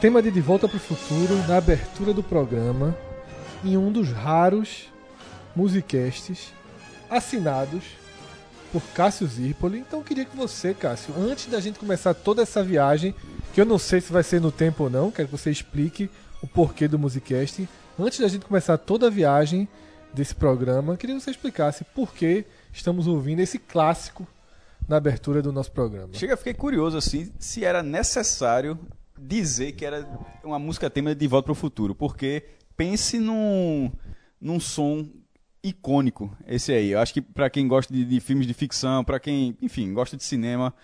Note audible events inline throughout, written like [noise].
tema de De Volta para o Futuro na abertura do programa em um dos raros musicasts assinados por Cássio Zirpoli. Então eu queria que você, Cássio, antes da gente começar toda essa viagem, que eu não sei se vai ser no tempo ou não, quero que você explique o porquê do musicast. Antes da gente começar toda a viagem desse programa, queria que você explicasse por que estamos ouvindo esse clássico na abertura do nosso programa. Chega, fiquei curioso assim, se era necessário dizer que era uma música tema de Volta para o Futuro, porque pense num, num som icônico esse aí. Eu acho que para quem gosta de, de, filmes de ficção, para quem, enfim, gosta de cinema,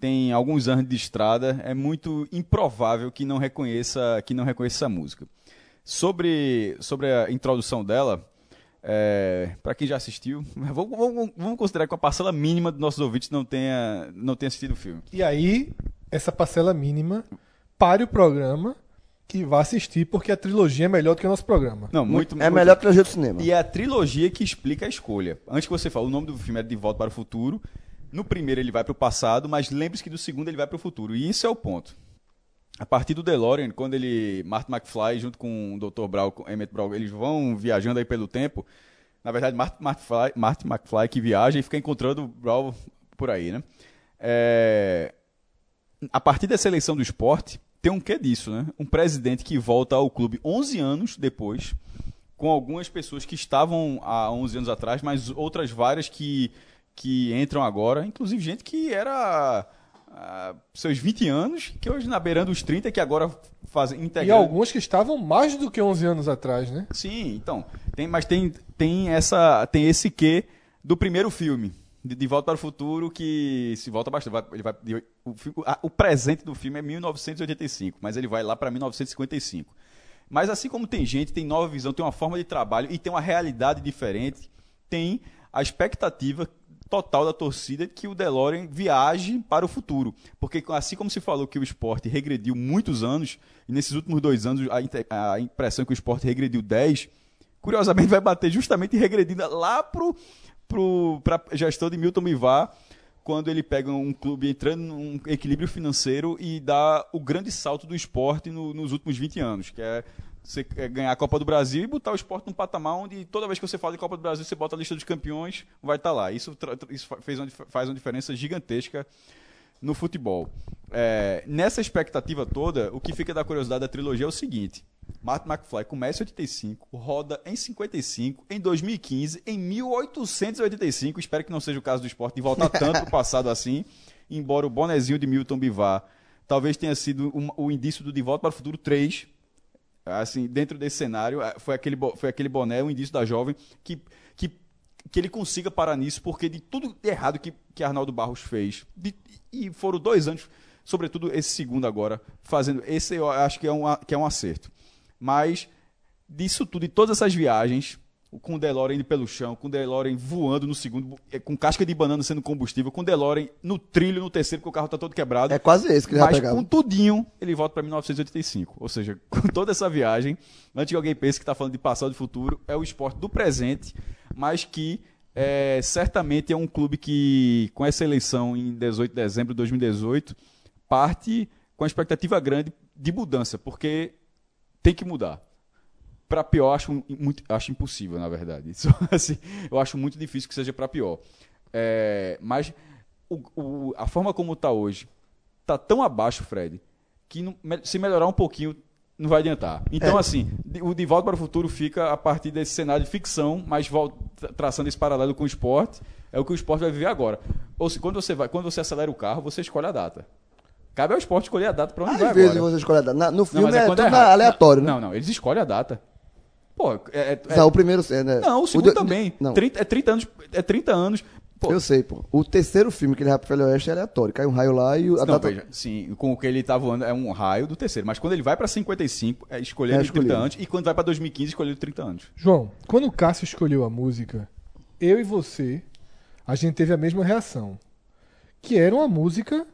tem alguns anos de estrada, é muito improvável que não reconheça que não reconheça essa música. Sobre sobre a introdução dela, é, para quem já assistiu, [laughs] vamos, vamos, vamos, considerar que a parcela mínima dos nossos ouvintes não tenha não tenha assistido o filme. E aí, essa parcela mínima pare o programa que vá assistir, porque a trilogia é melhor do que o nosso programa. Não, muito, é muito... melhor que a trilogia do cinema. E é a trilogia que explica a escolha. Antes que você fale, o nome do filme é De Volta para o Futuro. No primeiro ele vai para o passado, mas lembre-se que do segundo ele vai para o futuro. E isso é o ponto. A partir do DeLorean, quando ele, Martin McFly, junto com o Dr. Brown, com Emmett Brown, eles vão viajando aí pelo tempo. Na verdade, Martin McFly, Martin McFly que viaja e fica encontrando o Brown por aí, né? É... A partir dessa eleição do esporte, tem um quê disso, né? Um presidente que volta ao clube 11 anos depois, com algumas pessoas que estavam há 11 anos atrás, mas outras várias que, que entram agora, inclusive gente que era uh, seus 20 anos, que hoje na beirando os 30, que agora fazem integrando... E alguns que estavam mais do que 11 anos atrás, né? Sim, então, tem, mas tem, tem, essa, tem esse quê do primeiro filme de, de, Volta para o Futuro que se volta bastante. Vai, ele vai, o, o, presente do filme é 1985, mas ele vai lá para 1955. Mas assim como tem gente, tem nova visão, tem uma forma de trabalho e tem uma realidade diferente, tem a expectativa total da torcida que o DeLorean viaje para o futuro. Porque assim como se falou que o esporte regrediu muitos anos, e nesses últimos dois anos a, a impressão que o esporte regrediu 10, curiosamente vai bater justamente regredindo lá pro para a gestão de Milton Bivar quando ele pega um clube entrando num equilíbrio financeiro e dá o grande salto do esporte no, nos últimos 20 anos, que é você ganhar a Copa do Brasil e botar o esporte num patamar onde toda vez que você fala de Copa do Brasil, você bota a lista dos campeões, vai estar tá lá. Isso, isso fez uma, faz uma diferença gigantesca no futebol. É, nessa expectativa toda, o que fica da curiosidade da trilogia é o seguinte: Martin McFly começa em 85, roda em 55, em 2015, em 1885. Espero que não seja o caso do esporte de voltar tanto para o passado assim. Embora o bonezinho de Milton Bivar talvez tenha sido um, o indício do De Volta para o Futuro 3. Assim, dentro desse cenário, é, foi aquele, foi aquele boné, o indício da jovem, que, que, que ele consiga parar nisso, porque de tudo errado que, que Arnaldo Barros fez, de, e foram dois anos, sobretudo esse segundo agora, fazendo. Esse eu acho que é um, que é um acerto. Mas disso tudo, de todas essas viagens, com o DeLorean indo pelo chão, com o DeLorean voando no segundo, é, com casca de banana sendo combustível, com o DeLorean no trilho no terceiro, porque o carro está todo quebrado. É quase esse que ele Mas com tudinho, ele volta para 1985. Ou seja, [laughs] com toda essa viagem, antes que alguém pense que está falando de passado e futuro, é o esporte do presente, mas que é, certamente é um clube que, com essa eleição em 18 de dezembro de 2018, parte com a expectativa grande de mudança, porque tem que mudar. Para pior, acho, muito, acho impossível, na verdade. Isso, [laughs] assim, eu acho muito difícil que seja para pior. É, mas o, o, a forma como está hoje está tão abaixo, Fred, que não, se melhorar um pouquinho não vai adiantar. Então, é. assim, o De Volta para o Futuro fica a partir desse cenário de ficção, mas traçando esse paralelo com o esporte, é o que o esporte vai viver agora. Ou se quando você vai, quando você acelera o carro, você escolhe a data. Cabe ao esporte escolher a data para onde Às vai vezes agora. você escolhe a data. Na, no filme não, é, é tudo é aleatório, não, né? Não, não, eles escolhem a data. Pô, é, é, é o primeiro... É, né? Não, o segundo o de... também. Não. 30, é 30 anos. É 30 anos. Pô. Eu sei, pô. O terceiro filme que ele vai pro Velho Oeste é aleatório. Cai um raio lá e... A não, data... veja, sim, com o que ele tá voando é um raio do terceiro. Mas quando ele vai para 55, é escolher é 30 anos. E quando vai para 2015, escolher 30 anos. João, quando o Cássio escolheu a música, eu e você, a gente teve a mesma reação. Que era uma música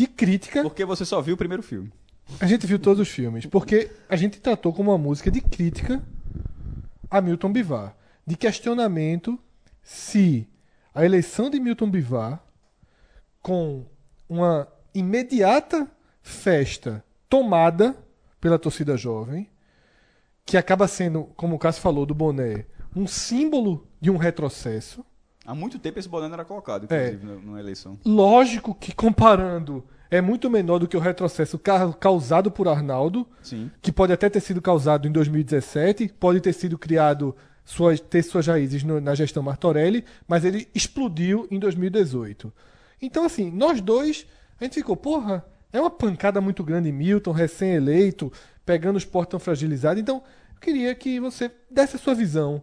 de crítica. Porque você só viu o primeiro filme. A gente viu todos os filmes. Porque a gente tratou como uma música de crítica a Milton Bivar. De questionamento se a eleição de Milton Bivar, com uma imediata festa tomada pela torcida jovem, que acaba sendo, como o Cássio falou, do boné, um símbolo de um retrocesso. Há muito tempo esse boné não era colocado, É. inclusive, na- numa eleição. Lógico que comparando é muito menor do que o retrocesso ca- causado por Arnaldo, Sim. que pode até ter sido causado em 2017, pode ter sido criado, suas, ter suas raízes no- na gestão Martorelli, mas ele explodiu em 2018. Então, assim, nós dois, a gente ficou, porra, é uma pancada muito grande, Milton, recém-eleito, pegando o esporte tão fragilizado. Então, eu queria que você desse a sua visão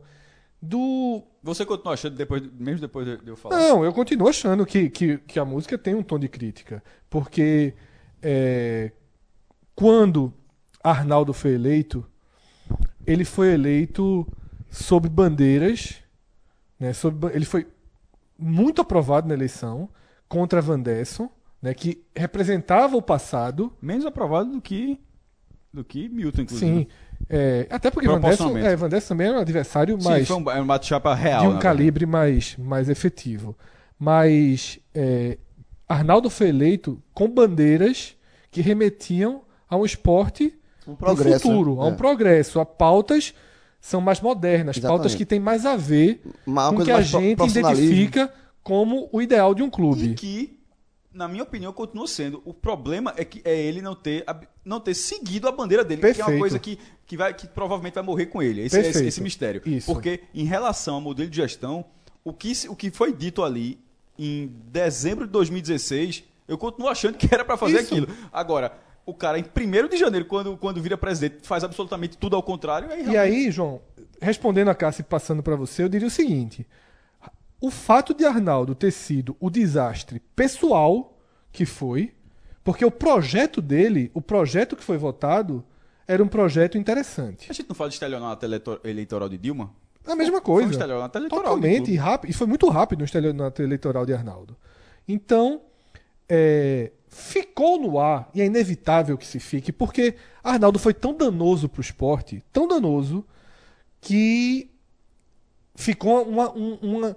do. Você continua achando, depois, mesmo depois de eu falar? Não, eu continuo achando que, que, que a música tem um tom de crítica. Porque é, quando Arnaldo foi eleito, ele foi eleito sob bandeiras. Né, sob ele foi muito aprovado na eleição contra Vandesson, né, que representava o passado. Menos aprovado do que, do que Milton, inclusive. Sim. É, até porque Vandesson, Proporcionalmente. é, Vandesson também era um adversário Sim, mais foi um, é um bate-chapa real. de um verdade. calibre mais, mais efetivo. Mas é, Arnaldo foi eleito com bandeiras que remetiam a um esporte Um pro progresso. futuro, a um é. progresso, a pautas são mais modernas, Exatamente. pautas que têm mais a ver Uma com o que a gente identifica como o ideal de um E clube. que, na minha opinião, continua sendo. O problema é que é ele não ter, não ter seguido a bandeira dele, que é Perfeito. uma coisa que, que, vai, que provavelmente vai morrer com ele. Esse, Perfeito. esse, esse mistério. Isso. Porque, em relação ao modelo de gestão, o que, o que foi dito ali em dezembro de 2016, eu continuo achando que era para fazer Isso. aquilo. Agora, o cara, em 1 de janeiro, quando, quando vira presidente, faz absolutamente tudo ao contrário. Aí, E aí, João, respondendo a Cássia e passando para você, eu diria o seguinte: o fato de Arnaldo ter sido o desastre pessoal que foi, porque o projeto dele, o projeto que foi votado, era um projeto interessante. A gente não fala de estelionato eleitoral de Dilma? É a mesma Foi um coisa. estelionato eleitoral. Totalmente e rápido. E foi muito rápido no estelionato eleitoral de Arnaldo. Então, é, ficou no ar, e é inevitável que se fique, porque Arnaldo foi tão danoso para o esporte, tão danoso, que ficou uma, um- uma,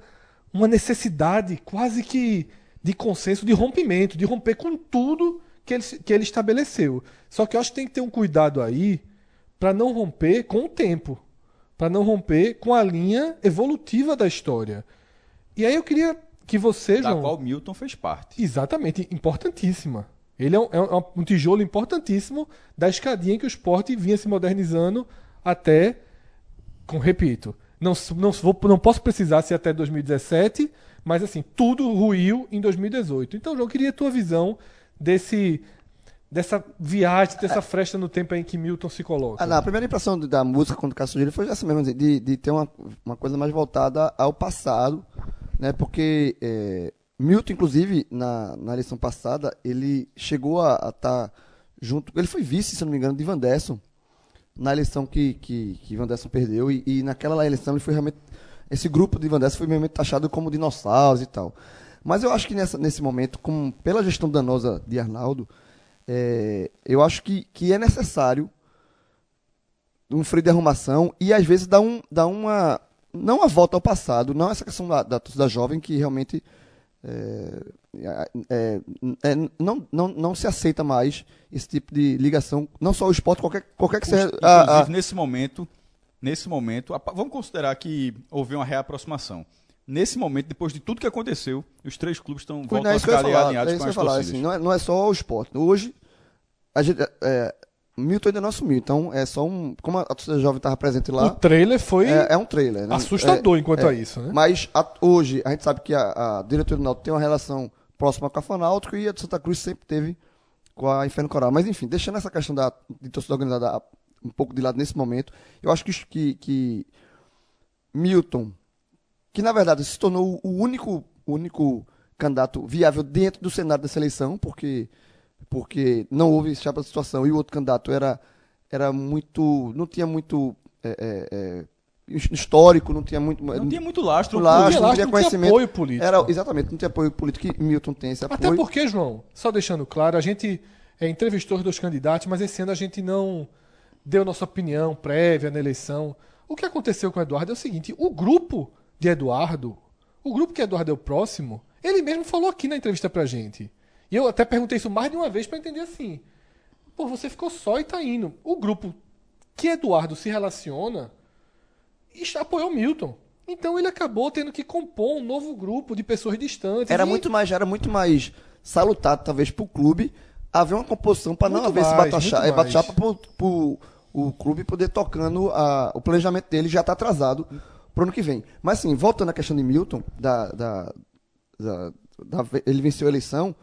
uma necessidade quase que de consenso, de rompimento, de romper com tudo que ele, que ele estabeleceu. Só que eu acho que tem que ter um cuidado aí para não romper com o tempo, para não romper com a linha evolutiva da história. E aí eu queria que você, Da João, qual Milton fez parte. Exatamente, importantíssima. Ele é um, é um- um tijolo importantíssimo da escadinha que o esporte vinha se modernizando até, com, repito, não, não, vou, não posso precisar ser até 2017, mas assim, tudo ruiu em 2018. Então, João, eu queria a tua visão desse, dessa viagem, dessa fresta no tempo em que Milton se coloca. Ah, não, a primeira impressão da música quando o Cássio sugeriu foi essa mesmo, de, de ter uma, uma coisa mais voltada ao passado, né? Porque é, Milton, inclusive, na, na eleição passada, ele chegou a estar junto. Ele foi vice, se não me engano, de Van Desson, na eleição que, que, que Van Desson perdeu, e, e naquela eleição ele foi realmente. Esse grupo de Van Desson foi realmente taxado como dinossauros e tal. Mas eu acho que nessa, nesse momento, com, pela gestão danosa de Arnaldo, é, eu acho que, que é necessário um freio de arrumação e às vezes dá, um, dá uma. Não uma volta ao passado, não essa questão da, da jovem que realmente é, é, é, não, não, não se aceita mais esse tipo de ligação, não só o esporte, qualquer, qualquer que seja. Inclusive, a- a- nesse momento, nesse momento, a- vamos considerar que houve uma reaproximação. Nesse momento, depois de tudo que aconteceu, os três clubes estão é a que eu ficar falar, alinhados é com as falar assim, não, é, não é só o esporte. Hoje, a gente, é, Milton ainda não assumiu, então é só um. Como a, torcida jovem estava presente o lá, trailer foi é, é um trailer. né? assustador É- enquanto é. a isso, né? Mas a- hoje a gente sabe que a, a diretoria do Náutico tem uma relação próxima com a Fanáutico e a de Santa Cruz sempre teve com a Inferno Coral. Mas enfim, deixando essa questão da, de torcida organizada um pouco de lado nesse momento, eu acho que, que, que Milton, que na verdade se tornou o único, o único candidato viável dentro do cenário dessa eleição, porque, porque não houve chapa de situação e o outro candidato era, era muito. não tinha muito. é, é, é, histórico, não tinha muito. Não tinha muito lastro. Não lastro, não tinha não conhecimento. apoio político. Era, exatamente, não tinha apoio político e Milton tem esse apoio. Até porque, João, só deixando claro, a gente é, entrevistou os dois candidatos, mas esse ano a gente não deu nossa opinião prévia na eleição. O que aconteceu com o Eduardo é o seguinte: o grupo de Eduardo, o grupo que Eduardo é o próximo, ele mesmo falou aqui na entrevista pra gente. E eu até perguntei isso mais de uma vez pra entender assim. pô, você ficou só e tá indo. O grupo que Eduardo se relaciona apoiou Milton. Então ele acabou tendo que compor um novo grupo de pessoas distantes. Era e- muito mais, era muito mais salutado, talvez, pro clube haver uma composição para não haver esse mais, bate-chapa muito mais. bate pro, pro o clube poder tocando a, o planejamento dele já tá atrasado pro ano que vem. Mas assim, voltando à questão de Milton, da, da, da- da- ele venceu a eleição,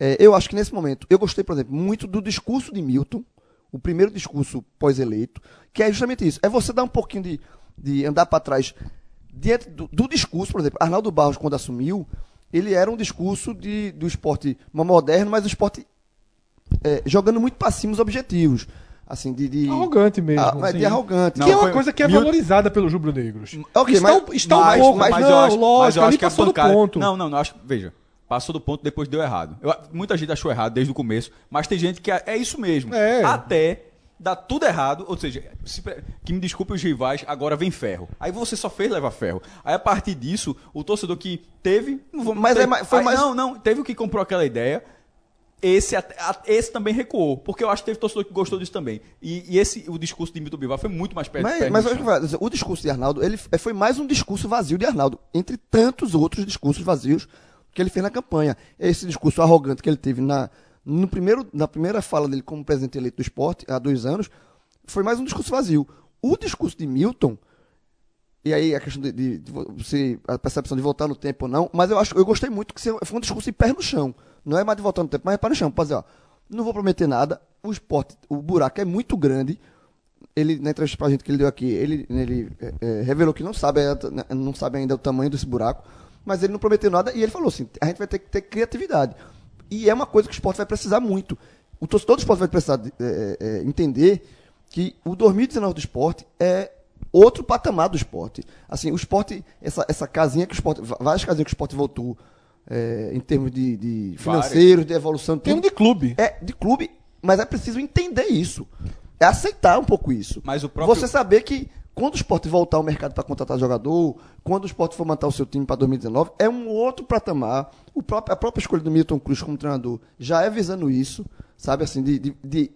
é, eu acho que nesse momento, eu gostei, por exemplo, muito do discurso de Milton, o primeiro discurso pós-eleito, que é justamente isso, é você dar um pouquinho de, de andar para trás diante do, do discurso, por exemplo, Arnaldo Barros, quando assumiu, ele era um discurso de, do esporte moderno, mas o esporte é, jogando muito para cima os objetivos. Assim, de. de Arrogante mesmo. Ah, mas de arrogante. Que é uma foi- coisa que é Milton- valorizada pelos rubro-negros. Ok, está, mas- está um mas- pouco, mas mas, eu não, acho, lógico, mas eu acho que do pancada... ponto. Não, não, não, acho, veja, passou do ponto depois deu errado. Eu- muita gente achou errado desde o começo, mas tem gente que é, é isso mesmo. É. Até dá tudo errado, ou seja, se que me desculpe os rivais, agora vem ferro. Aí você só fez levar ferro. Aí a partir disso, o torcedor que teve, não vou- Mas teve- é foi aí, mais- não, não, teve o que comprou aquela ideia. Esse, a- esse também recuou, porque eu acho que teve torcedor que gostou disso também. E, e esse, o discurso de Milton Bivar foi muito mais perto. Mas, perto mas dizer, o discurso de Arnaldo ele f- foi mais um discurso vazio de Arnaldo, entre tantos outros discursos vazios que ele fez na campanha. Esse discurso arrogante que ele teve na, no primeiro, na primeira fala dele como presidente eleito do esporte, há dois anos, foi mais um discurso vazio. O discurso de Milton, e aí a questão de, de- de você, a percepção de voltar no tempo ou não, mas eu acho eu gostei muito que foi um discurso de pé no chão. Não é mais de voltar no tempo, mas é pé no chão. Pode dizer, ó, não vou prometer nada, o esporte, o buraco é muito grande, ele na entrevista pra gente que ele deu aqui, ele, ele é, é, revelou que não sabe, é, não sabe ainda o tamanho desse buraco, mas ele não prometeu nada e ele falou assim: a gente vai ter que ter criatividade. E é uma coisa que o esporte vai precisar muito. O torcedor do esporte vai precisar de- é, é, é, entender que o 2019 do esporte é outro patamar do esporte. Assim, o esporte, essa, essa casinha que o esporte, várias casinhas que o esporte voltou é, em termos de, de financeiros, de evolução, um tudo, de clube. é de clube, mas é preciso entender isso. É aceitar um pouco isso. Mas o próprio- Você saber que quando o esporte voltar ao mercado para contratar jogador, quando o esporte for montar o seu time para 2019, é um outro patamar. O próprio, a própria escolha do Milton Cruz como treinador já é visando isso, sabe? Assim, de, de, de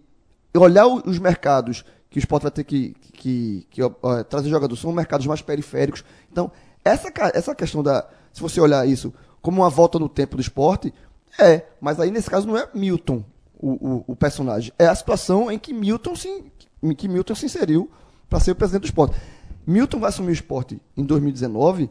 olhar os mercados que o esporte vai ter que, que, que, ó, trazer jogador, são mercados mais periféricos. Então, essa, essa questão da. Se você olhar isso como uma volta no tempo do esporte, é. Mas aí, nesse caso, não é Milton o, o, o personagem. É a situação em que Milton se, que Milton se inseriu para ser o presidente do esporte. Milton vai assumir o esporte em 2019,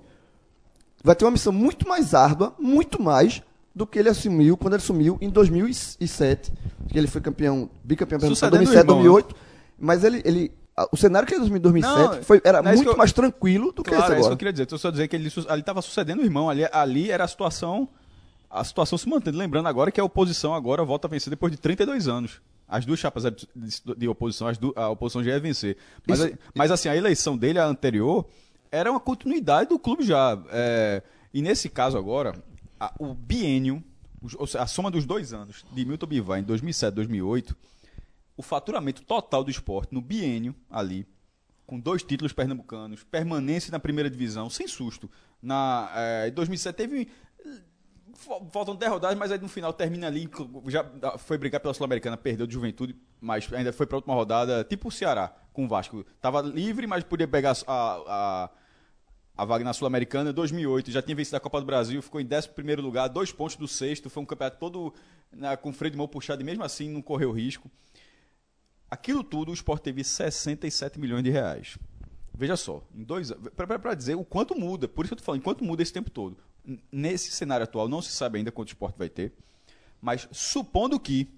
vai ter uma missão muito mais árdua, muito mais do que ele assumiu quando ele assumiu em 2007, que ele foi campeão, bicampeão em Sucedendo o 2007, irmão, né? 2008, mas ele, ele o cenário que ele em 2007 Não, foi, era é muito que eu- mais tranquilo do que Claro, esse é isso que agora. eu queria dizer. Tô só dizer que ele ali estava sucedendo o irmão. Ali, ali era a situação. A situação se mantendo. Lembrando agora que a oposição agora volta a vencer depois de 32 anos. As duas chapas de, de oposição, as a oposição já ia vencer. Mas, Isso- mas assim, a eleição dele, a anterior, era uma continuidade do clube já. É, e nesse caso agora, a- o biênio, a soma dos dois anos de Milton Bivar em 2007 2008, o faturamento total do esporte no biênio ali, com dois títulos pernambucanos, permanência na primeira divisão, sem susto. Na, eh, em 2007 teve. Fal- Faltam 10 rodadas, mas aí no final termina ali. Já foi brigar pela Sul-Americana, perdeu de juventude, mas ainda foi para a última rodada, tipo o Ceará, com o Vasco. Tava livre, mas podia pegar a, a, a vaga na Sul-Americana. 2008 já tinha vencido a Copa do Brasil, ficou em 11 lugar, dois pontos do sexto. Foi um campeonato todo né, com freio de mão puxado e mesmo assim não correu risco. Aquilo tudo o Sport teve 67 milhões de reais. Veja só, em dois para dizer o quanto muda, por isso eu tô falando, enquanto muda esse tempo todo. Nesse cenário atual não se sabe ainda quanto o esporte vai ter, mas supondo que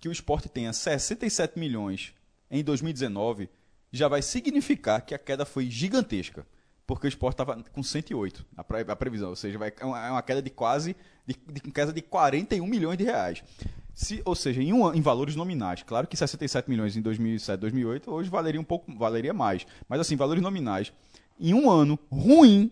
que o esporte tenha 67 milhões em 2019, já vai significar que a queda foi gigantesca. Porque o esporte estava com 108, a, pre- a previsão. Ou seja, vai, é uma, é uma queda de quase, de, de queda de 41 milhões de reais. Se, ou seja, em, um, em valores nominais. Claro que 67 milhões em 2007, 2008, hoje valeria um pouco, valeria mais. Mas assim, valores nominais. Em um ano ruim,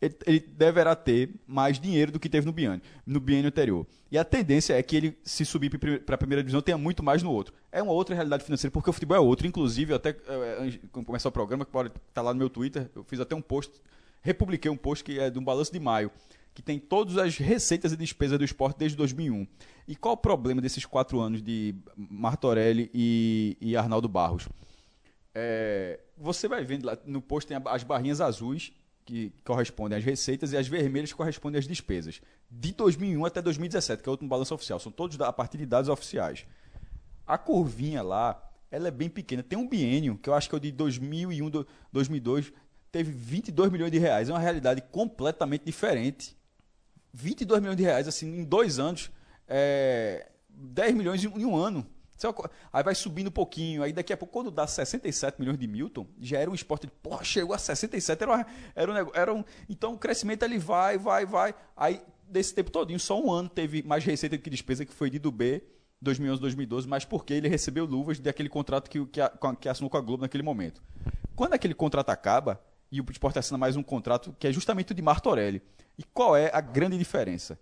ele, ele deverá ter mais dinheiro do que teve no biênio, no biênio anterior. E a tendência é que ele, se subir para a primeira divisão, tenha muito mais no outro. É uma outra realidade financeira, porque o futebol é outro. Inclusive, até eh, antes de começar o programa, que pode estar lá no meu Twitter, eu fiz até um post, republiquei um post que é de um balanço de maio, que tem todas as receitas e despesas do esporte desde 2001. E qual o problema desses quatro anos de Martorelli e, e Arnaldo Barros? É, você vai vendo lá no post tem as barrinhas azuis que correspondem às receitas e as vermelhas correspondem às despesas. De 2001 até 2017, que é o último balanço oficial. São todos a partir de dados oficiais. A curvinha lá, ela é bem pequena. Tem um biênio, que eu acho que é o de 2001, 2002, teve 22 milhões de reais. É uma realidade completamente diferente. 22 milhões de reais, assim, em dois anos, é, 10 milhões em um ano. Aí vai subindo um pouquinho, aí daqui a pouco, quando dá 67 milhões de Milton, já era um esporte de, pô, chegou a 67, era, era, um, era um. Então o crescimento ele vai, vai, vai. Aí, desse tempo todinho, só um ano teve mais receita do que despesa, que foi de do B, 2011, 2012, mas porque ele recebeu luvas daquele contrato que, que, que assinou com a Globo naquele momento. Quando aquele contrato acaba, e o esporte assina mais um contrato, que é justamente o de Martorelli. E qual é a grande diferença?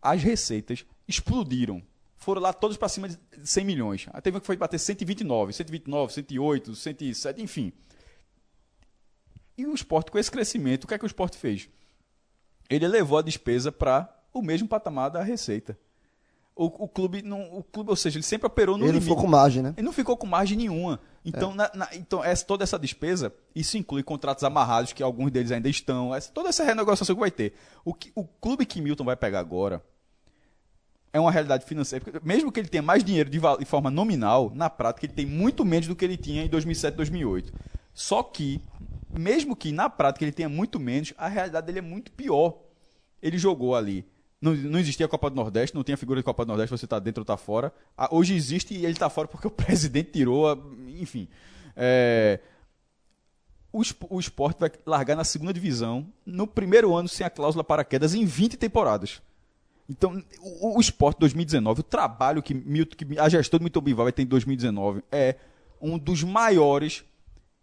As receitas explodiram foram lá todos para cima de 100 milhões. Aí teve um que foi bater 129, 129, 108, 107, enfim. E o esporte, com esse crescimento, o que é que o esporte fez? Ele elevou a despesa para o mesmo patamar da receita. O, o, clube não, o clube, ou seja, ele sempre operou no ele limite. Ele ficou com margem, né? Ele não ficou com margem nenhuma. Então, é. na, na, então essa, toda essa despesa, isso inclui contratos amarrados, que alguns deles ainda estão, essa, toda essa renegociação que vai ter. O, que, o clube que Milton vai pegar agora, é uma realidade financeira. Mesmo que ele tenha mais dinheiro de, de, forma nominal, na prática ele tem muito menos do que ele tinha em 2007, 2008. Só que, mesmo que na prática ele tenha muito menos, a realidade dele é muito pior. Ele jogou ali. Não, não existia a Copa do Nordeste, não tinha figura de Copa do Nordeste, você está dentro ou está fora. Ah, hoje existe e ele está fora porque o [laughs] presidente tirou. A, enfim. É, o, o esporte vai largar na segunda divisão, no primeiro ano sem a cláusula para quedas, em 20 temporadas. Então, o, o esporte 2019, o trabalho que, Milton, que a gestão do Milton Bivar vai ter em 2019 é um dos maiores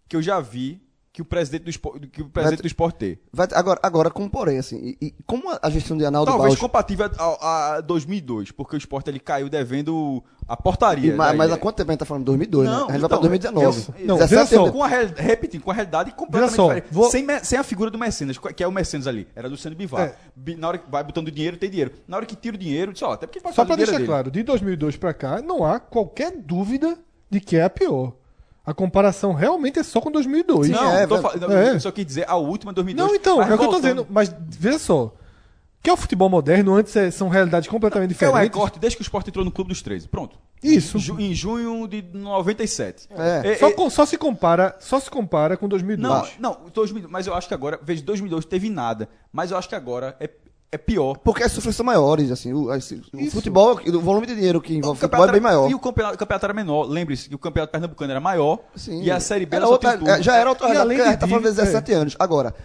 que eu já vi que o presidente do esporte, que o presidente vai, do esporte ter. Vai, agora, agora, com porém, assim, e, e como a gestão de Arnaldo Talvez Baus... compatível a, a, 2002, porque o esporte ele caiu devendo a portaria. E, mas, mas há quanto tempo a gente tá falando? 2002, não, né? A gente então, vai pra 2019. Eu, não, 17 só, com a, repetindo, com a realidade completamente só, diferente. Vou... Sem, sem a figura do Mecenas, que é o Mecenas ali. Era Luciano Bivar. É. Na hora que vai botando dinheiro, tem dinheiro. Na hora que tira o dinheiro, só, até porque Só pra deixar dele. claro, de 2002 pra cá, não há qualquer dúvida de que é a pior. A comparação realmente é só com 2002. Sim, não, é, tô, é. eu só quis dizer a última 2002. Não, então, é o que eu tô dizendo. Mas veja só. Que é o futebol moderno, antes é, são realidades completamente diferentes. É o recorte desde que o esporte entrou no Clube dos 13. Pronto. Isso. Em junho de 97. É. é só, é, só, se compara, só se compara com 2002. Não, não 2000, mas eu acho que agora, veja, 2002 teve nada, mas eu acho que agora é é pior. Porque as sofrências são maiores, assim. O, assim, o futebol, o volume de dinheiro que envolve o futebol é bem maior. E o campeonato, o campeonato era menor. Lembre-se que o campeoto pernambucano era maior Sim. e a Série B era, outra, é, Já era outra realidade, porque a gente tá falando de 17 é. anos. Agora,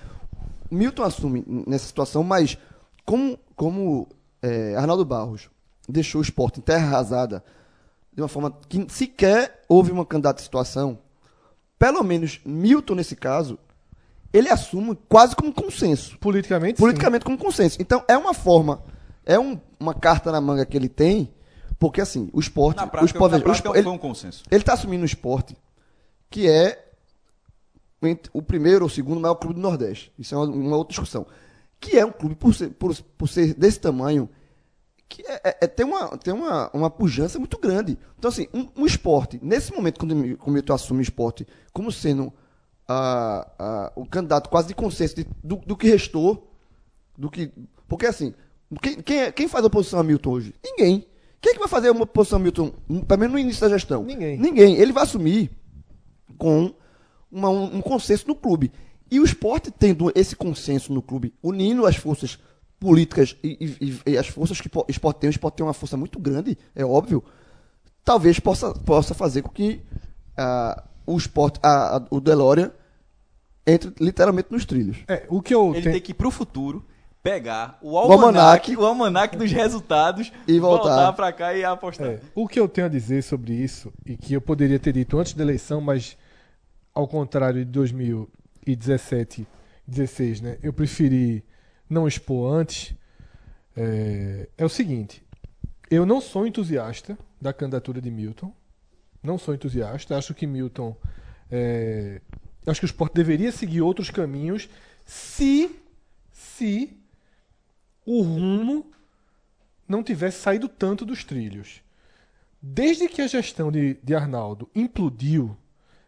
Milton assume nessa situação, mas como, como é, Arnaldo Barros deixou o esporte em terra arrasada, de uma forma que sequer houve uma candidata de situação, pelo menos Milton, nesse caso, ele assume quase como consenso. Politicamente? Politicamente sim. como consenso. Então, é uma forma, é um, uma carta na manga que ele tem, porque assim, o esporte. Na prática, o esporte, na prática, ele, foi um consenso. Ele está assumindo o esporte, que é o primeiro ou segundo maior clube do Nordeste. Isso é uma, uma outra discussão. Que é um clube, por ser, por, por ser desse tamanho, que é, é, é, tem, uma, tem uma, uma pujança muito grande. Então, assim, um, um esporte, nesse momento, quando o Milton assume o esporte como sendo a, a, o candidato quase de consenso de, do, do, que restou. Do que, porque assim, quem, quem, é, quem faz oposição a Milton hoje? Ninguém. Quem é que vai fazer uma oposição a Milton, pelo menos no início da gestão? Ninguém. Ninguém. Ele vai assumir com uma, um, um consenso no clube. E o esporte tendo esse consenso no clube, unindo as forças políticas e, e, e as forças que o esporte tem, o esporte tem uma força muito grande, é óbvio, talvez possa, possa fazer com que uh, o esporte, a, a, o Delória entra literalmente nos trilhos. É, o que eu Ele tem que ir pro futuro pegar o almanac, o almanac, dos resultados [laughs] e voltar, voltar para cá e apostar. É, o que eu tenho a dizer sobre isso e que eu poderia ter dito antes da eleição, mas ao contrário de 2017, 16, né? Eu preferi não expor antes. É, é o seguinte: eu não sou entusiasta da candidatura de Milton. Não sou entusiasta. Acho que Milton. É, acho que o esporte deveria seguir outros caminhos se. Se o rumo não tivesse saído tanto dos trilhos. Desde que a gestão de, de Arnaldo implodiu,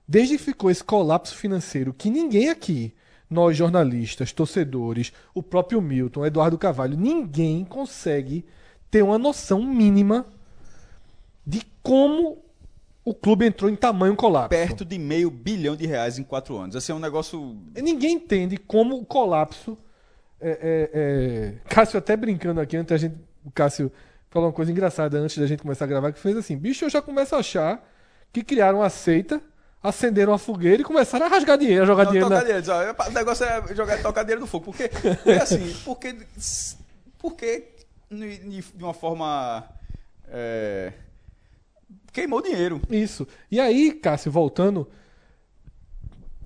desde que ficou esse colapso financeiro que ninguém aqui, nós jornalistas, torcedores, o próprio Milton, Eduardo Carvalho, ninguém consegue ter uma noção mínima de como o clube entrou em tamanho colapso. Perto de meio bilhão de reais em quatro anos. Assim, é um negócio. Ninguém entende como o colapso. É, é, é... Cássio até brincando aqui, antes a gente. O Cássio falou uma coisa engraçada antes da gente começar a gravar, que fez assim: bicho, eu já começo a achar que criaram uma seita, acenderam uma fogueira e começaram a rasgar dinheiro, a jogar Não, dinheiro na. dinheiro. ó, O negócio é jogar tocar dinheiro no fogo. Porque, porque [laughs] assim, porque. Porque de de uma forma. é, queimou dinheiro. Isso. E aí, Cássio, voltando,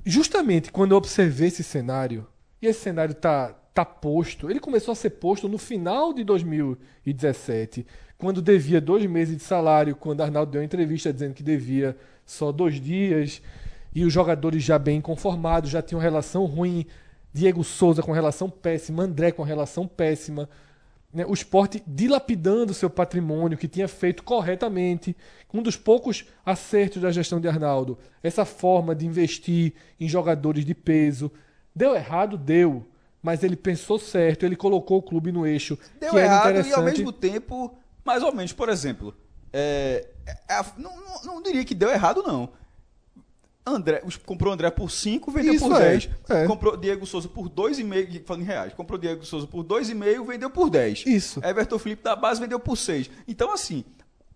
justamente quando eu observei esse cenário, e esse cenário tá, tá posto, ele começou a ser posto no final de 2017, quando devia dois meses de salário, quando Arnaldo deu uma entrevista dizendo que devia só dois dias, e os jogadores já bem conformados, já tinham relação ruim, Diego Souza com relação péssima, André com relação péssima, né, o esporte dilapidando seu patrimônio que tinha feito corretamente, um dos poucos acertos da gestão de Arnaldo, essa forma de investir em jogadores de peso. Deu errado? Deu. Mas ele pensou certo, ele colocou o clube no eixo. Deu errado e ao mesmo tempo, mais ou menos, por exemplo, é, é, é, não, não, não diria que deu errado, não. André, comprou André por 5, vendeu Isso por é, 10. é. Comprou Diego Souza por 2,5, falando em reais. Comprou Diego Souza por 2,5, vendeu por 10. Isso. Everton Felipe da base vendeu por 6. Então, assim,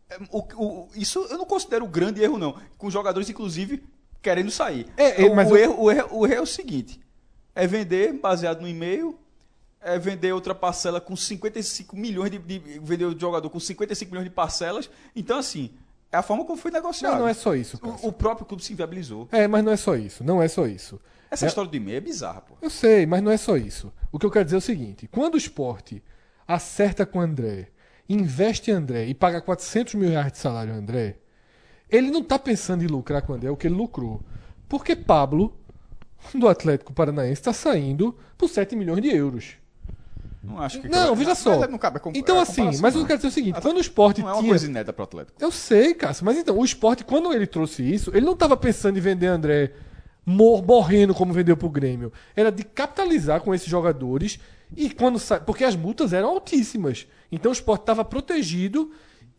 é, o- o- isso eu não considero um grande erro, não. Com jogadores, inclusive, querendo sair. É, é, o, mas o erro, o, erro, o erro é o seguinte: é vender baseado no e-mail, é vender outra parcela com 55 milhões de, de. Vender o jogador com 55 milhões de parcelas. Então, assim, é a forma como foi negociado. Mas não é só isso. O, o próprio clube se inviabilizou. É, mas não é só isso. Não é só isso. Essa É- história do e-mail é bizarra, pô. Eu sei, mas não é só isso. O que eu quero dizer é o seguinte: quando o esporte acerta com o André, investe em André e paga 400 mil reais de salário a André, ele não está pensando em lucrar com o André o que ele lucrou. Porque Pablo, do Atlético Paranaense, está saindo por 7 milhões de euros. Não acho que. Não, veja só. Mas não cabe a com- Então, a assim, mas eu quero dizer o seguinte: quando o esporte Não é uma tinha. coisa inédita pro Atlético. Eu sei, Cássio, mas então, o esporte, quando ele trouxe isso, ele não estava pensando em vender André mor morrendo como vendeu pro Grêmio. Era de capitalizar com esses jogadores e quando sa... Porque as multas eram altíssimas. Então o esporte estava protegido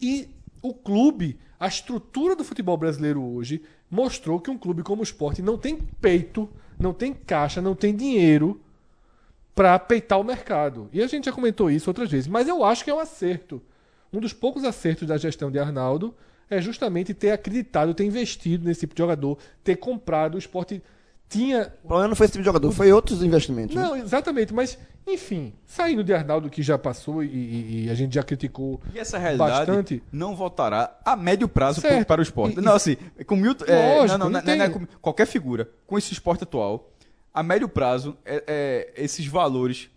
e o clube, a estrutura do futebol brasileiro hoje, mostrou que um clube como o esporte não tem peito, não tem caixa, não tem dinheiro para peitar o mercado. E a gente já comentou isso outras vezes, mas eu acho que é um acerto. Um dos poucos acertos da gestão de Arnaldo é justamente ter acreditado, ter investido nesse tipo de jogador, ter comprado. O esporte tinha. O problema não foi esse tipo de jogador, foi outros investimentos. né? Não, exatamente, mas, enfim, saindo de Arnaldo, que já passou e, e- e a gente já criticou E essa realidade bastante. não voltará a médio prazo Certo. para o esporte. E- não, assim, com Milton. é, Lógico, não, não, não não, não é tem- com qualquer figura. Com esse esporte atual, a médio prazo, é, é, esses valores.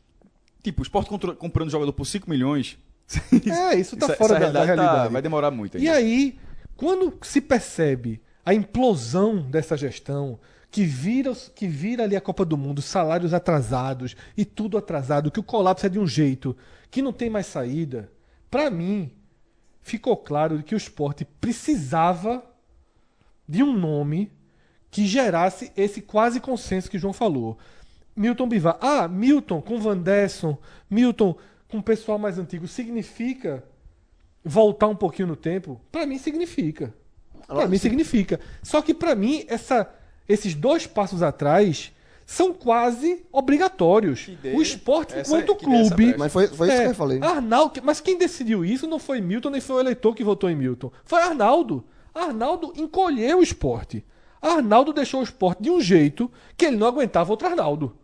Tipo, o esporte comprando jogador por 5 milhões. [laughs] É, isso tá essa- fora essa da, da realidade tá- realidade. vai demorar muito E ainda. aí, quando se percebe a implosão dessa gestão, que vira, que vira ali a Copa do Mundo, salários atrasados e tudo atrasado, que o colapso é de um jeito que não tem mais saída, pra mim, ficou claro que o esporte precisava de um nome que gerasse esse quase consenso que o João falou. Milton Bivar. Ah, Milton com Van Desson, Milton com o pessoal mais antigo, significa voltar um pouquinho no tempo? Pra mim significa. Pra mim significa. Só que pra mim essa, esses dois passos atrás são quase obrigatórios. O esporte essa- enquanto dê essa clube. Mas foi, foi isso É, que eu falei. Arnaldo, mas quem decidiu isso não foi Milton, nem foi o eleitor que votou em Milton. Foi Arnaldo. Arnaldo encolheu o esporte. Arnaldo deixou o esporte de um jeito que ele não aguentava outro Arnaldo.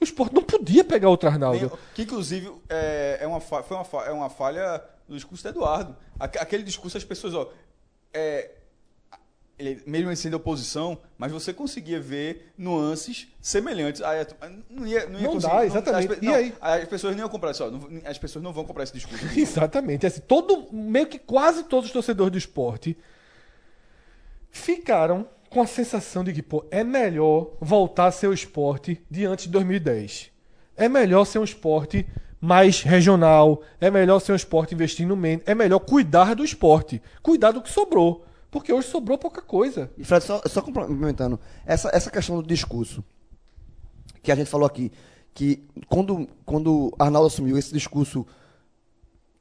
O esporte não podia pegar outro Arnaldo. Que inclusive é, é uma, foi uma, fa- é uma falha do discurso do Eduardo. Aque- Aquele discurso, as pessoas, ó. é, ele, mesmo sendo oposição, mas você conseguia ver nuances semelhantes. Aí, não ia, não ia Não dá, exatamente. as, pe- E não, aí? As pessoas não iam comprar isso, não- as pessoas não vão comprar esse discurso. [laughs] Exatamente. Assim, todo, meio que quase todos os torcedores do esporte ficaram com a sensação de que pô, é melhor voltar a ser o esporte de antes de 2010. É melhor ser um esporte mais regional, é melhor ser um esporte investindo menos, é melhor cuidar do esporte, cuidar do que sobrou. Porque hoje sobrou pouca coisa. E Fred, só, só complementando, essa, essa questão do discurso, que a gente falou aqui, que quando, quando Arnaldo assumiu esse discurso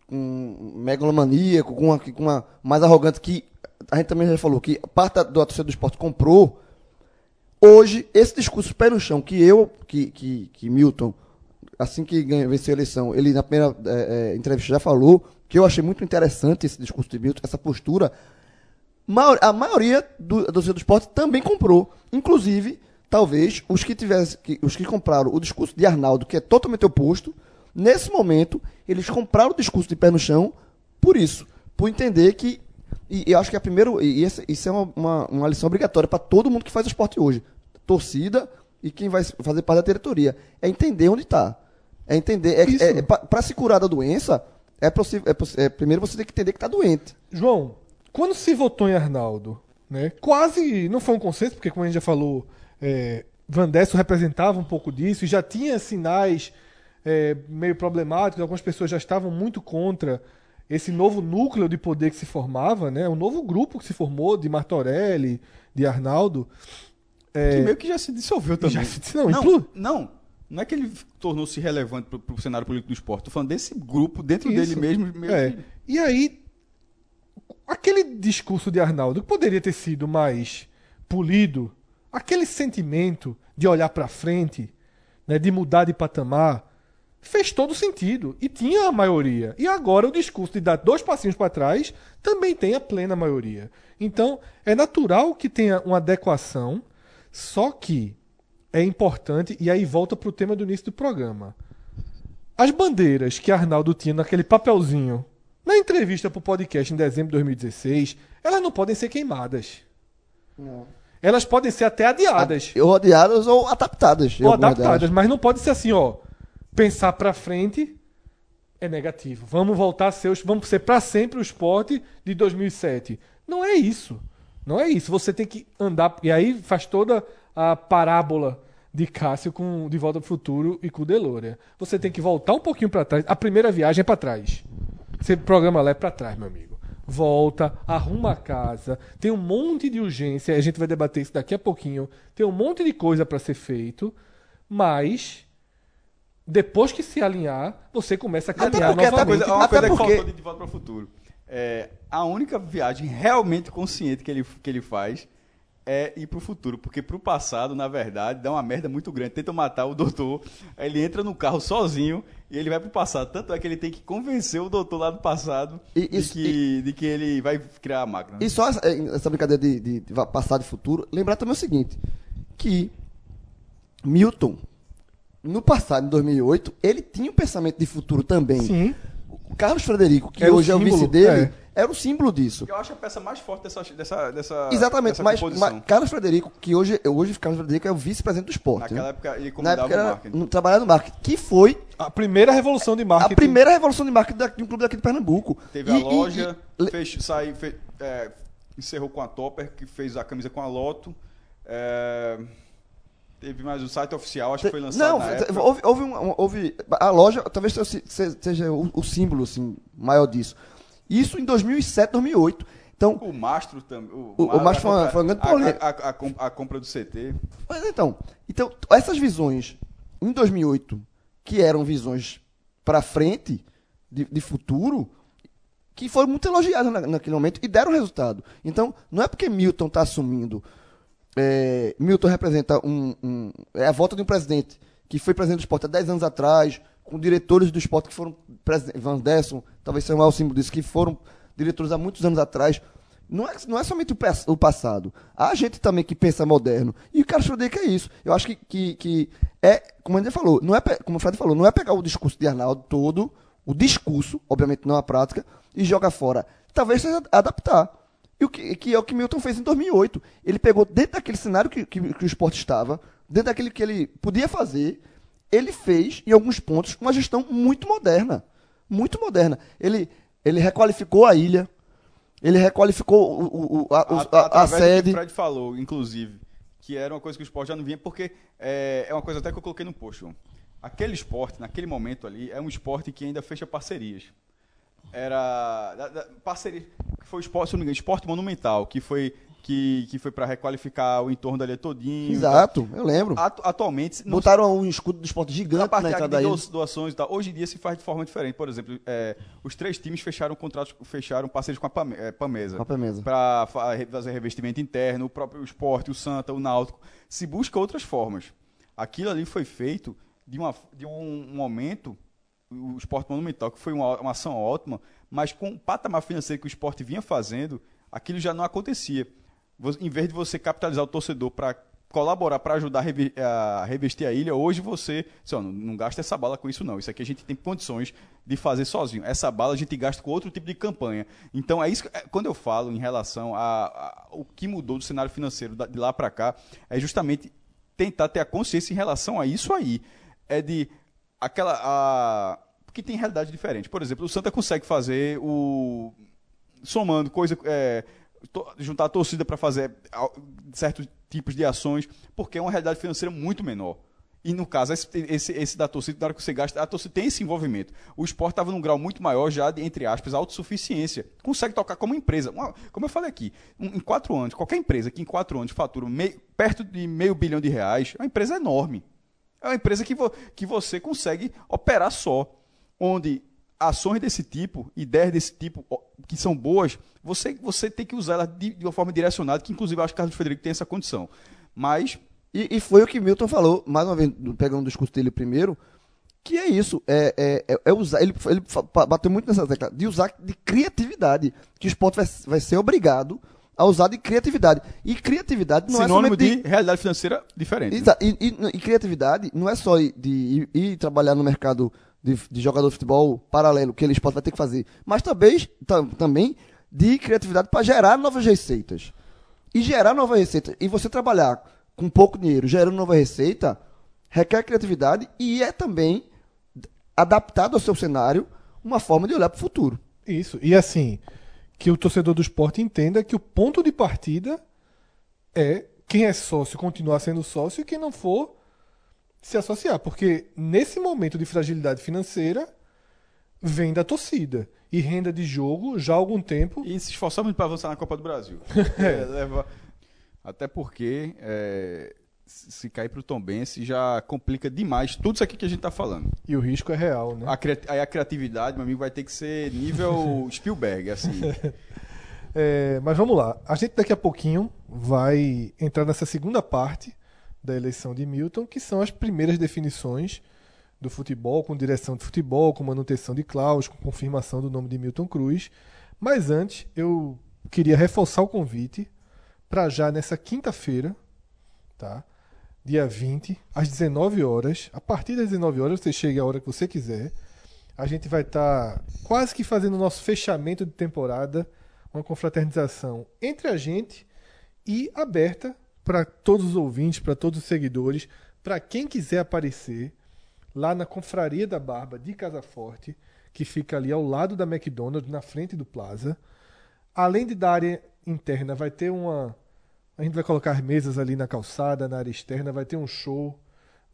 com megalomaníaco, com uma, com uma mais arrogante, que a gente também já falou, que parte da, da torcida do esporte comprou, hoje, esse discurso pé no chão, que eu, que, que, que Milton, assim que ganhou, venceu a eleição, ele na primeira é, é, entrevista já falou, que eu achei muito interessante esse discurso de Milton, essa postura, a maioria do, do do esporte também comprou. Inclusive, talvez, os que tivessem, os que compraram o discurso de Arnaldo, que é totalmente oposto, nesse momento, eles compraram o discurso de pé no chão por isso. Por entender que. E, eu acho que é primeiro. E isso é uma, uma, uma lição obrigatória para todo mundo que faz esporte hoje. Torcida e quem vai fazer parte da diretoria. É entender onde está. É entender. É, é, é para se curar da doença, é possível. É, é, primeiro você tem que entender que está doente. João, quando se votou em Arnaldo, né, quase não foi um consenso, porque como a gente já falou, é, Van Desso representava um pouco disso e já tinha sinais é, meio problemáticos, algumas pessoas já estavam muito contra esse novo núcleo de poder que se formava, né, um novo grupo que se formou de Martorelli, de Arnaldo. É, que meio que já se dissolveu também. Já se, não, não, não, não é que ele tornou-se relevante para o cenário político do esporte. Estou falando desse grupo, dentro Isso. dele mesmo. É. Que... E aí aquele discurso de Arnaldo que poderia ter sido mais polido, aquele sentimento de olhar para frente, né, de mudar de patamar, fez todo sentido e tinha a maioria. E agora o discurso de dar dois passinhos para trás também tem a plena maioria. Então, é natural que tenha uma adequação, só que é importante, e aí volta para o tema do início do programa. As bandeiras que Arnaldo tinha naquele papelzinho na entrevista para o podcast em dezembro de 2016, elas não podem ser queimadas. Não. Elas podem ser até adiadas. Ou adiadas ou adaptadas. Ou adaptadas, delas. mas não pode ser assim, ó. Pensar para frente é negativo. Vamos voltar a ser, vamos ser para sempre o esporte de 2007. Não é isso. Não é isso. Você tem que andar e aí faz toda a parábola de Cássio com De Volta ao Futuro e com Deloria. Você tem que voltar um pouquinho para trás. A primeira viagem é para trás. Você programa lá é para trás, meu amigo. Volta, arruma a casa, tem um monte de urgência, a gente vai debater isso daqui a pouquinho. Tem um monte de coisa para ser feito, mas depois que se alinhar, você começa a caminhar até novamente. Coisa, uma coisa porque... que faltou de volta para o futuro. É, a única viagem realmente consciente que ele, que ele faz é ir pro futuro, porque pro passado, na verdade, dá uma merda muito grande. Tentam matar o doutor, ele entra no carro sozinho e ele vai pro passado. Tanto é que ele tem que convencer o doutor lá do passado e, de, isso, que, e, de que ele vai criar a máquina. E só essa, essa brincadeira de, de, de passado e futuro, lembrar também o seguinte, que Milton, no passado, em 2008, ele tinha um pensamento de futuro também. Sim. O Carlos Frederico, que hoje é o vice dele... É era o símbolo disso. Eu acho a peça mais forte dessa. dessa, dessa Exatamente, dessa mas, mas, Carlos Frederico, que hoje, hoje Carlos Frederico é o vice-presidente do esporte. Naquela né? época ele comandava época o marketing. Trabalhava no marketing, que foi. A primeira revolução de marketing. A primeira revolução de marketing de um clube daqui de Pernambuco. Teve e, a loja, e, e, fez, sai, fez, é, encerrou com a Topper, que fez a camisa com a Loto. É, Teve mais o site oficial, acho que foi lançado. Não, houve, houve, um, houve, A loja talvez seja o, o, símbolo assim, maior disso. Isso em 2007, 2008. Então, o Mastro também. O, o, o Mastro foi foi uma grande polêmica. A, a, a, a, compra do CT. Mas então, então, essas visões em 2008, que eram visões para frente, de, de, futuro, que foram muito elogiadas na, naquele momento e deram resultado. Então, não é porque Milton está assumindo. É, Milton representa um, um, É a volta de um presidente que foi presidente do esporte há 10 anos atrás, com diretores do esporte que foram Van Desson, talvez seja o maior símbolo disso, que foram diretores há muitos anos atrás. Não é, não é somente o, o passado. Há gente também que pensa moderno. E o Schroeder que é isso. Eu acho que, que, que é, como gente falou, não é, como o Fred falou, não é pegar o discurso de Arnaldo todo, o discurso, obviamente não a prática, e jogar fora. Talvez seja adaptar. E o que, que é o que Milton fez em 2008. Ele pegou dentro daquele cenário que, que, que o esporte estava, dentro daquele que ele podia fazer, ele fez, em alguns pontos, uma gestão muito moderna. Muito moderna. Ele, ele requalificou a ilha, ele requalificou o, o, a, a, a, a sede. O Fred falou, inclusive, que era uma coisa que o esporte já não vinha, porque é, é uma coisa até que eu coloquei no post. aquele esporte, naquele momento ali, é um esporte que ainda fecha parcerias. Era. Da, da, parceria. Que foi o esporte, se não me engano, esporte monumental, que foi. Que, que foi para requalificar o entorno dali todinho. Exato, eu lembro. Atu- atualmente. não Botaram um escudo do esporte gigante parte na de entrada aí. do- doações e tal. Hoje em dia se faz de forma diferente. Por exemplo, é, os três times fecharam contratos, fecharam parceiros com a Pame- é, Pamesa. Com a Pamesa. Para fazer revestimento interno, o próprio esporte, o Santa, o Náutico. Se busca outras formas. Aquilo ali foi feito de, uma, de um momento, o esporte monumental, que foi uma, uma ação ótima, mas com o patamar financeiro que o esporte vinha fazendo, aquilo já não acontecia. Em vez de você capitalizar o torcedor para colaborar, para ajudar a revestir a ilha, hoje você diz, ó, não, não gasta essa bala com isso não. Isso aqui a gente tem condições de fazer sozinho. Essa bala a gente gasta com outro tipo de campanha. Então é isso é, quando eu falo em relação a, a- o que mudou do cenário financeiro de lá para cá, é justamente tentar ter a consciência em relação a isso aí. É de aquela a porque tem realidade diferente. Por exemplo, o Santa consegue fazer o somando coisa é, juntar a torcida para fazer certos tipos de ações, porque é uma realidade financeira muito menor. E no caso, esse, esse, esse da torcida, na hora que você gasta, a torcida tem esse envolvimento. O esporte estava num grau muito maior já de, entre aspas, autossuficiência. Consegue tocar como empresa. Uma- como eu falei aqui, um- em quatro anos, qualquer empresa que em quatro anos fatura mei- perto de meio bilhão de reais, é uma empresa enorme. É uma empresa que, vo- que você consegue operar só. Onde ações desse tipo, ideias desse tipo, que são boas, você, você tem que usar elas de, de uma forma direcionada, que inclusive eu acho que o Carlos Frederico tem essa condição. Mas E, e foi o que Milton falou, mais uma vez, pegando o discurso dele primeiro, que é isso, é, é, é- é usar, ele, ele bateu muito nessa tecla, de usar de criatividade, que o esporte vai, vai ser obrigado a usar de criatividade. E criatividade não é sinônimo somente de realidade financeira diferente. né? Exa- E, e- e criatividade não é só de ir, ir trabalhar no mercado de, de jogador de futebol paralelo, que ele esporte vai ter que fazer, mas também, tam- também de criatividade para gerar novas receitas. E gerar novas receitas, e você trabalhar com pouco dinheiro, gerando nova receita, requer criatividade e é também adaptado ao seu cenário uma forma de olhar para o futuro. Isso. E assim, que o torcedor do esporte entenda que o ponto de partida é quem é sócio continuar sendo sócio e quem não for se associar. Porque nesse momento de fragilidade financeira vem da torcida. E renda de jogo já há algum tempo. E se esforçar muito para avançar na Copa do Brasil. [laughs] É, leva- Até porque é, se cair para o Tombense já complica demais tudo isso aqui que a gente está falando. E o risco é real, né? A, aí a criatividade, meu amigo, vai ter que ser nível [laughs] Spielberg, assim. [laughs] É, mas vamos lá. A gente daqui a pouquinho vai entrar nessa segunda parte da eleição de Milton, que são as primeiras definições do futebol, com direção de futebol, com manutenção de Klaus, com confirmação do nome de Milton Cruz. Mas antes, eu queria reforçar o convite para já nessa quinta-feira, tá? Dia 20, às 19 horas. A partir das 19 horas, você chega a hora que você quiser. A gente vai estar quase que fazendo o nosso fechamento de temporada, uma confraternização entre a gente e aberta para todos os ouvintes, para todos os seguidores, para quem quiser aparecer lá na Confraria da Barba de Casa Forte, que fica ali ao lado da McDonald's, na frente do Plaza. Além de da área interna, vai ter uma. A gente vai colocar mesas ali na calçada, na área externa, vai ter um show.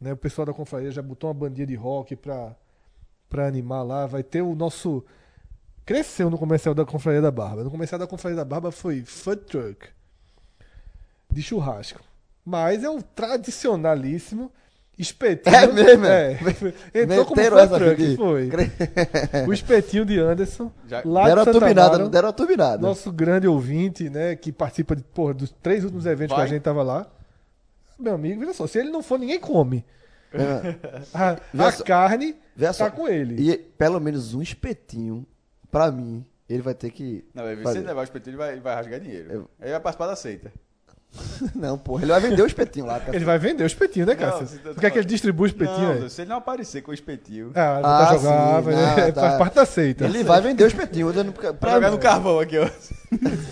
Né? O pessoal da confraria já botou uma bandinha de rock para para animar lá. Vai ter o nosso. Cresceu no comercial da Confraria da Barba. No comercial da Confraria da Barba foi food truck de churrasco. Mas é o tradicionalíssimo espetinho. É mesmo, É. é? [laughs] Entrou como Meteram truck, aqui. foi. O espetinho de Anderson. Já- lá Deram de a Santa turbinada, não deram a turbinada. nosso grande ouvinte, né, que participa de, porra, dos três últimos eventos Vai. que a gente tava lá. Meu amigo, veja só, se ele não for, ninguém come. É. [laughs] A, a só- carne tá só. com ele. E pelo menos um espetinho, pra mim, ele vai ter que. Não, se ele levar o espetinho, ele vai, ele vai rasgar dinheiro. Ele vai participar da seita. [laughs] Não, porra, ele vai vender o espetinho lá. cara. Ele vai vender o espetinho, né, Cássio? se tá- Tu quer que ele distribua o espetinho não, aí? se ele não aparecer com o espetinho, Ah, Ah, vai jogar, sim, vai- não, [laughs] faz tá. parte da seita. Ele vai vender o espetinho. Dando pra, jogar no carvão aqui, ó. [laughs]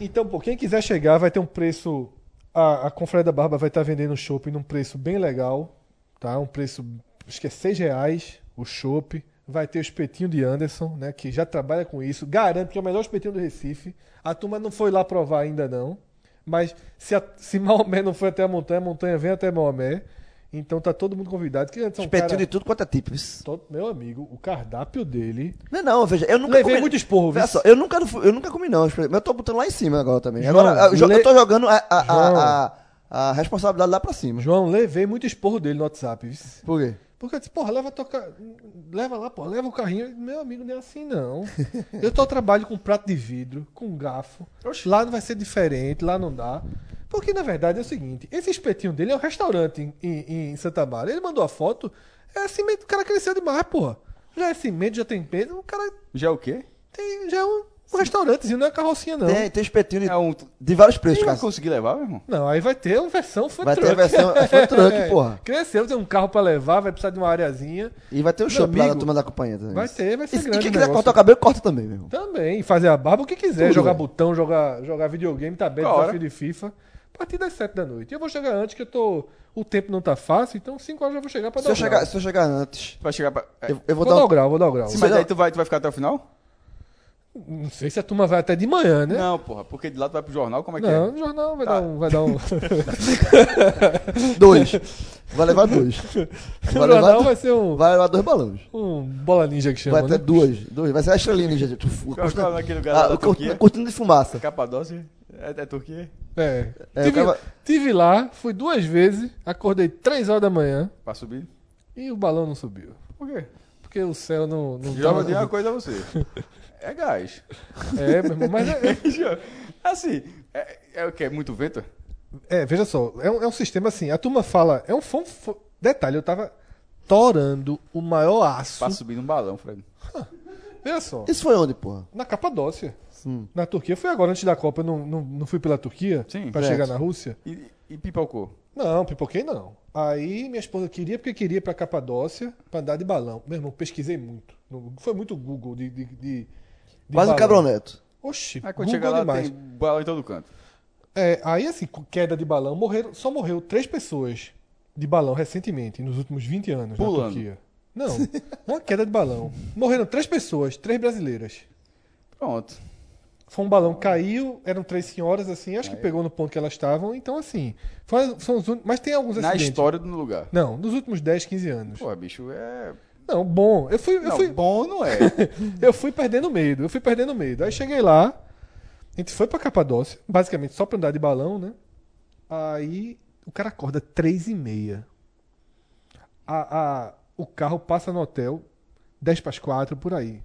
Então, pô, quem quiser chegar vai ter um preço. A, a Confraria da Barba vai estar vendendo o chopp num preço bem legal, tá? Um preço, acho que é 6 reais o chopp. Vai ter o espetinho de Anderson, né? Que já trabalha com isso. Garanto que é o melhor espetinho do Recife. A turma não foi lá provar ainda não. Mas se, a, se Maomé não foi até a montanha, a montanha vem até Maomé. Então tá todo mundo convidado. Que antes é Espetinho cara, de tudo quanto é tipo. isso. todo- meu amigo, o cardápio dele. Não, não, veja, eu nunca Levei comi. muito esporro, Veja viu? só, eu nunca, eu nunca comi, não. Mas eu tô botando lá em cima agora também. João, agora, eu, le- eu tô jogando a, a, a, a responsabilidade lá pra cima. João, levei muito esporro dele no WhatsApp. viu? Por quê? Porque eu disse, porra, leva, tua ca- leva lá, pô, leva o carrinho. Meu amigo, não é assim não. eu tô trabalho com prato de vidro, com garfo. Lá não vai ser diferente, lá não dá. Porque na verdade é o seguinte: esse espetinho dele é um restaurante em, em- em Santa Mara. Ele mandou a foto, é cimento, o cara cresceu demais, porra. Já é cimento, já tem peso, o cara Já é o quê? tem, já é um, um restaurantezinho, não é carrocinha não. Tem, tem espetinho de, É um. de vários preços, Você vai cara. conseguir levar, meu irmão? Não, aí vai ter uma versão food Vai ter a versão é food truck, [laughs] porra. Cresceu, tem um carro pra levar, vai precisar de uma areazinha. E vai ter o Meu shopping lá da turma da companhia também. Vai ter, vai ser E, e grande quem o quiser negócio. cortar o cabelo, corta também, meu irmão. Também, fazer a barba, o que quiser, Tudo, jogar é. botão, jogar, jogar videogame, tá bem, desafio de FIFA. A partir das 7 da noite. E eu vou chegar antes, que eu tô. O tempo não tá fácil, então 5 horas eu já vou chegar pra Se dar eu, o chegar, grau. se eu chegar antes, vai chegar pra. é, eu, eu vou Vou, dar dar um... o grau, vou dar o grau. Sim, mas aí tu vai, tu vai ficar até o final? Não sei se a turma vai até de manhã, né? Não, porra, porque de lá tu vai pro jornal, como é que Não, é? no jornal vai Tá. dar um. Vai dar um. [laughs] Dois. Vai levar dois. Vai levar, jornal do- vai ser um, vai levar dois balões. um bola ninja que chama. Vai ter né? duas, duas. Vai ser a estrelinha ninja. gente. Qual qual é aquele lugar Ah, lá da Turquia? cortina de fumaça. Capadócia? É, é Turquia? É. É, tive, tive lá, fui duas vezes, acordei 3 horas da manhã Pra subir? e o balão não subiu. Por quê? Porque o céu não. não Já vou tava- dizer uma coisa a você. [laughs] É gás. É, meu irmão, mas é, é- [laughs] Assim, é, é o que? É muito vento? É, veja só, é um, é um sistema assim, a turma fala, é um fom- fo- detalhe, eu tava torando o maior aço. Pra subir num balão, Fred. Veja só, Isso foi onde, porra? na Capadócia, Hum. na Turquia, foi agora antes da Copa, eu não, não, não fui pela Turquia Sim, pra certo. chegar na Rússia. E, e pipocou. Não, pipoquei não. Aí minha esposa queria porque queria ir pra Capadócia pra andar de balão. Meu irmão, pesquisei muito. Foi muito Google de, de, de, de Quase um balão. cabroneto. Oxi, Aí quando chega lá demais. tem balão em todo canto. É, aí assim, queda de balão, morreram, só morreu três pessoas de balão recentemente, nos últimos 20 anos Pulando. na Turquia. Não, uma queda de balão. Morreram três pessoas, três brasileiras. Pronto. Foi um balão caiu, eram três senhoras assim, acho que pegou no ponto que elas estavam, então assim, foi- são os mas tem alguns Na acidentes. história do lugar. Não, nos últimos 10, 15 anos. Pô, bicho, é. Não, bom, eu fui, eu Não, fui, bom não é. [laughs] eu fui perdendo medo, eu fui perdendo medo. Aí cheguei lá, a gente foi pra Capadócia, basicamente só pra andar de balão, né? Aí o cara acorda três e meia. A, a- o carro passa no hotel 10 para as 4, por aí.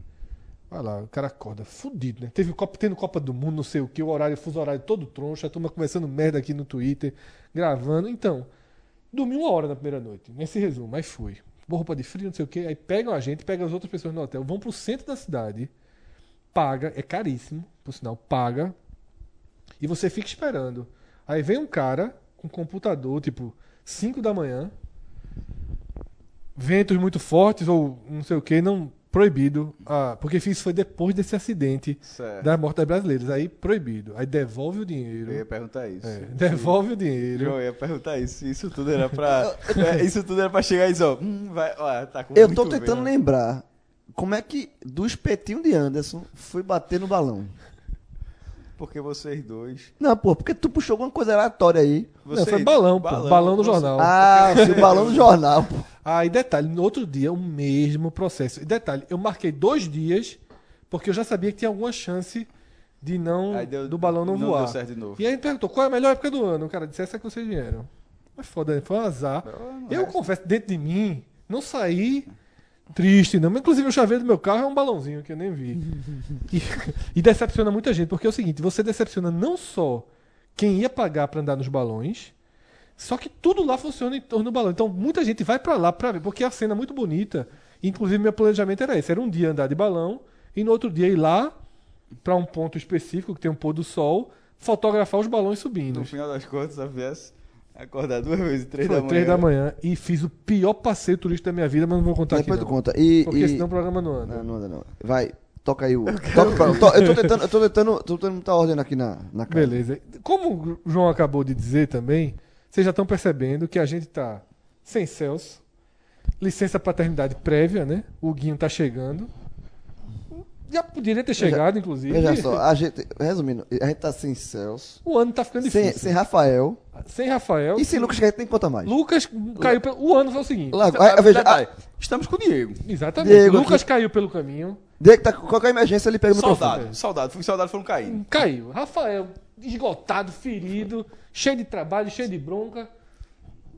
Vai lá, o cara acorda fudido, né? Teve Copa, tendo Copa do Mundo, não sei o que, o horário, fuso horário todo troncho, a turma conversando merda aqui no Twitter, gravando. Então, dormi uma hora na primeira noite, nesse resumo, aí fui. Boa roupa de frio, não sei o que, aí pegam a gente, pegam as outras pessoas no hotel, vão pro centro da cidade, paga, é caríssimo, por sinal, paga, e você fica esperando. Aí vem um cara com computador, tipo, 5 da manhã, ventos muito fortes ou não sei o que, não proibido, ah, porque isso foi depois desse acidente Certo. da morte das brasileiras, aí proibido. Aí devolve o Eu ia dinheiro. perguntar isso. É, devolve o dinheiro. Eu ia perguntar isso. Isso tudo era pra. é, isso tudo era pra chegar e dizer, ó. Hum, vai, ó, tá com Eu muito tô tentando vento. lembrar como é que do espetinho de Anderson foi bater no balão. Porque vocês dois. Não, pô, porque tu puxou alguma coisa aleatória aí. Não, foi balão, pô. Balão no jornal. Ah, foi [laughs] balão no jornal, pô. Ah, e detalhe, no outro dia, o mesmo processo. E detalhe, eu marquei dois dias, porque eu já sabia que tinha alguma chance de não deu- do balão não, voar. deu certo de novo. E aí ele perguntou qual é a melhor época do ano. O cara disse essa que vocês vieram. Mas foda, né? foi um azar. Eu confesso, dentro de mim, não saí triste, não. Inclusive, o chaveiro do meu carro é um balãozinho que eu nem vi. [laughs] e, e decepciona muita gente, porque é o seguinte: você decepciona não só quem ia pagar pra andar nos balões, só que tudo lá funciona em torno do balão. Então, muita gente vai pra lá pra ver, porque a cena é muito bonita. Inclusive, meu planejamento era esse: era um dia andar de balão e no outro dia ir lá pra um ponto específico que tem um pôr do sol, fotografar os balões subindo. No final das contas, a viesse acordar duas vezes, três Foi da manhã. três da manhã e fiz o pior passeio turístico da minha vida, mas não vou contar Depois aqui. tu Não. conta. E, Porque e... senão o programa não anda. Não, não anda não. Vai, toca aí o... Toca pra... to- Eu tô tentando, eu tô tentando, tô tentando botar ordem aqui na, na casa. Beleza. Como o João acabou de dizer também, vocês já estão percebendo que a gente tá sem Celso, licença paternidade prévia, né? O Guinho tá chegando. Já poderia ter chegado, inclusive. Veja só, a gente, resumindo, a gente tá sem Celso, O ano tá ficando sem, difícil. sem Rafael Sem Rafael. e sem Lucas, que a gente nem conta mais. Lucas caiu pelo. O ano foi o seguinte. Lago- aí, veja, Detalhe, ah, Estamos com o Diego. Exatamente. Diego Lucas aqui. caiu pelo caminho. Diego tá com qualquer emergência, ele pega o. Saudade, saudade. Fui saudade foram caindo. Caiu. Rafael, esgotado, ferido, cheio de trabalho, cheio de bronca.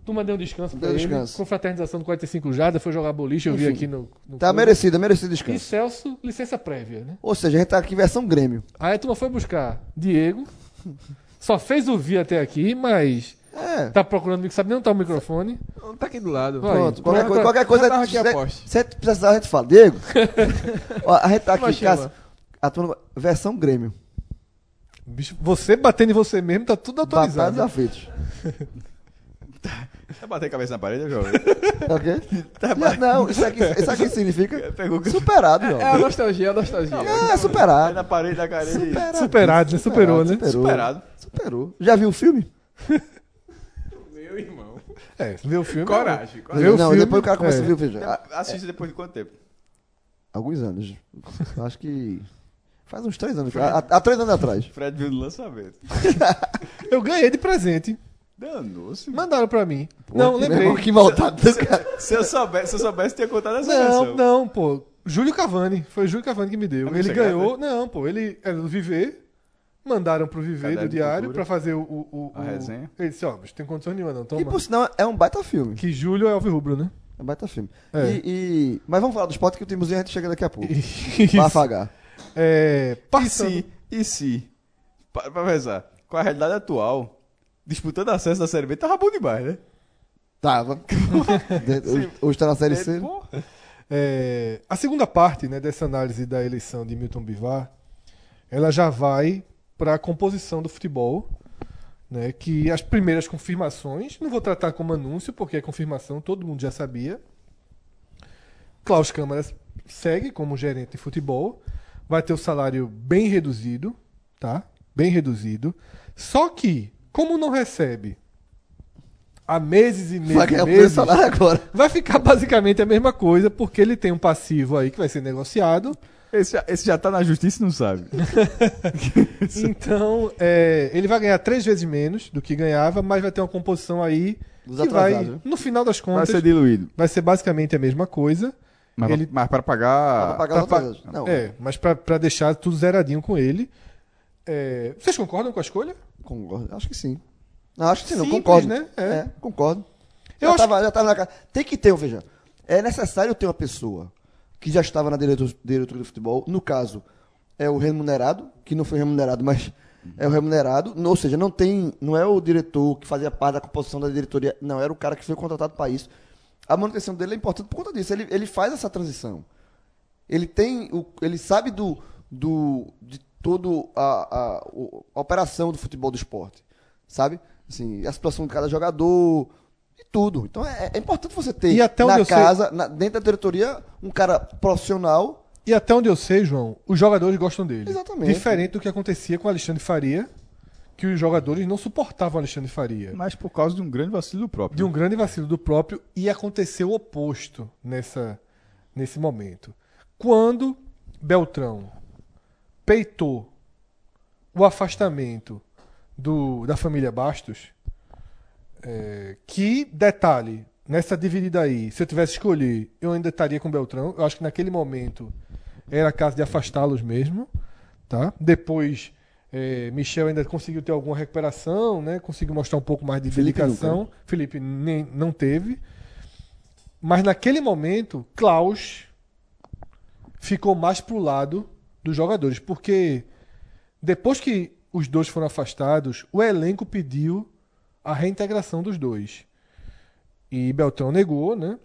Turma deu um descanso pra Deu ele. descanso. Confraternização do 45 Jardas, foi jogar boliche, eu vi Enfim. aqui no. no Tá coisa. merecido, é merecido E descanso. Celso, licença prévia, né? Ou seja, a gente tá aqui versão Grêmio. Aí a turma foi buscar Diego. [laughs] Só fez o vi até aqui, mas É. tá procurando, sabe nem onde tá o microfone. Não tá aqui do lado. Pronto, qualquer, coisa, qualquer coisa. Já tava aqui a se- precisar, a gente fala. Diego. [laughs] Ó, a gente tá aqui, chama. Cássio. A turma, versão Grêmio. Bicho, você batendo em você mesmo, tá tudo autorizado. afeitos. Tá [laughs] bater a cabeça na parede, jovem? Tá ok? Já- não, isso aqui, isso aqui significa [laughs] Pegou superado, É, meu. é a nostalgia, é a nostalgia. É, Aí superado. na parede da cara. Superado. Superado, né? Superou, né? Superou. Superado. Superou. Já viu o filme? Meu irmão. É, vê o filme. Coragem, coragem. O não, filme, depois o cara começa é. a ver o. Há- Assiste depois de quanto tempo? Alguns anos. [laughs] Acho que. Faz uns três anos. Há, há três anos atrás. Fred viu no lançamento. [laughs] Eu ganhei de presente. Danou-se. Mandaram pra mim. Pô, não, que lembrei. irmão, Que maldade [laughs] cara. Se eu soubesse, se eu soubesse, tinha contado essa Não, versão. não, pô. Júlio Cavani. Foi o Júlio Cavani que me deu. Amigo ele secreto, ganhou. Não, pô. Ele era do Viver. Mandaram pro Viver Caderno do diário pra fazer o. o, o- A o- resenha. Ele disse: Ó, bicho, tem condições nenhuma não. Toma. por sinal é um baita filme. Que Júlio é Alvirrubro, né? É um baita filme. É. E, e- Mas vamos falar do esporte que o Timozinho a gente chega daqui a pouco. Pra afagar. É, E passando. se, e se, para pra pensar, com a realidade atual, disputando acesso da Série B, tava bom demais, né? Tava. [laughs] Hoje, hoje tá na Série C. Pô, É, a segunda parte né, dessa análise da eleição de Milton Bivar, ela já vai para a composição do futebol, né, que as primeiras confirmações, não vou tratar como anúncio, porque é confirmação, todo mundo já sabia. Klaus Câmaras segue como gerente de futebol, vai ter o salário bem reduzido, tá? Bem reduzido. Só que, como não recebe há meses e meses, Vai ganhar meses salário agora. Vai ficar basicamente a mesma coisa, porque ele tem um passivo aí que vai ser negociado. esse, já, esse já tá na justiça e não sabe. [laughs] Então, é, ele vai ganhar três vezes menos do que ganhava, mas vai ter uma composição aí Dos que vai, né? no final das Vai contas, ser diluído. vai ser basicamente a mesma coisa. Mas, Ele- mas para Pra pagar... pagar os pra-. Não, É, mas pra pra deixar tudo zeradinho com ele. É, vocês concordam com a escolha? Concordo. Acho que sim. Não, acho que sim, não. Simples, Concordo. né? É. É, concordo. Eu já, acho tava, já tava na cara. Tem que ter, veja. É necessário ter uma pessoa que já estava na diretor- diretoria do futebol. No caso, é o remunerado, que não foi remunerado, mas é o remunerado. Ou seja, não tem. Não é o diretor que fazia parte da composição da diretoria. Não, era o cara que foi contratado para isso. A manutenção dele é importante por conta disso. Ele, ele faz essa transição. Ele tem. O, ele sabe do. do de todo a, a, a operação do futebol do esporte. Sabe? Assim, a situação de cada jogador e tudo. Então é, é importante você ter E na eu sei- casa, na- dentro da diretoria, um cara profissional. E até onde eu sei, João, os jogadores gostam dele. Exatamente. Diferente do que acontecia com o Alexandre Faria, que os jogadores não suportavam o Alexandre Faria. Mas por causa de um grande vacilo próprio. de um grande vacilo do próprio e aconteceu o oposto nessa, nesse momento. Quando Beltrão peitou o afastamento do, da família Bastos, é, que, detalhe, nessa dividida aí, se eu tivesse escolher, eu ainda estaria com Beltrão. Eu acho que naquele momento era caso de afastá-los mesmo. Tá? Depois, é, Michel ainda conseguiu ter alguma recuperação, né? conseguiu mostrar um pouco mais de dedicação. Felipe nem, não teve. Mas naquele momento, Klaus ficou mais pro lado dos jogadores, porque depois que os dois foram afastados, o elenco pediu a reintegração dos dois. E Beltrão negou, né?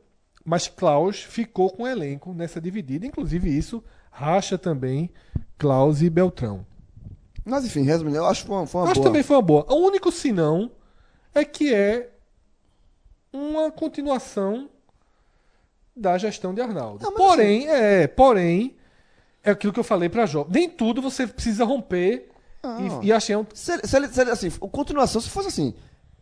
Mas Klaus ficou com o elenco nessa dividida. Inclusive, isso racha também Klaus e Beltrão. Mas enfim, resumindo, eu acho que foi uma, foi uma Acho boa. também foi uma boa. O único senão é que é uma continuação da gestão de Arnaldo. Não, porém, é, porém, é aquilo que eu falei para Jó. Nem tudo você precisa romper Não. e, e achar um Se, se ele, se ele, assim, a continuação, se fosse assim,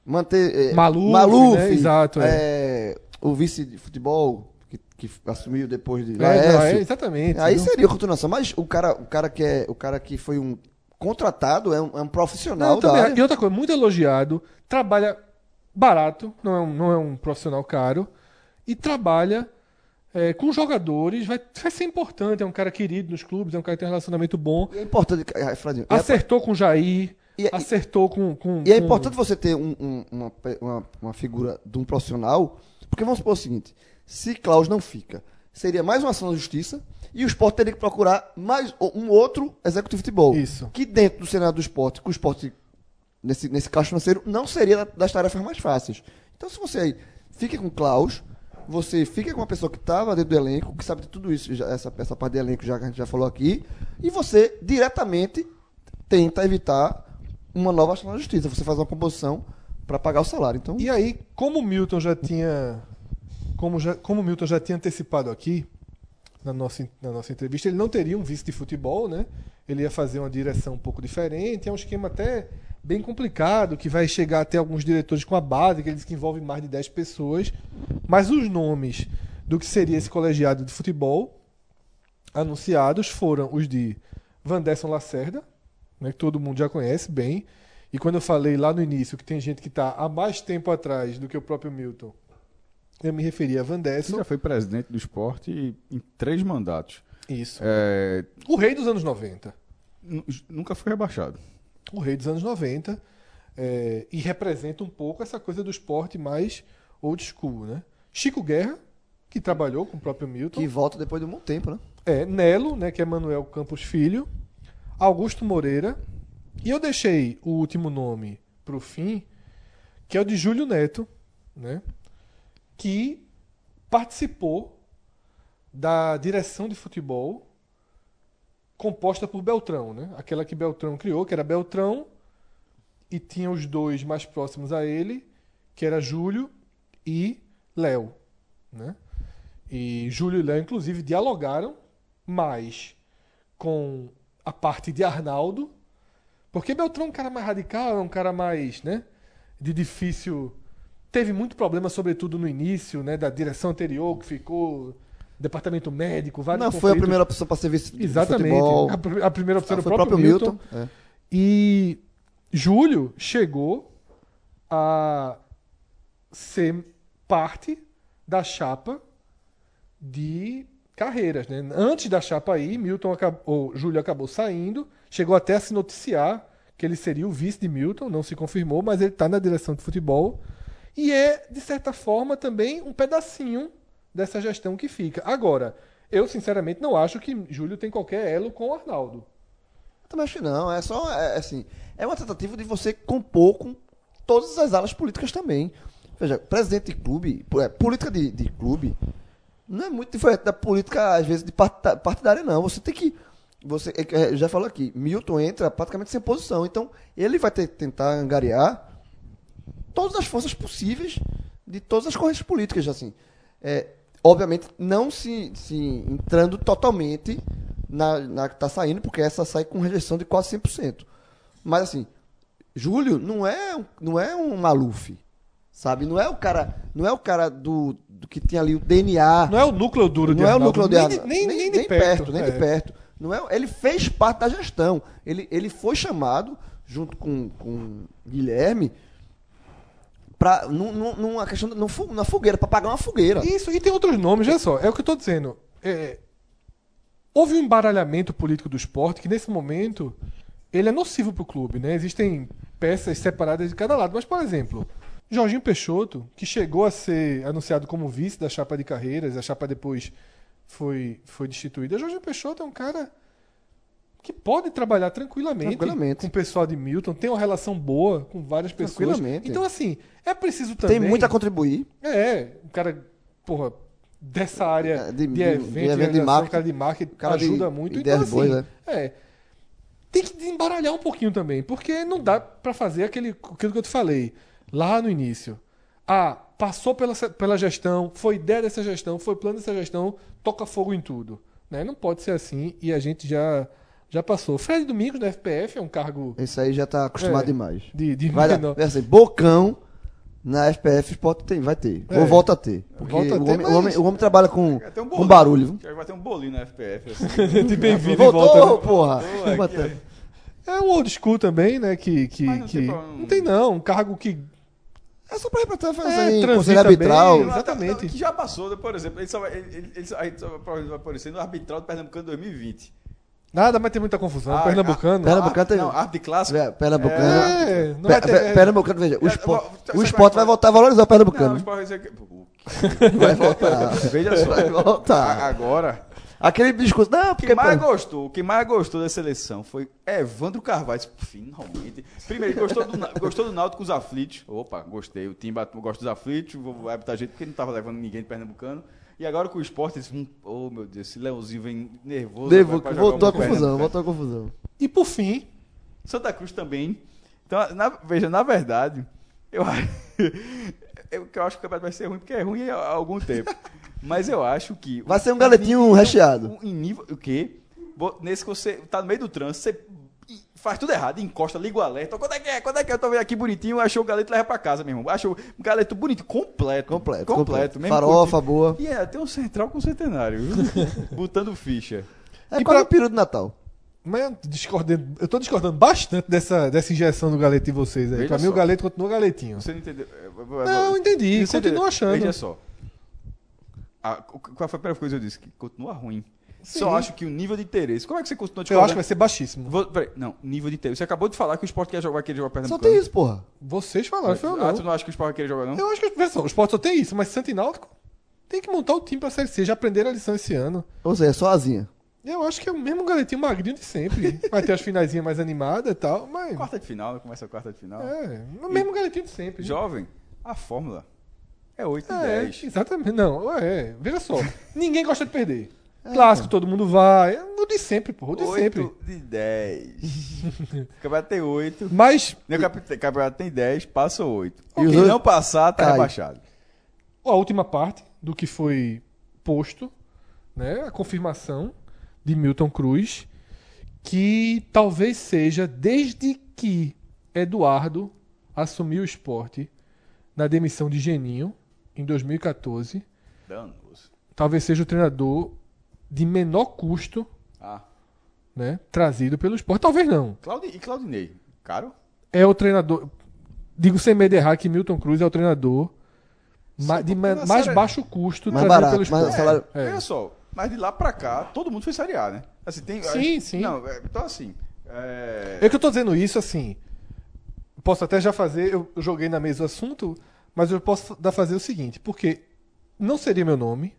manter. É, Maluf, Maluf né? Exato, é, o vice de futebol, que que assumiu depois de É, Laércio. é, exatamente. Aí viu? seria continuação, mas o cara, o cara que é, o cara que foi um contratado é um, é um profissional Não, também- área. E outra coisa, muito elogiado, trabalha barato, não é um, não é um profissional caro, e trabalha é, com jogadores, vai, vai ser importante, é um cara querido nos clubes, é um cara que tem um relacionamento bom. E é importante, ah, Fradinho, é- Acertou com o Jair, E- acertou com, com. E é com- importante você ter um- um- uma, uma, uma figura de um profissional, porque vamos supor o seguinte: se Klaus não fica, seria mais uma ação da justiça e o esporte teria que procurar mais um outro executivo de futebol. Isso. Que dentro do cenário do esporte, com o esporte nesse, nesse caso financeiro, não seria da- das tarefas mais fáceis. Então, se você aí fica com Klaus, você fica com uma pessoa que estava dentro do elenco, que sabe de tudo isso, já- essa, essa parte de elenco já que a gente já falou aqui, e você diretamente tenta evitar uma nova ação na justiça. Você faz uma composição para pagar o salário. Então, E aí, como o Milton já tinha. Como, já, como Milton já tinha antecipado aqui na nossa, na nossa entrevista, ele não teria um vice de futebol, né? Ele ia fazer uma direção um pouco diferente. É um esquema até bem complicado, que vai chegar até alguns diretores com a base, que eles que envolvem mais de 10 pessoas. Mas os nomes do que seria esse colegiado de futebol anunciados foram os de Vanderson Lacerda, né, que todo mundo já conhece bem. E quando eu falei lá no início que tem gente que está há mais tempo atrás do que o próprio Milton, eu me referi a Ele Vanderson. já foi presidente do esporte em três mandatos. Isso. É, O rei dos anos 90. nu- nunca foi rebaixado. O rei dos anos 90. é, e representa um pouco essa coisa do esporte mais old school, né? Chico Guerra, que trabalhou com o próprio Milton. que volta depois de um bom tempo, né? É, Nelo, né, que é Manuel Campos Filho, Augusto Moreira, e eu deixei o último nome pro fim, que é o de Júlio Neto, né, que participou da direção de futebol composta por Beltrão, né? Aquela que Beltrão criou, que era Beltrão e tinha os dois mais próximos a ele, que era Júlio e Léo, né? E Júlio e Léo, inclusive, dialogaram mais com a parte de Arnaldo, porque Beltrão é um cara mais radical, é um cara mais, né, de difícil... Teve muito problema, sobretudo no início, né, da direção anterior, que ficou departamento médico, vários Não foi a conflitos. primeira pessoa para ser vice de Exatamente. futebol. A, pr- a primeira opção Ah, era o foi próprio, Milton. É. E Júlio chegou a ser parte da chapa de carreiras. Né? Antes da chapa aí, Milton acabou, ou Júlio acabou saindo, chegou até a se noticiar que ele seria o vice de Milton, não se confirmou, mas ele está na direção de futebol. E é, de certa forma, também um pedacinho dessa gestão que fica. Agora, eu sinceramente não acho que Júlio tem qualquer elo com o Arnaldo. Eu também acho que não. É só, é, assim, é uma tentativa de você compor com todas as alas políticas também. Veja, presidente de clube, é, política de, de clube, não é muito diferente da política, às vezes, de partidária, não. Você tem que. Você, é é, já falou aqui, Milton entra praticamente sem posição. Então, ele vai ter, tentar angariar todas as forças possíveis de todas as correntes políticas, assim. É, obviamente, não se, se entrando totalmente na, na que está saindo, porque essa sai com rejeição de quase 100%. Mas, assim, Júlio não é, um- não é um Maluf, sabe? Não é o cara, não é o cara do, do que tinha ali o DNA. Não é o núcleo duro de Não é o núcleo de nem, Arnaldo. nem, nem, de perto. nem é. de perto. Não é, ele fez parte da gestão. Ele, ele foi chamado, junto com, com Guilherme, pra, num, num- numa questão, na fogueira, para pagar uma fogueira. Isso, e tem outros nomes, olha só, é o que eu tô dizendo. É, houve um embaralhamento político do esporte que, nesse momento, ele é nocivo pro clube, né? Existem peças separadas de cada lado. Mas, por exemplo, Jorginho Peixoto, que chegou a ser anunciado como vice da chapa de carreiras, a chapa depois foi, foi destituída. Jorginho Peixoto é um cara que pode trabalhar tranquilamente, Tranquilamente. com o pessoal de Milton, tem uma relação boa com várias pessoas. Tranquilamente. Então, assim, é preciso também. Tem muito a contribuir. É, um cara, porra, dessa área É, de, de- de- evento, de evento de marketing. cara de marketing Cara de ajuda muito. Então, assim, boas, né? é, tem que desembaralhar um pouquinho também, porque não dá pra fazer aquele, aquilo que eu te falei lá no início. Ah, passou pela, pela gestão, foi ideia dessa gestão, foi plano dessa gestão, toca fogo em tudo. Né? Não pode ser assim e a gente já, já passou. Fred Domingos, da FPF, é um cargo Esse aí já tá acostumado É. demais. de, de Vai dar, menor- vai assim, Bocão Na FPF o esporte tem, vai ter. É. Ou volta a ter. Porque Volta a o, ter, homem, mas- o, homem, o homem trabalha com, ter um com barulho. Vai ter um bolinho na FPF. Assim. [laughs] De bem-vindo e Voltou, volta. né? porra. Pô, é É um old school também, né? Que, que, não que- tem problema. não tem não, um cargo que É só pra representar fazer É, em transita conselho arbitral. bem. Exatamente. Que já passou, por exemplo, ele só vai, ele, ele- ele só, ele só vai aparecer no arbitral do Pernambucano 2020. Nada, mas tem muita confusão. Ah, Pernambucano. ah, Pernambucano tem- Não, árbitro clássico. É, Pernambucano. É, não vai ter- Pe- Pernambucano, veja, o É, esporte, vou- o esporte vai é? voltar a valorizar o Não, Pernambucano. os porra, isso aqui- Vai voltar. Veja só. Vai voltar. Agora, Aquele discurso, não, o porque... que mais gostou, o que mais gostou dessa eleição foi Evandro Carvalho. Finalmente. Primeiro, ele gostou do, [laughs] gostou do Náutico com os aflitos. Opa, gostei. O time gosta dos aflitos. Vou vou arbitrar gente porque não tava levando ninguém de Pernambucano. E agora com o esporte, hum, oh meu Deus, esse Leãozinho vem nervoso. Devo- voltou a confusão, voltou a confusão. E por fim, Santa Cruz também. Então, na- veja, na verdade, eu, acho- [laughs] eu, que eu acho que o campeonato vai ser ruim, porque é ruim há algum tempo. Mas eu acho que. Vai ser um galetinho recheado. Em nível. O quê? Nesse que você tá no meio do trânsito, você faz tudo errado, encosta, liga o alerta. Quando é que é? Quando é que é? Eu tô vendo aqui bonitinho, achou o galeto leva pra casa, meu irmão. Achou um galeto bonito, completo. Completo, Completo. completo. mesmo Farofa curtindo. boa. E é, tem um central com centenário, viu? [laughs] Botando ficha. É E quase pra- o peru do Natal. mas eu, discordando, eu tô discordando bastante dessa, dessa injeção do galeto de vocês aí. Veja pra mim só. o galeto continua galetinho. Você não entendeu? Não, eu entendi, Você entendeu? achando. Veja só. A- o- qual foi a primeira coisa que eu disse? Que continua ruim. Sim. Só acho que o nível de interesse. Como é que você continua Eu acho que vai ser baixíssimo. Vou- peraí, não, nível de interesse. Você acabou de falar que o Sport quer jogar, vai querer jogar Só Pernambucano. tem isso, porra. Vocês falaram, foi eu Ah, não. tu não acha que o Sport vai querer jogar, não? Eu acho que veja só, o esporte só tem isso, mas Santo e Náutico tem que montar o time pra Série C. Já aprenderam a lição esse ano. Ou seja, é só asinha. Eu acho que é o mesmo galetinho magrinho de sempre. [laughs] Vai ter as finaizinhas mais animadas e tal, mas. Quarta de final, começa a quarta de final. É, o mesmo galetinho de sempre. Jovem, a fórmula é 8 e É, 10. exatamente. Não, é. Veja só. Ninguém gosta de perder. Clássico, todo mundo vai. É o de sempre, pô. O de 8 sempre. de 10. o [laughs] campeonato tem 8. Mas O campe- campeonato tem 10, passa 8. E os quem oito- não passar, tá Cai. rebaixado. a última parte do que foi posto, né? A confirmação de Milton Cruz, que talvez seja desde que Eduardo assumiu o esporte na demissão de Geninho em 2014, Danos. talvez seja o treinador de menor custo, Ah, né? Trazido pelo esporte. Talvez não. Claudi... e Claudinei? Caro? É o treinador. Digo sem medo de errar que Milton Cruz é o treinador ma- de mais série- baixo custo Mais trazido barato, pelo mais esporte. salário- É. Olha só, mas de lá pra cá, todo mundo foi Série A, né? Assim, tem, Sim, sim. Não, é, então assim. É... É que eu tô dizendo isso assim. Posso até já fazer, eu joguei na mesa o assunto, mas eu posso da- fazer o seguinte, porque não seria meu nome,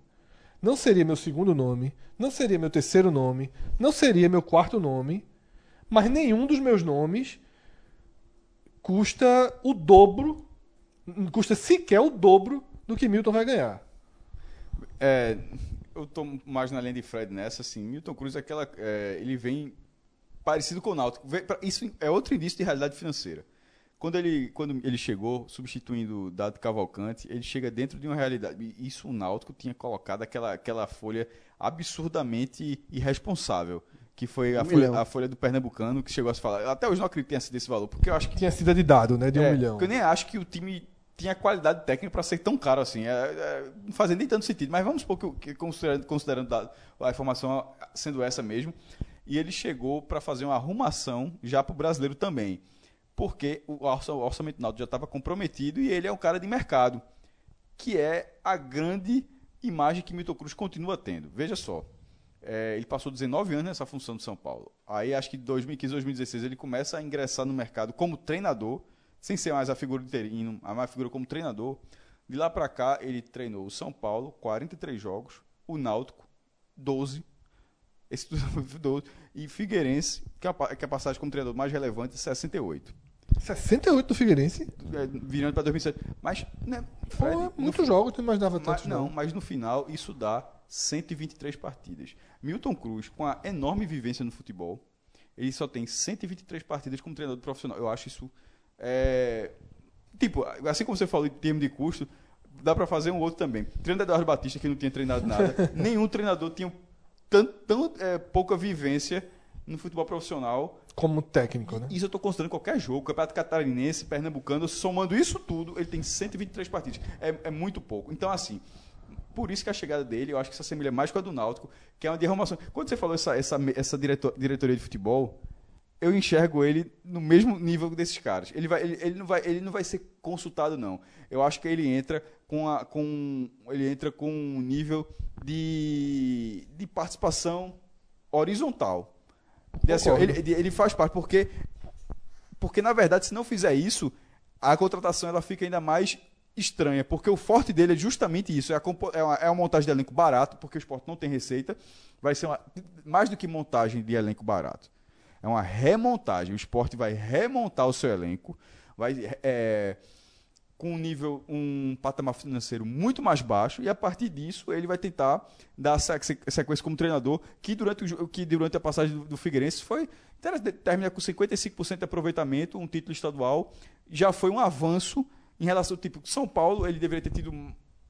não seria meu segundo nome, não seria meu terceiro nome, não seria meu quarto nome, mas nenhum dos meus nomes custa o dobro, custa sequer o dobro do que Milton vai ganhar. É, eu tô mais na linha de Fred nessa, assim. Milton Cruz é aquela. é, ele vem parecido com o Náutico. Isso é outro indício de realidade financeira. Quando ele, quando ele chegou, substituindo o Dado Cavalcante, ele chega dentro de uma realidade. E Isso o Náutico tinha colocado aquela, aquela folha absurdamente irresponsável. Que foi a, Um folha, a folha do Pernambucano, que chegou a se falar. Até hoje não acredito que tenha sido esse valor, porque eu acho que Tinha sido de dado, né, de um é, milhão. porque Eu nem acho que o time tinha qualidade técnica para ser tão caro assim. É, é, não fazia nem tanto sentido. Mas vamos supor que, que considerando, considerando da- a informação sendo essa mesmo. E ele chegou para fazer uma arrumação já para o brasileiro também. Porque o orça- o orçamento náutico já estava comprometido e ele é um cara de mercado. Que é a grande imagem que Milton Cruz continua tendo. Veja só. É, ele passou 19 anos nessa função de São Paulo. Aí acho que em 2015, 2016 ele começa a ingressar no mercado como treinador, sem ser mais a figura de interino, a mais figura como treinador. De lá para cá ele treinou o São Paulo, 43 jogos, o Náutico, 12, esse [laughs] foi 12, e Figueirense, é que é a passagem como treinador mais relevante, 68. 68 do Figueirense. É, virando para 2007. Mas, né, Pô, Fred, é no muitos jogos, tu não imaginava mas, tanto. não, mas no final isso dá 123 partidas. Milton Cruz, com a enorme vivência no futebol, ele só tem 123 partidas como treinador profissional. Eu acho isso. é, Tipo, assim como você falou em termos de custo, dá pra fazer um outro também. Treinador Eduardo Batista, que não tinha treinado nada, [laughs] nenhum treinador tinha tão, tão é, pouca vivência no futebol profissional. Como técnico, né? Isso eu tô considerando qualquer jogo. Campeonato Catarinense, Pernambucano, somando isso tudo, ele tem 123 partidas. É, é muito pouco. Então, assim, por isso que a chegada dele, eu acho que se assemelha mais com a do Náutico, que é uma derramação. Quando você falou essa, essa, essa diretor, diretoria de futebol, eu enxergo ele no mesmo nível desses caras. Ele, vai, ele, ele, não, vai, ele não vai ser consultado, não. Eu acho que ele entra com, a, com, ele entra com um nível de, de participação horizontal. Assim, ó, ele, ele faz parte, porque, porque, na verdade, se não fizer isso, a contratação ela fica ainda mais estranha, porque o forte dele é justamente isso, é, a, é, uma, é uma montagem de elenco barato, porque o esporte não tem receita, vai ser uma, mais do que montagem de elenco barato. É uma remontagem, o esporte vai remontar o seu elenco, vai é, com um nível, um patamar financeiro muito mais baixo, e a partir disso ele vai tentar dar sequ- sequência como treinador, que durante, o, que durante a passagem do, do Figueirense foi, ter- termina com 55% de aproveitamento, um título estadual, já foi um avanço em relação ao tipo São Paulo, ele deveria ter tido.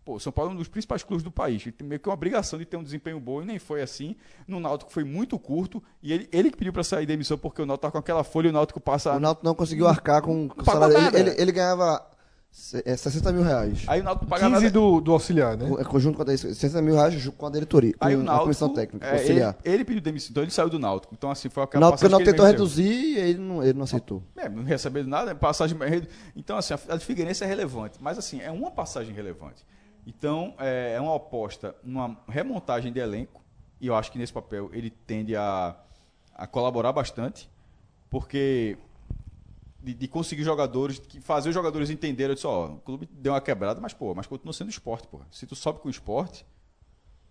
Pô, São Paulo é um dos principais clubes do país. Ele tem meio que uma obrigação de ter um desempenho bom e nem foi assim. No Náutico foi muito curto e ele, ele que pediu para sair da emissão porque o Náutico tá com aquela folha e o Náutico passa. O Náutico não conseguiu arcar com, o salário. Ele, ele, ele ganhava é, 60 mil reais. Aí o Náutico paga 15 nada. do, do auxiliar, né? É conjunto com a 60 mil reais com a diretoria, com Aí o a Náutico. comissão técnica, é, o ele, auxiliar. ele pediu demissão, então ele saiu do Náutico. Então, assim, foi O aquela Náutico, o passagem Náutico que tentou ele venceu. reduzir e ele não, ele não aceitou. É, não recebendo nada, é passagem. Então, assim, a de Figueirense é relevante, mas assim, é uma passagem relevante. Então, é, é uma aposta numa remontagem de elenco, e eu acho que nesse papel ele tende a, a colaborar bastante, porque de, de conseguir jogadores, que fazer os jogadores entenderem, eu disse, ó, o clube deu uma quebrada, mas, pô, mas continua sendo esporte, pô. Se tu sobe com o esporte,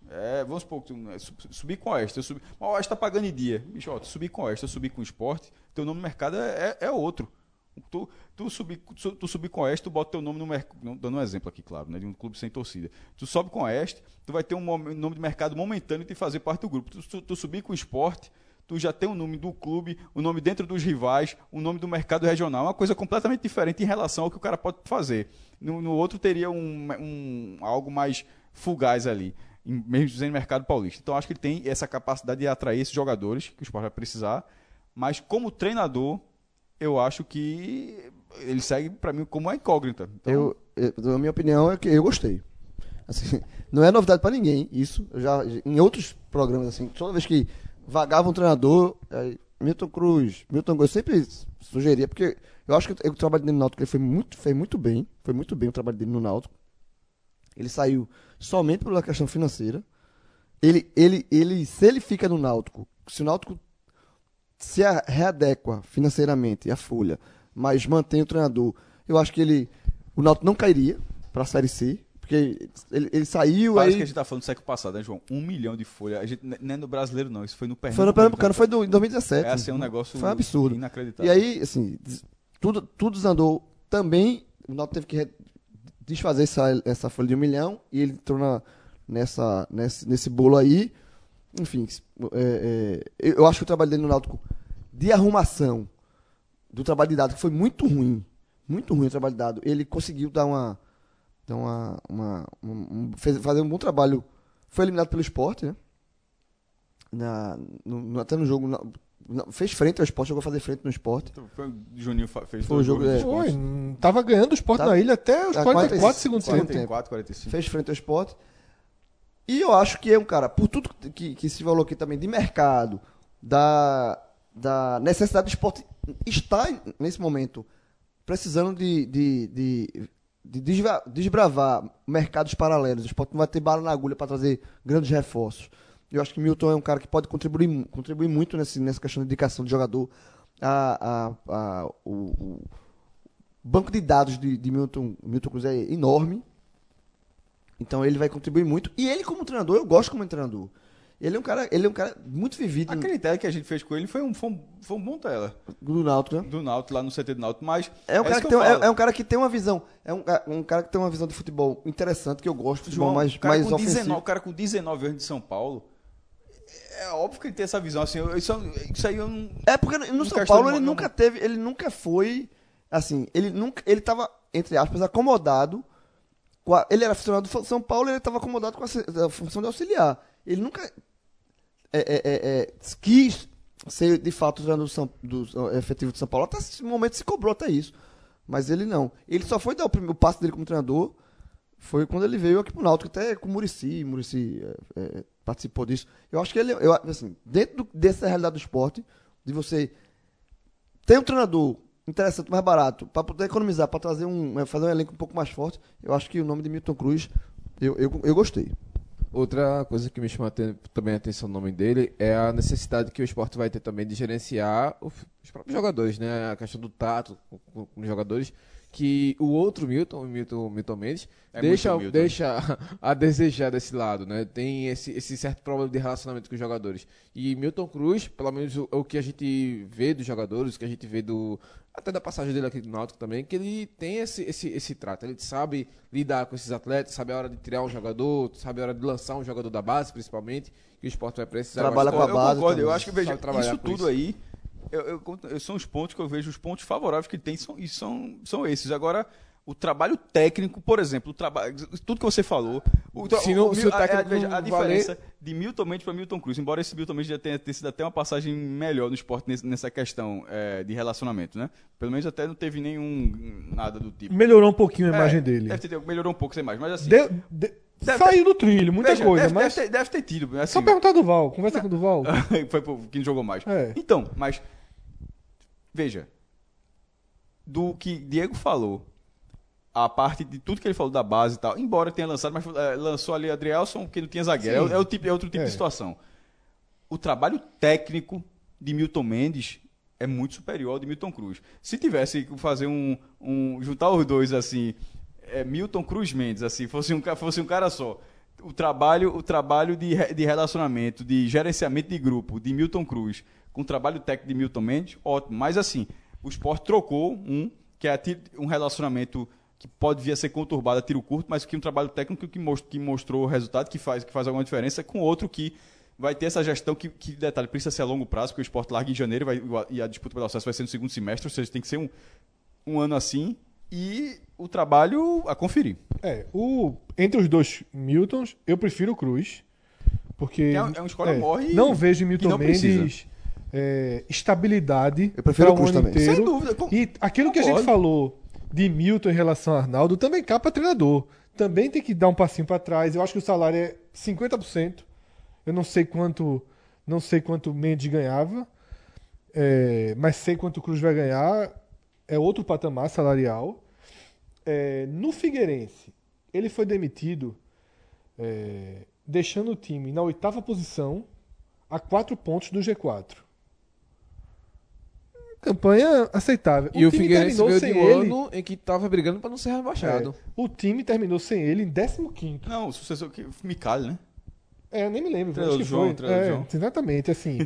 é, vamos supor, tu, é, sub- subir com Oeste, eu subi, mas o Oeste tá pagando em dia. Bicho, ó, tu subir com Oeste, eu subir com o esporte, teu nome no mercado é, é, é outro. Tu, tu, subir, tu, tu subir com Oeste, tu bota teu nome no mercado, dando um exemplo aqui, claro, né, de um clube sem torcida. Tu sobe com Oeste, tu vai ter um nome de mercado momentâneo de fazer parte do grupo. Tu, tu, tu subir com o esporte, tu já tem o nome do clube, o nome dentro dos rivais, o nome do mercado regional, é uma coisa completamente diferente em relação ao que o cara pode fazer. No, no outro teria um, um- algo mais fugaz ali, mesmo dizendo mercado paulista. Então acho que ele tem essa capacidade de atrair esses jogadores que o esporte vai precisar, mas como treinador, eu acho que ele segue para mim como uma incógnita. Então, Eu, eu, a minha opinião é que eu gostei. Assim, [laughs] não é novidade pra ninguém isso. Já em outros programas assim, toda vez que vagava um treinador, aí, Milton Cruz, Milton Cruz, eu sempre sugeria porque eu acho que o trabalho dele no Náutico ele foi muito, fez muito bem, foi muito bem o trabalho dele no Náutico. Ele saiu somente pela questão financeira. Ele, ele, ele, se ele fica no Náutico, se o Náutico se readequa financeiramente a folha, mas mantém o treinador, eu acho que ele o Náutico não cairia para a Série C, porque ele, ele saiu Parece aí que a gente tá falando do século passado, né, João? Um milhão de folha. A gente, não é no brasileiro, não. Isso foi no Pernambuco. foi no Pernambucano, foi do, em 2017. É assim, um negócio Foi um absurdo. inacreditável. E aí, assim, tudo, tudo desandou. Também, o Náutico teve que re- desfazer essa, essa folha de um milhão e ele entrou na, nessa, nesse, nesse bolo aí. Enfim, é, é, eu acho que o trabalho dele no Náutico de arrumação do trabalho de dado que foi muito ruim. Muito ruim o trabalho de dado. Ele conseguiu dar uma. Dar uma, uma, um- um- fez- fazer um bom trabalho. Foi eliminado pelo esporte, né? Na, no- no- até no jogo. na- na- fez frente ao esporte, jogou a fazer frente no esporte. Então, foi o Juninho fez Foi o jogo, é. Foi, tava ganhando o Sport Tá. na ilha até os Tá, 44 45, segundos do tempo. 44, 45. Fez frente ao esporte. E eu acho que é um cara, por tudo que, que se falou aqui também de mercado, da, da necessidade do esporte estar nesse momento precisando de, de, de, de desbravar mercados paralelos. O esporte não vai ter bala na agulha para trazer grandes reforços. Eu acho que Milton é um cara que pode contribuir, contribuir muito nesse, nessa questão de indicação de jogador. A, a, a, o, o banco de dados de, de Milton, Milton Cruz é enorme. Então ele vai contribuir muito. E ele, como treinador, eu gosto como treinador. Ele é um cara, ele é um cara muito vivido Aquele tele que a gente fez com ele foi um, foi um, foi um bom tela. do Náutico, né? Do Náutico, lá no CT do Náutico, mas... É um, cara isso que que tem, é, é um cara que tem uma visão. É um, ca- um cara que tem uma visão de futebol interessante, que eu gosto. Futebol João, mais, o cara mais com ofensivo. 19, o cara com 19 anos de São Paulo, é óbvio que ele tem essa visão, assim, isso, isso aí eu não... É porque no, Não São Paulo ele mo- nunca teve, ele nunca foi assim, ele nunca, ele tava entre aspas acomodado com a- ele era funcionário do São Paulo, ele estava acomodado com a, a função de auxiliar. Ele nunca é, é, é, é, quis ser de fato do, São, do efetivo de São Paulo. Até esse momento se cobrou até isso. Mas ele não. Ele só foi dar o, primeiro, passo dele como treinador foi quando ele veio aqui pro Náutico, até com o Murici, Murici é, é, participou disso. Eu acho que ele, eu, assim, dentro do- dessa realidade do esporte, de você ter um treinador interessante, mais barato, para poder economizar, para trazer um, fazer um elenco um pouco mais forte, eu acho que o nome de Milton Cruz, eu, eu, eu gostei. Outra coisa que me chama também a atenção no nome dele é a necessidade que o esporte vai ter também de gerenciar os próprios jogadores, né? A questão do tato com os jogadores. Que o outro Milton, o Milton, Milton Mendes, É deixa, Milton. deixa a desejar desse lado, né? Tem esse, esse certo problema de relacionamento com os jogadores. E Milton Cruz, pelo menos o, o que a gente vê dos jogadores, o que a gente vê do. Até da passagem dele aqui do Náutico também, que ele tem esse, esse, esse trato. Ele sabe lidar com esses atletas, sabe a hora de tirar um jogador, sabe a hora de lançar um jogador da base, principalmente, que o esporte vai precisar. Trabalha Eu com a eu base concordo, eu acho que veja, isso tudo isso. aí eu, eu eu- são os pontos que eu vejo, os pontos favoráveis que tem são, e são, são esses. Agora, o trabalho técnico, por exemplo, o trabalho, tudo que você falou. O, Se não- o se o a- a- técnico veja, não a valer- diferença de Milton Mendes para Milton Cruz, embora esse Milton Mendes já tenha, tenha sido até uma passagem melhor no esporte nessa questão é, de relacionamento, né? Pelo menos até não teve nenhum nada do tipo. Melhorou um pouquinho a É, imagem dele. Ter, melhorou um pouco sem mais, mas assim. Deu- de- Deve saiu do trilho, muita veja, coisa, deve, mas. deve, ter, deve ter tido. Assim, Só perguntar do Val, conversa com o Duval. [laughs] Foi quem jogou mais. É. Então, mas. Veja. Do que Diego falou, a parte de tudo que ele falou da base e tal, embora tenha lançado, mas eh, lançou ali Adrielson, que não tinha zagueiro. Sim. É, o tipo, é outro tipo É. de situação. O trabalho técnico de Milton Mendes é muito superior ao de Milton Cruz. Se tivesse que fazer um. um juntar os dois assim. É, Milton Cruz Mendes, assim, fosse um, fosse um cara só. O trabalho, o trabalho de, de relacionamento, de gerenciamento de grupo de Milton Cruz com o trabalho técnico de Milton Mendes, ótimo. Mas assim, o esporte trocou um, que é um relacionamento que pode vir a ser conturbado a tiro curto, mas que um trabalho técnico que, most- que mostrou o resultado, que faz, que faz alguma diferença, com outro que vai ter essa gestão que, que, detalhe, precisa ser a longo prazo, porque o esporte larga em janeiro vai, e a disputa pelo acesso vai ser no segundo semestre, ou seja, tem que ser um, um ano assim, e o trabalho a conferir. É, o, entre os dois Miltons, eu prefiro o Cruz. Porque. É é um escolha morre Não vejo em Milton não precisa. Mendes é, estabilidade Eu prefiro o Cruz também. inteiro. Sem dúvida, com- E aquilo que a gente falou de Milton em relação a Arnaldo também cai para treinador. Também tem que dar um passinho para trás. Eu acho que o salário é 50%. Eu não sei quanto, não sei quanto Mendes ganhava, é, mas sei quanto o Cruz vai ganhar. É outro patamar salarial. É, no Figueirense, ele foi demitido, é, deixando o time na oitava posição, a quatro pontos do G4. Campanha aceitável. E o, time Figueirense terminou veio sem de um ele. ano em que tava brigando pra não ser rebaixado. É, o time terminou sem ele em 15. Não, o sucessor que Micali, né? É, eu nem me lembro. Acho que do João, foi. É, João. Exatamente, assim.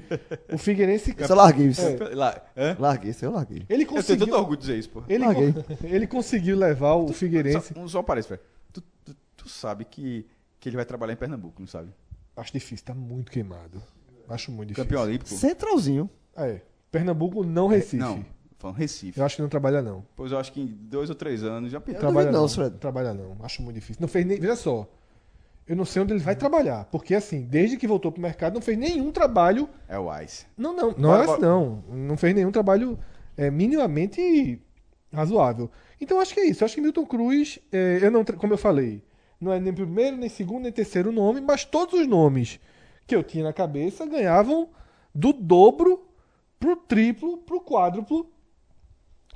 o Figueirense. Isso eu larguei, isso. É. Lá, hã? Larguei, isso eu larguei. Ele Eu tenho conseguiu. tanto orgulho de dizer isso, pô. Ele, Larguei. [laughs] ele conseguiu levar o Figueirense. Só, um só parece, velho. Tu, tu, tu sabe que, que ele vai trabalhar em Pernambuco, não sabe? Acho difícil, tá muito queimado. Acho muito difícil. Campeão olímpico? Centralzinho. É. Pernambuco não Recife. Não, falando Recife. Eu acho que não trabalha, não. Pois eu acho que em dois ou três anos já Eu trabalha não, não, Fred. Trabalha não. Acho muito difícil. Não fez nem. Veja só. Eu não sei onde ele vai trabalhar. Porque, assim, desde que voltou pro mercado, não fez nenhum trabalho. é o Ice. Não, não. Não é bora. não. Não fez nenhum trabalho é, minimamente razoável. Então, acho que é isso. Acho que Milton Cruz, é, eu não, como eu falei, não é nem primeiro, nem segundo, nem terceiro nome, mas todos os nomes que eu tinha na cabeça ganhavam do dobro pro triplo, pro quádruplo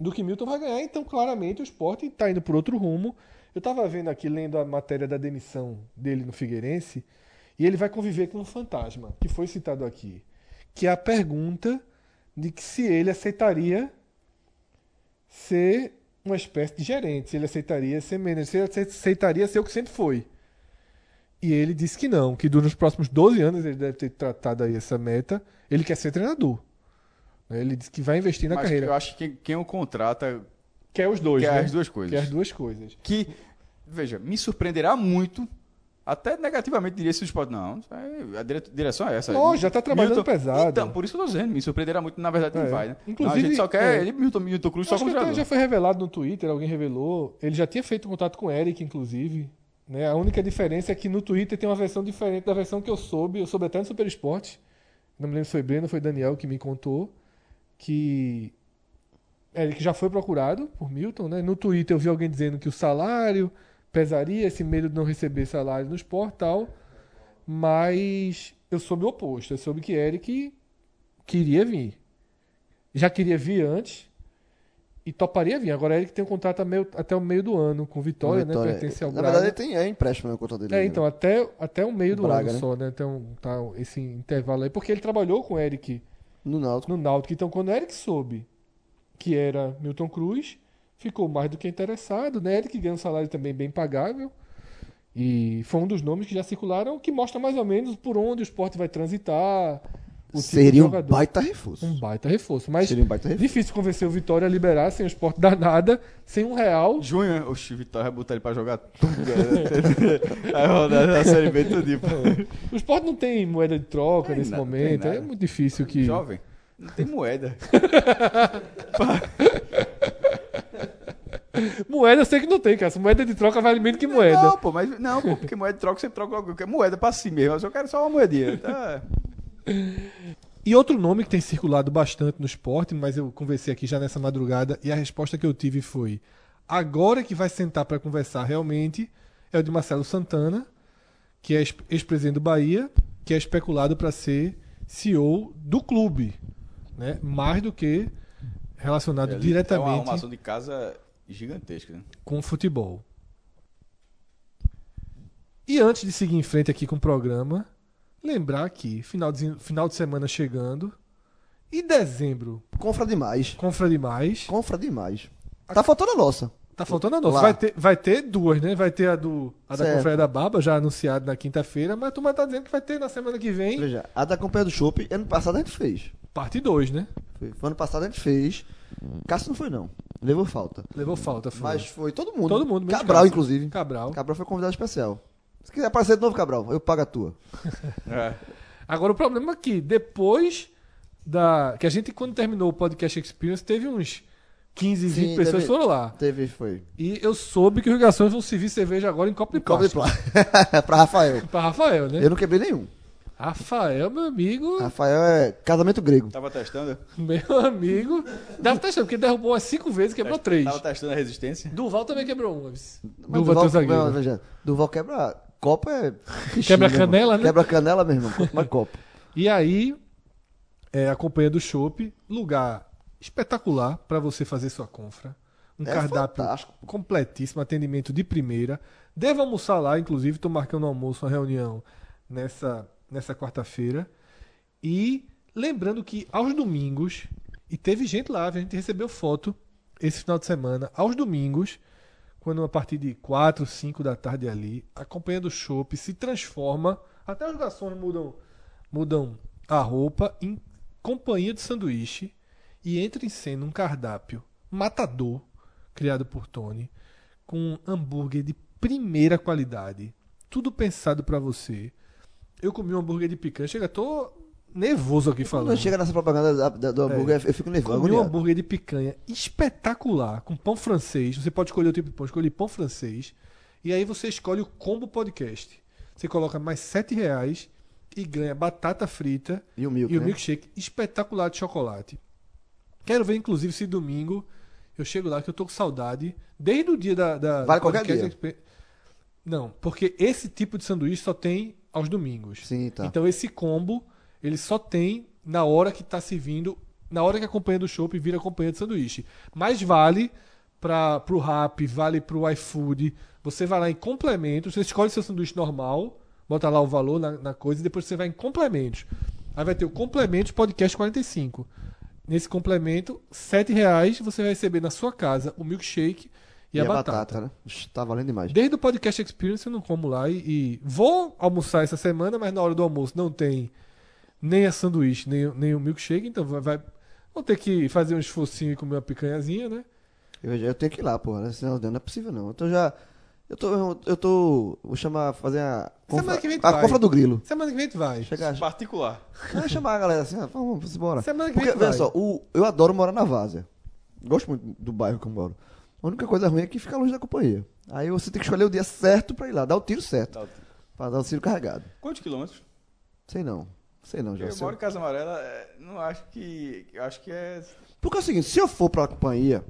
do que Milton vai ganhar. Então, claramente, o esporte está indo por outro rumo. Eu estava vendo aqui, lendo a matéria da demissão dele no Figueirense, e ele vai conviver com um fantasma, que foi citado aqui, que é a pergunta de que se ele aceitaria ser uma espécie de gerente, se ele aceitaria ser manager, se ele ace- aceitaria ser o que sempre foi. E ele disse que não, que nos próximos 12 anos ele deve ter tratado aí essa meta, ele quer ser treinador. Ele disse que vai investir na Mas carreira. eu acho que quem o contrata Quer os dois, quer né? as duas coisas. Quer as duas coisas. Que, veja, me surpreenderá muito, até negativamente diria se o esporte. Não, a dire- direção é essa. Lógico, já tá trabalhando pesado. Então, por isso que eu tô dizendo, me surpreenderá muito, na verdade, não É. vai, né? Inclusive, Não, a gente só quer é. ele, Milton, Milton Cruz, só treinador. já foi revelado no Twitter, alguém revelou. Ele já tinha feito contato com o Eric, inclusive. Né? A única diferença é que no Twitter tem uma versão diferente da versão que eu soube. Eu soube até no Super Esporte. não me lembro se foi Breno ou foi Daniel que me contou, que Eric já foi procurado por Milton, né? No Twitter eu vi alguém dizendo que o salário pesaria, esse medo de não receber salário no esporte e tal, mas eu soube o oposto, eu soube que Eric queria vir. Já queria vir antes e toparia vir. Agora Eric tem um contrato meio- até o meio do ano com Vitória, né? Vitória. Pertence ao Na Braga. verdade, ele tem, é empréstimo na conta dele. É, né? então, até, até o meio do Braga, ano né? só, né? Então, tá esse intervalo aí. Porque ele trabalhou com o Eric No Náutico. no Náutico. Então, quando o Eric soube que era Milton Cruz, ficou mais do que interessado, né? Eric ganha um salário também bem pagável. E foi um dos nomes que já circularam, que mostra mais ou menos por onde o esporte vai transitar. O tipo Seria um jogador. baita reforço. Um baita reforço. Mas Seria um baita reforço. difícil convencer o Vitória a liberar sem o esporte dar nada, sem um real. Junho, o Vitória vai botar ele pra jogar tudo. cara. [laughs] Vai rodar na Série B tudinho. pô. O esporte não tem moeda de troca Tem nesse nada, momento. É muito difícil que. Jovem, não tem moeda. [laughs] Moeda eu sei que não tem, cara. Moeda de troca vale menos que moeda. Não, pô, mas não, pô, porque moeda de troca você troca logo. porque moeda pra si mesmo. Eu só quero só uma moedinha. Tá? E outro nome que tem circulado bastante no esporte, mas eu conversei aqui já nessa madrugada e a resposta que eu tive foi: agora que vai sentar para conversar realmente é o de Marcelo Santana, que é ex- ex-presidente do Bahia, que é especulado para ser CEO do clube, né? Mais do que relacionado É uma diretamente arrumação de casa gigantesca. Né? com o futebol. E antes de seguir em frente aqui com o programa, lembrar que final de, final de semana chegando e dezembro, Confra demais. confra demais. Confra demais. Tá faltando a nossa. Tá faltando a nossa. Lá. Vai ter, vai ter duas, né? Vai ter a do a da. Confraria da Baba, já anunciada na quinta-feira, mas a turma tá dizendo que vai ter na semana que vem, Veja, a da Companhia do Chopp, ano passado a gente fez. Parte 2, né? Foi, foi ano passado a gente fez. Cássio não foi, não. Levou falta. Levou falta, foi. Mas foi todo mundo. Todo mundo, Cabral, Cássio. inclusive. Cabral. Cabral foi convidado especial. Se quiser aparecer de novo, Cabral, eu pago a tua. [laughs] É. Agora o problema é que depois da. Que a gente, quando terminou o podcast Experience, teve uns 15, 20 Sim, pessoas teve- foram lá. Teve, foi. E eu soube que os garçons vão servir cerveja agora em copo de plástico. plá. [laughs] pra Rafael. Pra Rafael, né? Eu não quebrei nenhum. Rafael, meu amigo. Rafael é casamento grego. Tava testando? Meu amigo. Deve estar achando, porque derrubou umas 5 vezes quebrou 3. Tava testando a resistência? Duval também quebrou uma. Mas Duval, teu zagueiro. não, veja, Duval quebra. Copo é. Quebra canela, né? Quebra canela, meu irmão. Quanto mais copo. E aí, é, a companhia do Chopp, lugar espetacular para você fazer sua confra. Um É cardápio fantástico. completíssimo, atendimento de primeira. Devo almoçar lá, inclusive, estou marcando um almoço, uma reunião nessa, nessa quarta-feira. E lembrando que aos domingos, e teve gente lá, a gente recebeu foto esse final de semana, aos domingos, quando a partir de 4, 5 da tarde ali, a companhia do Chopp se transforma, até os garçons mudam, mudam a roupa em companhia de sanduíche e entra em cena um cardápio matador, criado por Tony, com um hambúrguer de primeira qualidade, tudo pensado pra você. Eu comi um hambúrguer de picanha, chega, tô nervoso aqui falando. Quando chega nessa propaganda da- da- do hambúrguer, eu fico nervoso. Comi um hambúrguer de picanha espetacular, com pão francês. Você pode escolher o tipo de pão, escolhi pão francês. E aí você escolhe o combo podcast. Você coloca mais 7 reais e ganha batata frita E o milk, e o né? milkshake espetacular de chocolate. Quero ver, inclusive, se domingo eu chego lá, que eu tô com saudade. Desde o dia da. da Vale qualquer dia. Não, porque esse tipo de sanduíche só tem aos domingos. Sim, tá. Então esse combo, ele só tem na hora que tá servindo, na hora que a companhia do shopping vira companhia de sanduíche. Mas vale para pro Rap, vale pro iFood. Você vai lá em complementos, você escolhe seu sanduíche normal, bota lá o valor na, na coisa e depois você vai em complementos. Aí vai ter o complementos podcast 45. Nesse complemento, 7 reais você vai receber na sua casa o milkshake e, a, batata. né? Ixi, Tá valendo demais. Desde o Podcast Experience eu não como lá e, e vou almoçar essa semana, mas na hora do almoço não tem nem a sanduíche, nem, o- nem o milkshake, então vai, vai- vou ter que fazer um esforcinho e comer uma picanhazinha, né? Eu, eu tenho que ir lá, porra. né? Senão não é possível, não. Eu tô já. Eu tô. Eu tô. Vou chamar. Fazer a. Semana que vem tu a vai. confra do grilo. Semana que vem tu vai. Chegar. Particular. Vai chamar a galera assim, ah, vamos, vamos embora. Semana que vem Porque, tu veja vai. só, o, eu adoro morar na Várzea. Gosto muito do bairro que eu moro. A única coisa ruim é que fica longe da companhia. Aí você tem que escolher o dia certo pra ir lá, dar o tiro certo. Tá. Pra dar o tiro carregado. Quantos quilômetros? Sei não. Sei não, já. Eu moro em Casa Amarela, é, não acho que. eu Acho que é. Porque é o seguinte, se eu for pra companhia,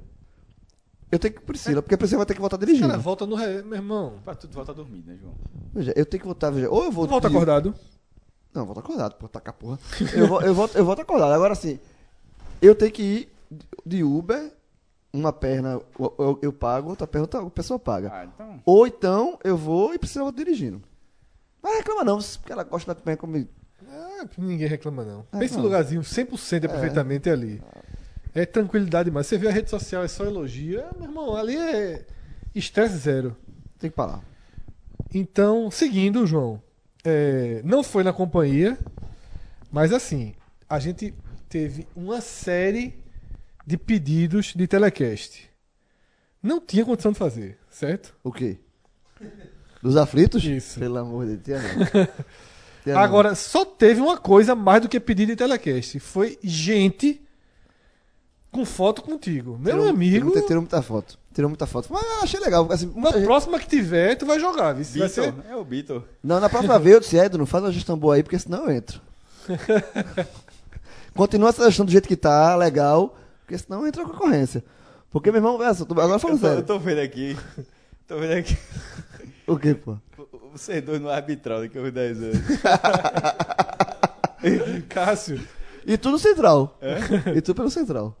eu tenho que ir Priscila, porque a Priscila vai ter que voltar dirigindo. Cara, volta no. Re... Meu irmão. Pra tu volta a dormir, né, João? Veja, eu tenho que voltar, veja, ou eu vou... Volta de- acordado. Não, volta acordado, pô, tacar porra. Eu, vou, eu, volto, eu volto acordado. Agora, assim, eu tenho que ir de Uber, uma perna eu, eu- eu pago, outra perna outra pessoa paga. Ah, então. Ou então, eu vou e Priscila volta dirigindo. Mas reclama não, porque ela gosta da companhia comigo. Ah, ninguém reclama, não. É, Pensa não. lugarzinho 100% é perfeitamente ali. É tranquilidade demais. Você vê a rede social, é só elogio. É, meu irmão, ali é estresse zero. Tem que parar. Então, seguindo, João, é, não foi na companhia, mas assim, a gente teve uma série de pedidos de telecast. Não tinha condição de fazer, certo? O quê? Dos aflitos? Isso. Pelo amor de Deus. [laughs] Agora, só teve uma coisa mais do que pedido de telecast. Foi gente com foto contigo. Meu Tirou- amigo, Tirou, tirou muita foto. Tirou muita foto. Mas eu achei legal. Assim, na gente- próxima que tiver, tu vai jogar. viu? Vai ser... É o Beatle. Não, na próxima vez eu disse, Edu, não faz uma gestão boa aí, porque senão eu entro. [laughs] Continua essa gestão do jeito que tá, legal, porque senão entra a concorrência. Porque, meu irmão, essa, tô- agora Eu falando tô, eu sério. tô vendo aqui. [laughs] Tô vendo aqui. O que, pô? Vocês dois no arbitral daqui a uns 10 anos. [laughs] Cássio, E tudo central. E tudo pelo central.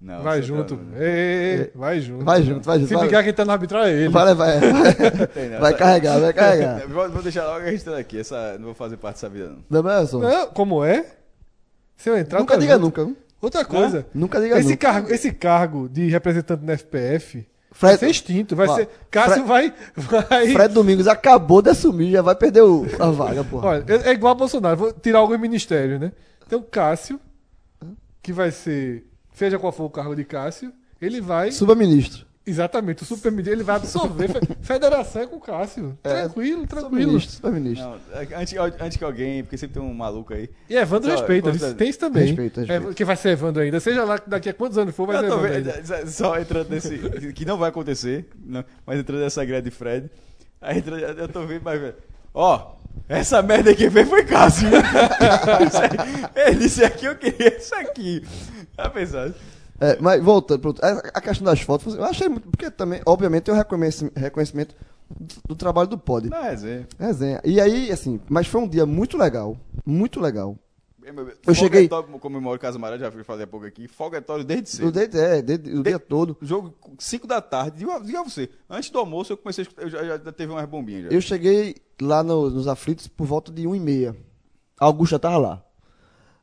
Não, vai junto. tá- Ei, ei, ei, vai junto. Vai junto, vai junto. Se vai, brigar quem tá no arbitral é ele. vai, vai, vai, [laughs] vai carregar, vai carregar. Vou, vou deixar logo registrado aqui. Essa, não vou fazer parte dessa vida, não. Não, como é? Se eu entrar, nunca diga junto. nunca. viu? Outra coisa. Nunca diga Esse nunca. cargo, esse cargo de representante da FPF vai Fred, ser extinto. Vai Ó, ser. Cássio vai. vai... Fred Domingos acabou de assumir, já vai perder o- a vaga, porra. Olha, é é igual a Bolsonaro. Vou tirar alguns ministérios, né? Então, Cássio, que vai ser. Seja qual for o cargo de Cássio, ele vai. Suba-ministro. Exatamente, o superministro, ele vai absorver. [laughs] Fe- Federação é com o Cássio. É, Tranquilo, tranquilo. Suba-ministro, suba-ministro. Não, antes, antes que alguém, porque sempre tem um maluco aí. E Evandro Só, respeita, conta- tem isso também. Respeito, respeito. É, que vai ser Evandro ainda. Seja lá daqui a quantos anos for, vai ser Eu tô Evandro [laughs] só entrando nesse. Que não vai acontecer, não, mas entrando nessa greve de Fred. Aí entra- eu tô vendo, mas. velho, Ó, essa merda que veio foi Cássio. [laughs] Ele disse aqui, eu queria isso aqui. Tá pensando? É, mas voltando, pronto, a, a questão das fotos, eu achei muito. Porque também, obviamente, tem o reconhecimento, reconhecimento do, do trabalho do Pod. Não, resenha. Resenha. E aí, assim, mas foi um dia muito legal. Muito legal. Eu cheguei- Como eu moro em Casa Amarela, já fui fazer há pouco aqui. Foguetório desde cedo. dia, é, desde- o dia todo. Jogo 5 da tarde. Diga, a você. Antes do almoço, eu comecei a escutar. Eu já, já teve umas bombinhas. Já. Eu cheguei lá no- nos aflitos por volta de 1 e meia. A Augusta tava lá.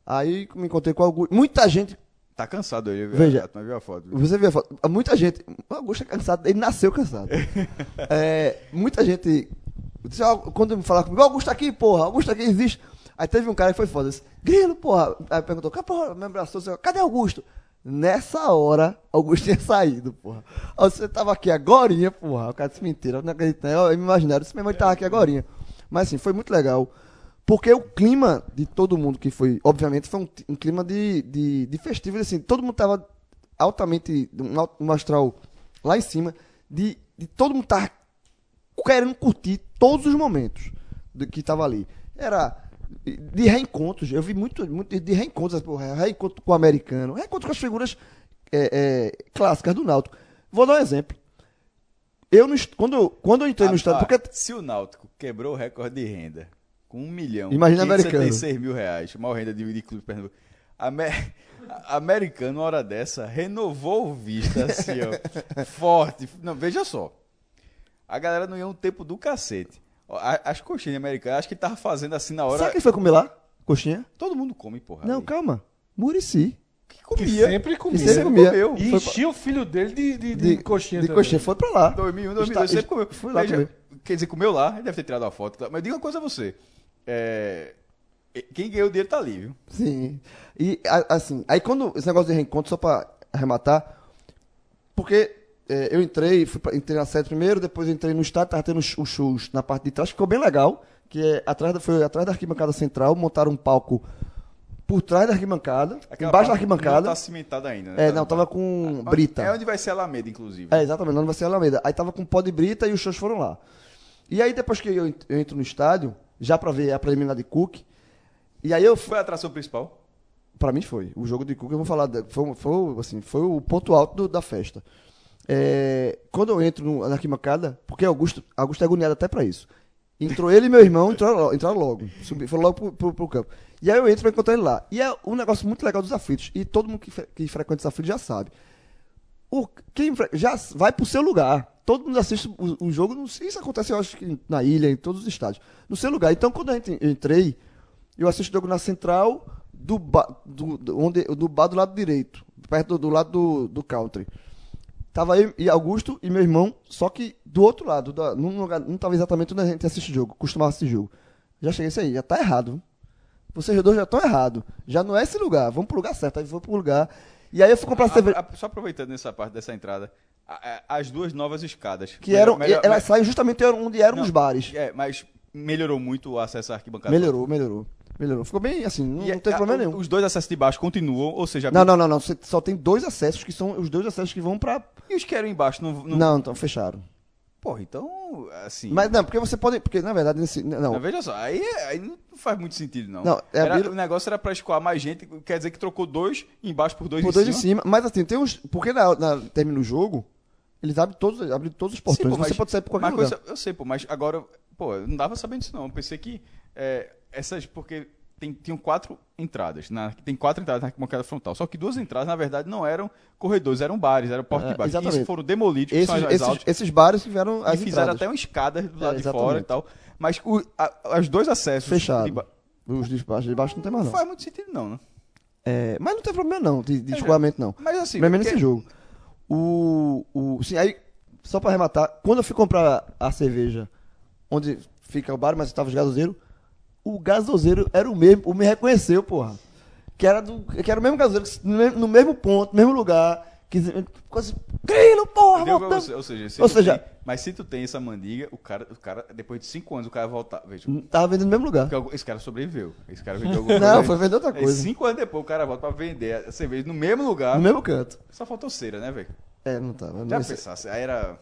Aí me encontrei com o Augusto. Muita gente. Tá cansado aí, Veja. Tu viu a foto? viu? Você viu a foto? Muita gente. O Augusto é cansado, ele nasceu cansado. [laughs] É, muita gente. disse, "Ó, Quando me falaram comigo, Augusto tá aqui, porra, Augusto aqui existe. Aí teve um cara que foi foda. Disse, Grilo, porra. Aí perguntou, "Cá, porra, me abraçou, disse, cadê Augusto? Nessa hora, Augusto tinha saído, porra. Aí você tava aqui agorinha, porra. O cara disse, mentira, eu não acredito. Eu me imaginaram, disse, mesmo ele tava aqui agorinha. Mas assim, foi muito legal. Porque o clima de todo mundo que foi, obviamente, foi um, um clima de, de, de festivo, assim, todo mundo tava altamente, um, al- astral lá em cima, de, de todo mundo tava querendo curtir todos os momentos do que tava ali. Era de reencontros, eu vi muito, muito de reencontros, porra, reencontro com o americano, reencontro com as figuras é, é, clássicas do Náutico. Vou dar um exemplo. Eu, no quando, eu- quando eu entrei no Ah, estádio, ah, porque Se o Náutico quebrou o recorde de renda com um milhão Imagina americano. 576 mil reais, maior renda de, de clube de Pernambuco. Amer- [laughs] Americano, uma hora dessa, renovou o Vista, assim, ó, [laughs] forte. Não, veja só. A galera não ia um tempo do cacete. As coxinhas americanas, acho que tava fazendo assim na hora. sabe quem foi comer lá? Coxinha? Todo mundo come, porra. Não, ali. calma. Murici. Que Que comia. sempre Que comia. sempre comia. comeu. E Foi enchia o filho dele de, de, de, coxinha. De também. coxinha, foi pra lá. 2001, 2002, Está- sempre comeu. Fui lá Veja, comer. Quer dizer, comeu lá, ele deve ter tirado a foto. tá? Mas diga uma coisa a você. É, Quem ganhou o dinheiro tá ali, viu? Sim. E, assim, aí quando esse negócio de reencontro, só pra arrematar, porque é, eu entrei, fui pra, entrei na sede primeiro, depois entrei no estádio, tava tendo os os shows na parte de trás, ficou bem legal, que é atrás da, foi atrás da arquibancada central, montaram um palco por trás da arquibancada, Aquela embaixo da arquibancada. Não tá cimentada ainda, né? É, não, tava com Onde- brita. É onde vai ser a Alameda, inclusive. É, exatamente, não vai ser a Alameda. Aí tava com pó de brita e os shows foram lá. E aí depois que eu, eu entro no estádio, já pra ver a preliminar de Cook, E aí eu fui. Foi a atração principal? Pra mim foi. O jogo de Cuca, eu vou falar. Foi, foi, assim, foi o ponto alto do- da festa. É, quando eu entro no, na arquibancada, porque Augusto, Augusto é agoniado até pra isso. Entrou ele e meu irmão, entraram, entraram logo. Subi, foram logo pro, pro, pro campo. E aí eu entro pra encontrar ele lá. E é um negócio muito legal dos aflitos. E todo mundo que, que frequenta os aflitos já sabe. O, quem já vai pro seu lugar. Todo mundo assiste o, o jogo. Não sei se acontece, eu acho que na ilha, em todos os estádios. No seu lugar. Então, quando eu ent- eu entrei, eu assisto o jogo na central do, ba, do, do, onde, do bar do lado direito, perto do, do lado do, do country. Tava eu e Augusto e meu irmão, só que do outro lado, da, num lugar, não tava exatamente onde a gente assiste jogo, costumava assistir jogo. Já cheguei isso aí, já tá errado. Vocês dois já estão errados. Já não é esse lugar, vamos pro lugar certo. Aí vou pro lugar. E aí eu fui comprar A- cerveja. a- só aproveitando essa parte dessa entrada, as duas novas escadas. Que eram, Melhor- elas melhor- saem justamente onde eram Não, os bares. É, mas melhorou muito o acesso à arquibancada. Melhorou, melhorou. Melhorou. Ficou bem assim, não, E não teve a- problema nenhum. Os dois acessos de baixo continuam, ou seja, Não, não, não, não. Você só tem dois acessos que são os dois acessos que vão pra. e os que eram embaixo não. não... Não, então fecharam. Porra, então, assim. Mas não, porque você pode. Porque na verdade, nesse. Não. Não, veja só, aí, aí não faz muito sentido, não. Não, é Era- O negócio era pra escoar mais gente, quer dizer que trocou dois embaixo por dois por em dois cima. em cima. Mas assim, tem uns. Porque na, na, termina o jogo, eles abrem todos, abrem todos os Sim, portões. pô, você mas- pode sair por qualquer lugar. coisa- eu sei, pô, mas agora, pô, eu não dava sabendo disso não. Eu pensei que é, essas, porque tem, tinham quatro entradas, na, tem quatro entradas na arquibancada frontal. Só que duas entradas, na verdade, não eram corredores, eram bares, eram porta É, de baixo. E exatamente. isso foram demolidos, Esses, esses, altas. esses bares tiveram as e fizeram entradas. até uma escada do lado É, de fora e tal. Mas o, a, as dois acessos. Fechado. de Os de baixo, de baixo não tem mais Não não. faz muito sentido, não, né? É, mas não tem problema não, de, de É, escoamento não. Mas assim. Pelo menos nesse jogo. O, o, sim, aí, só pra arrematar, quando eu fui comprar a cerveja, onde fica o bar, mas estava os gasoseiros, o gasoseiro era o mesmo, o me reconheceu, porra. Que era, do, que era o mesmo gasoseiro, no mesmo, no mesmo ponto, no mesmo lugar. Grilo, porra, você, ou seja, se Ou seja- tem- mas se tu tem essa mandiga, o cara, o cara, depois de cinco anos, o cara voltar. Veja, Tava vendendo no mesmo lugar. esse cara sobreviveu. Esse cara vendeu [laughs] alguma Não, coisa. foi vender outra Aí, coisa. cinco anos depois, o cara volta pra vender a cerveja no mesmo lugar. No mesmo canto. Só faltou cera, né, velho? É, não tava. Já não sei. pensasse, aí era.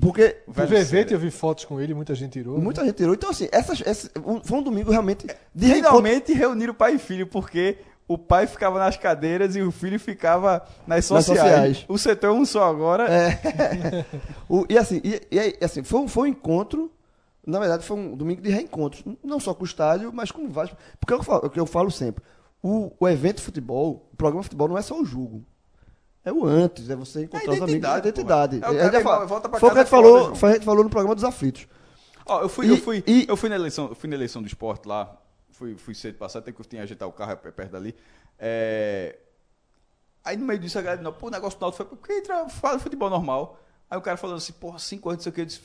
Porque o O velho VV, cera. eu vi fotos com ele, muita gente tirou. né? muita gente tirou. Então, assim, essas, esse, um- foi um domingo realmente de reencontro. Finalmente reuniram pai e filho, porque o pai ficava nas cadeiras e o filho ficava nas Nas sociais. sociais. O setor é um só agora. É. [laughs] O- e assim, e, e assim foi, um- foi um encontro. Na verdade, foi um domingo de reencontros. Não só com o estádio, mas com vários. Porque eu falo, o que eu falo sempre: o, o evento de futebol, o programa de futebol não é só o jogo. É o antes, é você encontrar os amigos. É a identidade. É o cara já fala- que volta pra foi o que a gente é falou, foi, a gente falou no programa dos aflitos. Ó, eu fui, E- eu fui, e- eu fui na eleição, eu fui na eleição do esporte lá, fui, fui cedo passar, até que eu tinha que ajeitar o carro é perto dali. É, Aí no meio disso a galera, pô, o negócio do Náutico foi porque entra, fala futebol normal. Aí o cara falando assim, porra, cinco anos, não sei o que, eu disse,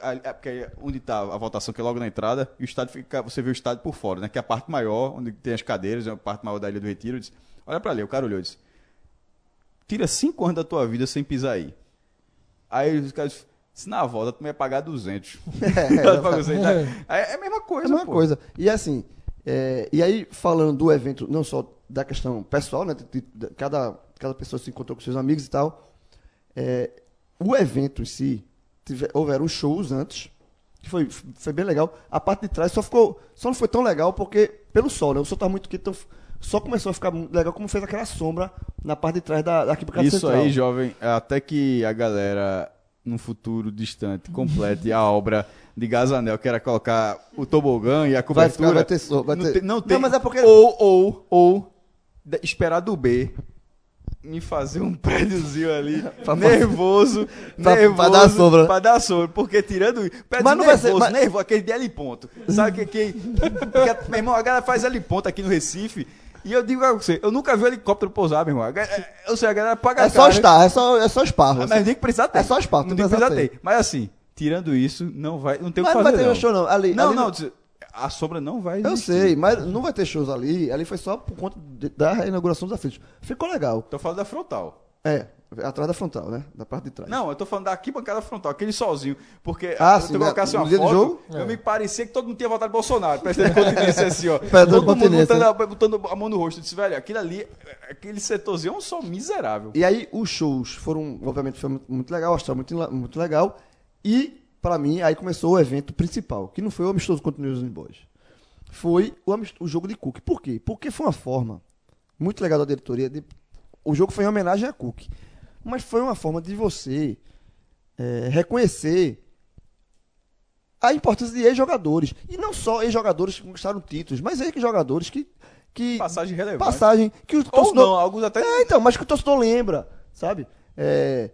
"Ah, é porque aí onde tá a votação, que é logo na entrada, e o estádio fica, você vê o estádio por fora, né? Que é a parte maior, onde tem as cadeiras, é a parte maior da Ilha do Retiro. Eu disse, olha pra ali, o cara olhou e disse, tira cinco anos da tua vida sem pisar aí. Aí os caras, se na volta tu me ia pagar 200. [laughs] É, [laughs] tá? Aí é a mesma É coisa, a mesma pô. coisa. E assim, é, e aí falando do evento, não só da questão pessoal, né? de- de- cada, cada pessoa se encontrou com seus amigos e tal. é, o evento em si, tive, houveram shows antes, que foi, foi bem legal. A parte de trás só ficou. Só não foi tão legal porque, pelo sol, né? O sol tava muito quente, então só começou a ficar legal como fez aquela sombra na parte de trás da, da arquibancada Isso central. aí, jovem, é até que a galera, num futuro distante, complete a obra de Gazanel, que era colocar o tobogã e a Vai, cobertura. vai ter vai não, ter... tem, não tem. mas é porque... Ou, ou, ou, esperar do B. Me fazer um prédiozinho ali, nervoso, [laughs] pra- nervoso. pra dar sombra. Pra dar sombra, porque tirando. Prédio Mas não vai nervoso, ser- mas- nervoso, aquele de L ponto. Sabe que, que, [laughs] que- Meu irmão, a galera faz L ponto aqui no Recife. E eu digo a você, eu nunca vi um helicóptero pousar, meu irmão. Ga- é- Ou seja, a galera paga É só caro. estar, é só, é só esparro. Mas nem que precisa ter. É só espaço, não não tem que precisa precisar ter. Mas assim, tirando isso, não vai, não tem o Mas que não fazer. vai ter show, não. Ali- não, ali não, não- a sombra não vai Eu existir. sei, mas não vai ter shows ali. Ali foi só por conta de- da inauguração dos aflitos. Ficou legal. Tô falando da frontal. É, atrás da frontal, né? Da parte de trás. Não, eu tô falando da arquibancada frontal, aquele solzinho. Porque Ah, se eu colocasse no uma foto, jogo? eu me parecia que todo mundo tinha votado Bolsonaro. Prestando continência assim, ó. [laughs] Todo mundo continência. botando a, botando a mão no rosto. Eu disse, velho, aquilo ali, aquele setorzinho é um sol miserável. E aí os shows foram, obviamente, foi muito, legal, astral muito, muito legal. E, pra mim, aí começou o evento principal, que não foi o amistoso contra o News and Boys. foi o, o jogo de Cook. Por quê? Porque foi uma forma muito legal da diretoria. de- o jogo foi em homenagem a Cook. Mas foi uma forma de você é, reconhecer a importância de ex-jogadores. E não só ex-jogadores que conquistaram títulos, mas ex-jogadores que. que Passagem relevante. passagem que o Ou torcedor. não, alguns até. É, então, mas que o torcedor lembra, sabe? É,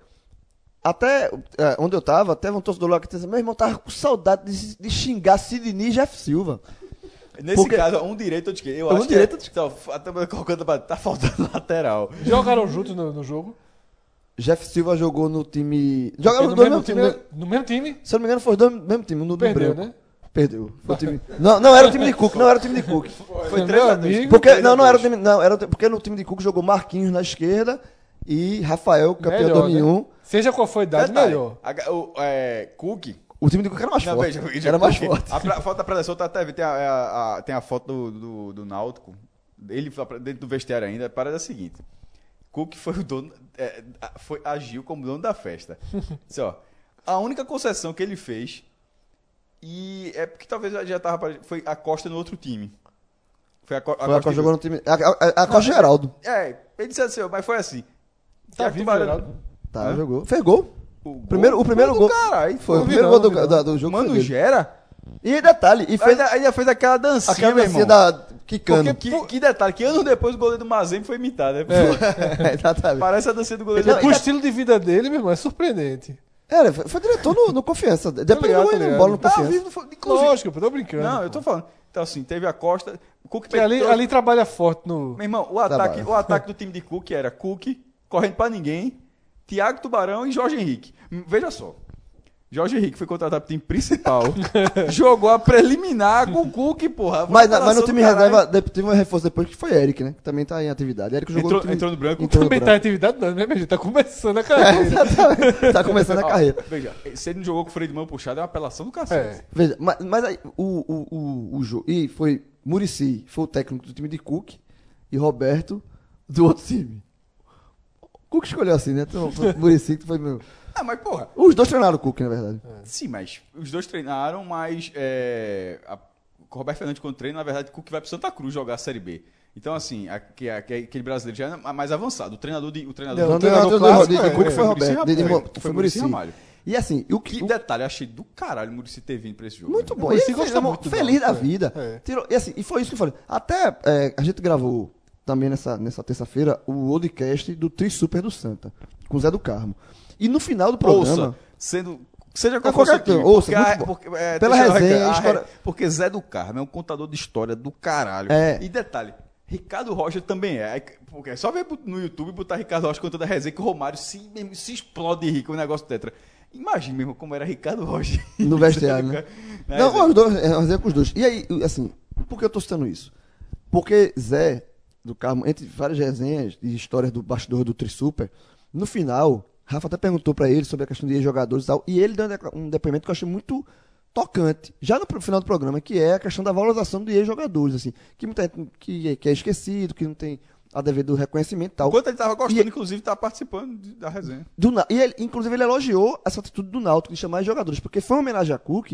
até é, onde eu tava, teve um torcedor lá que disse, meu irmão tava com saudade de, de xingar Sidney e Jeff Silva. Nesse Porque- caso, um direito ou de quê? Eu É um acho direito que é, tá, tá, colocando pra- tá faltando [laughs] lateral. Jogaram juntos no, no jogo? Jeff Silva jogou no time. Jogaram no, mesmo mesmo time. time, né? no mesmo time? Se eu não me engano, foi dois no mesmo time, no Perdeu, branco. né? Perdeu. Foi o time... não, não era o time de Cook, não era o time de Cook. [laughs] Foi Meu 3 a 2. amigo. Porque, não, não era o time. Não, era porque no time de Cook jogou Marquinhos na esquerda e Rafael, campeão Melhor, 2001. né? Seja qual for a idade, Detalhe, melhor. a- o, é, Cook. O time de Cook era mais Não, forte. veja, era mais forte. A, pra- foto da preleção tá até. Tem a, a- a- tem a foto do, do, do Náutico. Ele dentro do vestiário ainda. A parada é a seguinte: Cook foi o dono. é, foi, agiu como dono da festa. [laughs] Disse, ó, a única concessão que ele fez. E é porque talvez já tava. Foi a Costa no outro time. Foi a, Co- a Foi Costa que- jogou no time. A, a, a Costa Geraldo. É, ele disse assim, mas foi assim. Tá vivo, Geraldo? Tá, jogou. Fez gol. O gol Primeiro- o primeiro gol- do Caralho, Foi o primeiro não, gol do, da- do jogo. Mano. Gera. E detalhe, e fez Ainda, ainda fez aquela dancinha, aquela meu dancinha irmão. da Kikano. Porque, que, que detalhe, que anos depois o goleiro do Mazembe foi imitado, né? [laughs] Exatamente. Parece a dancinha do goleiro do O estilo de vida dele, meu irmão, é surpreendente. Era, foi, foi diretor no, no confiança. Depois ligado, ele ligado. bola no Tá confiança. vivo, foi- inclusive. Lógico, eu tô brincando. Não, eu tô falando. Então, assim, teve a Costa. Cook Que ali, ali trabalha forte no. Meu irmão, o ataque, Trabalha. o ataque do time de Cook era Cook, correndo pra ninguém, Thiago Tubarão e Jorge Henrique. Veja só. Jorge Henrique foi contratado pro time principal, [laughs] jogou a preliminar com o Cook, porra. Mas, mas no time reserva teve um reforço depois que foi Eric, né? Que também tá em atividade. Eric jogou Entrou- no time, entrou no branco. entrou no Também tá em branco. atividade, não, né, gente? Tá começando a [laughs] carreira. Exatamente. tá começando a Ó, carreira. Veja, se ele não jogou com o freio de mão puxado, é uma apelação do cacete. É. Veja, mas, mas aí o, o, o, o jogo. E foi Murici, foi o técnico do time de Cook e Roberto do outro time. Cook escolheu assim, né? Então, Murici que foi meu. Ah, mas porra, Os dois treinaram o Cook, na verdade. sim, mas os dois treinaram, mas é, a, o Roberto Fernandes quando treina, na verdade, o Cook vai pro Santa Cruz jogar a Série B. Então, assim, aque- aque- aquele brasileiro já é mais avançado. O treinador de, o treinador Não, o treinador não, clássico de, de é- Cook é foi Muricy Roberto. De, foi Foi Muricy. Muricy Ramalho. E assim, o Que que. detalhe, achei do caralho o Muricy ter vindo pra esse jogo. Muito né? bom. Muricy ele gosta muito feliz da Náutico, é. vida. É. Tirou, e, assim, e foi isso que eu falei. Até é, a gente gravou também nessa, nessa terça-feira o podcast do Tri Super do Santa, com o Zé do Carmo. E no final do programa. Ouça, sendo. Seja qual Não, for o seu qualquer- time, ouça, porque, a- porque, é, Pela resenha, a história- porque Zé do Carmo é um contador de história do caralho. É. E detalhe, Ricardo Rocha também é. Porque é só ver no YouTube e botar Ricardo Rocha contando a resenha que o Romário se, se explode de rir com o negócio tetra. Imagina mesmo como era Ricardo Rocha. No vestiário, né? [laughs] Não, resenha. os dois, é, uma resenha com os dois. E aí, assim, por que eu tô citando isso? Porque Zé do Carmo, entre várias resenhas e histórias do bastidor do Tri Super, no final, Rafa até perguntou pra ele sobre a questão de jogadores e tal, e ele deu um depoimento que eu achei muito tocante, já no final do programa, que é a questão da valorização de ex-jogadores, assim, que, muita gente- que, é- que é esquecido, que não tem a dever do reconhecimento e tal. Enquanto ele tava gostando, E- inclusive, tava participando de- da resenha. Do e ele, inclusive, ele elogiou essa atitude do Náutico de chamar os jogadores, porque foi uma homenagem a Cook,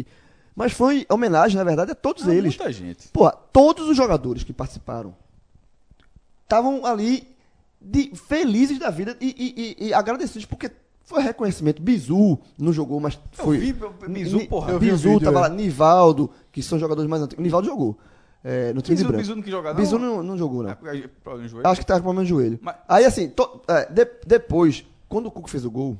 mas foi homenagem, na verdade, a todos Ah, eles. Muita gente. Pô, todos os jogadores que participaram estavam ali de, felizes da vida e, e- e- e agradecidos, porque foi reconhecimento. Bizu não jogou, mas foi. Eu vi Bizu, Ni- porra. eu Bizu vídeo, tava é. lá, Nivaldo, que são jogadores mais antigos. Nivaldo jogou. é, no time Bizu, de branco. Bizu não quis jogar, não? Bizu não, não jogou, não. É joelho. Acho que tava com problema no joelho. Mas- Aí, assim, to- é, de- depois, quando o Cuco fez o gol,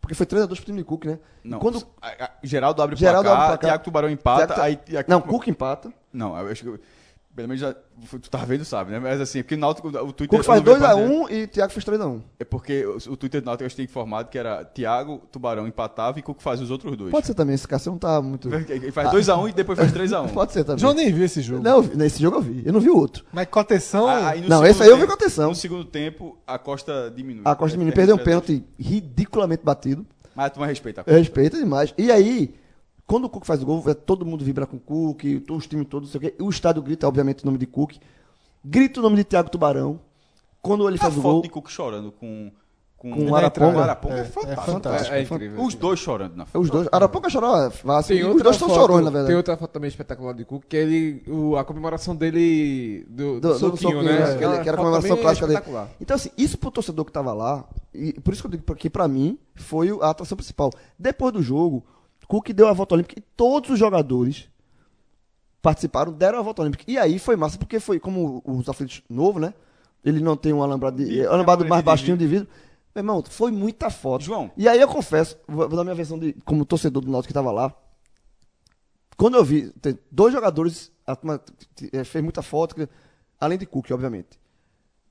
porque foi 3x2 pro time de Cuco, né? E Não, quando a- a- Geraldo abre o Geraldo placar, abre o placar. Thiago Tubarão empata, Thiago- aí... Thiago- Não, Cuco empata. Não, eu acho que... Pelo menos já... Tu tá vendo, sabe, né? Mas assim, porque o Náutico, o Twitter... Cuco faz eu não vi a parte 2x1 e Thiago fez 3x1. É porque o, o Twitter do Náutico eu tinha informado que era Thiago, Tubarão empatava e Cuco fazia os outros dois. Pode ser também, esse cara você não tá muito. Ele faz 2x1 e depois faz 3x1. [laughs] Pode ser também. João nem viu esse jogo. Não, nesse jogo eu vi. Eu não vi o outro. Mas com atenção. Ah, Não, esse aí eu vi com atenção. No segundo tempo, a Costa diminui. A Costa É, é, perdeu um é, pênalti ridiculamente batido. Mas a turma respeita a Eu respeito demais. E aí, quando o Cuco faz o gol, é, todo mundo vibra com o Cuco, os times todos, não sei o quê. O estádio grita, obviamente, o nome de Cuco. Grita o nome de Thiago Tubarão. Quando ele A faz o foto gol. de Cuco chorando com, com, Com o Araponga. O Araponga é, É, é fantástico. fantástico. É incrível. Os dois chorando na frente. Os dois. Araponga chorou é fácil. Tem e os dois foto- chorões, na Tem verdade. outra foto também espetacular de Cook, que é ele, o- a comemoração dele do, do, Do- do soquinho, soquinho, né? né? Que ele- que era a foto comemoração é clássica dele. Então, assim, isso pro torcedor que tava lá, e por isso que eu digo que pra mim foi a atração principal. Depois do jogo, Cook deu a volta olímpica e todos os jogadores participaram, deram a volta olímpica. E aí foi massa, porque foi como os aflitos novo, né? Ele não tem um alambrado, de, E- alambrado e mais de baixinho de vidro. Meu irmão, foi muita foto. João. E aí eu confesso, vou, dar minha versão de como torcedor do Náutico que tava lá. Quando eu vi, tem dois jogadores, a fez muita foto, além de Cook, obviamente.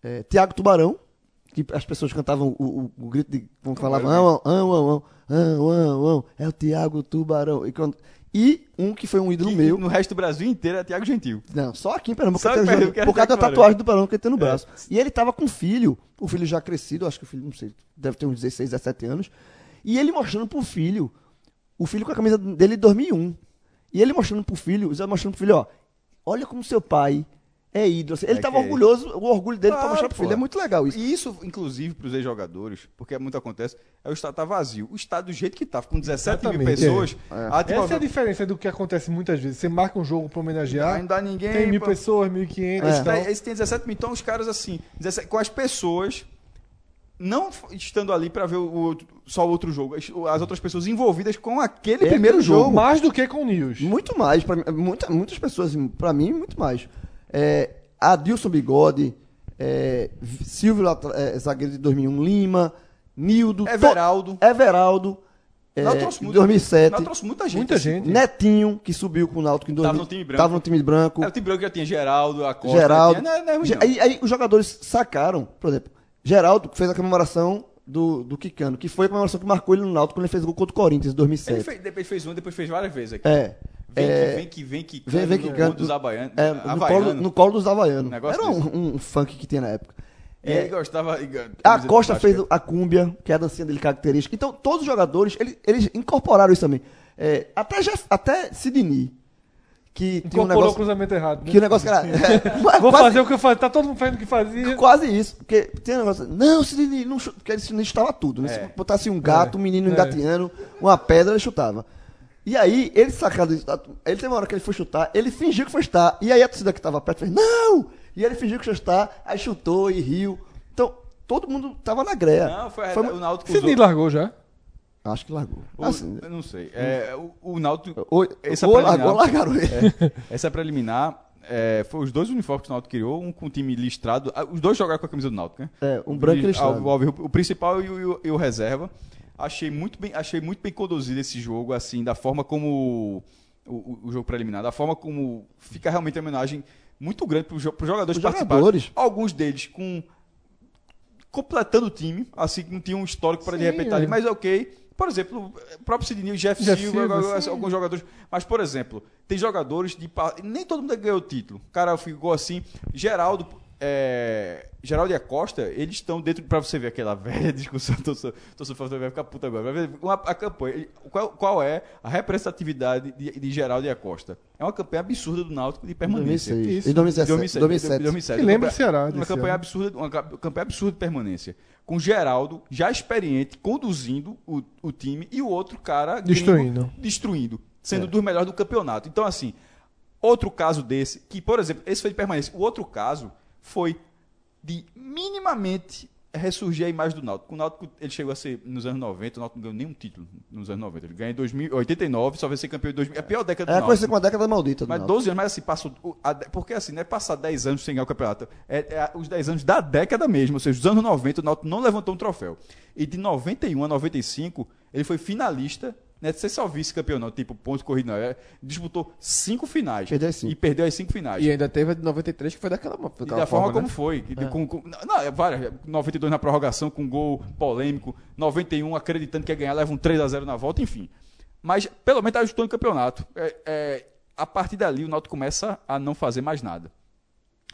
É, Tiago Tubarão, que as pessoas cantavam o, o- o grito de. Como falavam, ão, ão, ão, ão, ão, ão, ão, é o Tiago Tubarão. E, quando- e um que foi um ídolo Que meu. No resto do Brasil inteiro é Thiago Gentil. Não, só aqui em Pernambuco, Só Pernambuco, jogo, por causa da Tiago tatuagem do Tubarão que ele tem no braço. E ele tava com um filho, o filho já crescido, acho que o filho, não sei, deve ter uns 16, 17 anos. E ele mostrando pro filho, o filho com a camisa dele de 2001. E ele mostrando pro filho, o Zé mostrando pro filho, ó, olha como seu pai é ídolo. Assim, ele É tava que é. orgulhoso, o orgulho dele pra Claro, mostrar pro filho. É muito legal isso. E isso, inclusive, para os ex-jogadores, porque muito acontece, é o estado tá vazio. O estado do jeito que tá, com 17 mil Exatamente, pessoas, é. a tipo, Essa é a diferença do que acontece muitas vezes. Você marca um jogo pra homenagear, não dá ninguém. tem mil pô. pessoas, mil e quinhentas Esse, e tem- esse tem 17 mil, então os caras assim, 17 com as pessoas não estando ali para ver o, outro- só o outro jogo, as, as outras pessoas envolvidas com aquele É primeiro jogo. Mais do que com o News. Muito mais, pra muita, muitas pessoas, pra mim, muito mais. É, Adilson Bigode, é, Silvio, é, zagueiro de 2001, Lima, Nildo, to- Everaldo. Everaldo, é, Náutico trouxe em muito- 2007, Náutico trouxe muita gente. Muita assim. gente. Netinho, que subiu com o Náutico em 2000, Tava no time branco. Tava no time branco, É, o time branco já tinha Geraldo, a Costa. Geraldo. Tinha, não, é- não é ruim, não. aí, aí os jogadores sacaram, por exemplo, Geraldo fez a comemoração do, do Quicano, que foi a comemoração que marcou ele no Náutico quando ele fez o gol contra o Corinthians em 2007. Ele fez, depois fez um, depois fez várias vezes aqui. É. Vem, é, que, vem que vem que Vem, vem no que mundo canta. dos Havaianos. É, no, colo, no colo dos Havaianos. Negócio Era um, um funk que tinha na época. E ele gostava. A Costa fez a cúmbia, que é a dancinha dele característica. Então, todos os jogadores, eles, eles incorporaram isso também. É, até, Jeff, até Sidney, que tinha um Incorporou o negócio... cruzamento errado. né? Que o negócio era... é, [laughs] Vou quase, fazer o que eu fazia. Tá todo mundo fazendo o que fazia. quase isso. Porque tem um negócio... Não, Sidney não chuta. Porque Sidney chutava tudo. Né? É. Se botasse um gato, um menino é. engateando, uma pedra, ele chutava. E aí, ele sacado isso, ele teve uma hora que ele foi chutar, ele fingiu que foi chutar, e aí a torcida que tava perto fez, não! E ele fingiu que foi chutar, aí chutou e riu. Então, todo mundo tava na greia. Não, foi, Foi- o Náutico Sidney largou já. Acho que largou. o- Assim, eu não sei. É, o, o Náutico. ou, essa ou preliminar- largou, largaram ele. Essa preliminar. É, foi os dois uniformes que o Náutico criou, um com o time listrado. ah, Os dois jogaram com a camisa do Náutico, né? É, um branco e listrado. O, o, o principal e o, e o- e o reserva. Achei muito, bem, achei muito bem conduzido esse jogo, assim, da forma como. O, o- jogo preliminar, da forma como fica realmente uma homenagem muito grande para os jogadores Os jogadores. Alguns deles com. completando o time, assim, que não tinha um histórico para de repente é. ali, mas ok. Por exemplo, o próprio Sidney, o Jeff, Jeff Silva, Silva, alguns jogadores. Mas, por exemplo, tem jogadores de. Nem todo mundo ganhou o título. O cara ficou assim. Geraldo. É, Geraldo e a Costa, eles estão dentro. Pra você ver aquela [laughs] velha discussão, tô, so- tô sofrendo, vai ficar puta agora. Uma- a campanha. Qual, qual é a representatividade de, de Geraldo e a Costa? É uma campanha absurda do Náutico de permanência. 2006. Isso. Em 2017. 2007. 2007. Que lembra o Ceará Uma campanha ano. absurda, uma ca- campanha absurda de permanência. Com Geraldo, já experiente, conduzindo o, o time, e o outro cara gringo, Destruindo. destruindo, sendo É. dos melhores do campeonato. Então, assim, outro caso desse, que, por exemplo, esse foi de permanência. O outro caso foi de minimamente ressurgir a imagem do Náutico. O Náutico, ele chegou a ser, nos anos 90, o Náutico não ganhou nenhum título nos anos 90. Ele ganhou em 2000, 89, só vai ser campeão em 2000. É a pior década do É Náutico. conhecido como a década maldita do Mas Náutico. 12 anos, mas assim, passou. a porque assim, não é passar 10 anos sem ganhar o campeonato. É, é os 10 anos da década mesmo. Ou seja, os anos 90, o Náutico não levantou um troféu. E de 91 a 95, ele foi finalista. Né, você só vice-campeão, não, tipo, ponto corrido, não. É, disputou cinco finais. Perdeu as cinco. E perdeu as cinco finais. E ainda teve a de 93, que foi daquela, E daquela da forma, né? como foi. E de- com- com- não, é várias. 92 na prorrogação, com gol polêmico. 91 acreditando que ia ganhar, leva um 3x0 na volta, enfim. Mas pelo menos ajustou em campeonato. É, é, a partir dali, o Náutico começa a não fazer mais nada.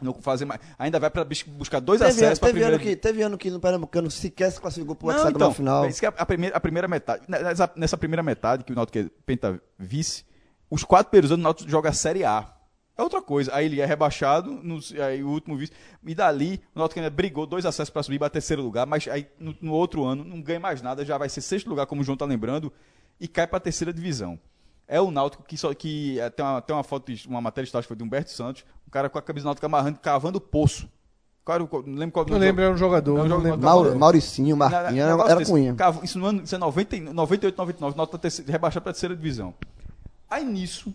Não fazer mais, ainda vai para buscar dois Teve, acessos para teve, ano que, teve ano que no Pernambucano sequer se classificou pro não, hexagonal então, final. isso que é a, primeira, a primeira metade. Nessa, nessa primeira metade, que o Náutico é penta vice, os quatro primeiros anos o Náutico joga a Série A. é outra coisa. Aí ele é rebaixado, no, aí o último vice. E dali, o Náutico ainda brigou dois acessos para subir para terceiro lugar, mas aí no, no outro ano não ganha mais nada, já vai ser sexto lugar, como o João tá lembrando, e cai para a terceira divisão. É o Náutico que só que é, tem, uma, tem uma foto, uma matéria estática foi de Humberto Santos, um cara com a camisa do Náutico amarrando, cavando poço. Qual era o, não lembro qual Não lembro, era um jogador. Não jogador- lembro. Mauro, Mauricinho, Marquinhos, era, era desse. Cunha. Cava- Isso no ano isso é 90, 98, 99, o Náutico tá rebaixado para a terceira divisão. Aí nisso,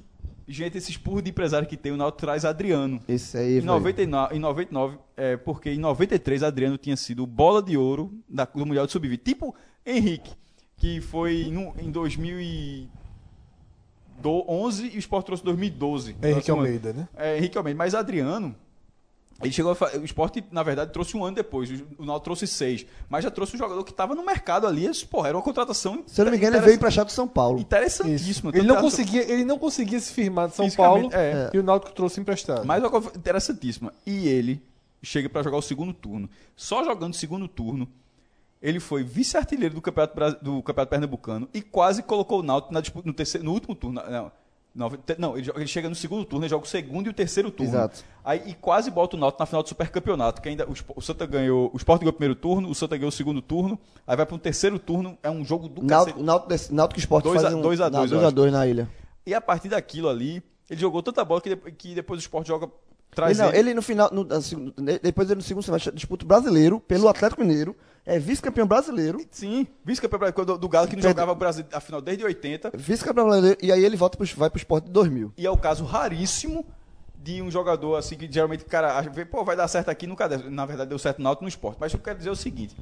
gente, esse espurro de empresário que tem, o Náutico traz Adriano. Esse aí, Em velho. 99, em 99 é, porque em 93 Adriano tinha sido bola de ouro da, do Mundial de Sub-20. Tipo Henrique, que foi no- em 2011 e o Sport trouxe 2012. É Henrique Próximo ano. Almeida, né? É, Henrique Almeida. Mas Adriano, ele chegou a fa- O esporte, na verdade, trouxe um ano depois. O Náutico trouxe seis. Mas já trouxe um jogador que estava no mercado ali. Esse, porra, era uma contratação. Se eu não me engano, ele veio emprestado do São Paulo. Interessantíssima. Ele não, conseguia, ele não conseguia se firmar de São Paulo é. e o Náutico trouxe emprestado. Mas uma coisa interessantíssima. E ele chega para jogar o segundo turno. Só jogando o segundo turno, ele foi vice-artilheiro do Campeonato, do Campeonato Pernambucano e quase colocou o Náutico na disputa, no, terceiro, no último turno. Não, não, não, ele, joga- ele chega no segundo turno, ele joga o segundo e o terceiro turno. Exato. Aí, e quase bota o Náutico na final do Supercampeonato, que ainda o, o Santa ganhou, o Sport ganhou o primeiro turno, o Santa ganhou o segundo turno, aí vai para um terceiro turno, é um jogo do Náutico. Náutico, Náutico Esporte Dois a- faz um, dois a não, dois, eu dois a acho. dois na ilha. E a partir daquilo ali, ele jogou tanta bola que, que depois o Sport joga traz Ele, não, ele no final, no- depois ele no segundo semestre disputa o brasileiro pelo Atlético Mineiro, é vice-campeão brasileiro, Sim, vice-campeão do, do Galo que não jogava o Brasil a final desde 80. vice-campeão brasileiro, e aí ele volta pro, vai pro Esporte de 2000. E é o caso raríssimo de um jogador assim que geralmente o cara acha, pô, vai dar certo aqui, nunca deu. Na verdade deu certo no Náutico no esporte. Mas eu quero dizer o seguinte: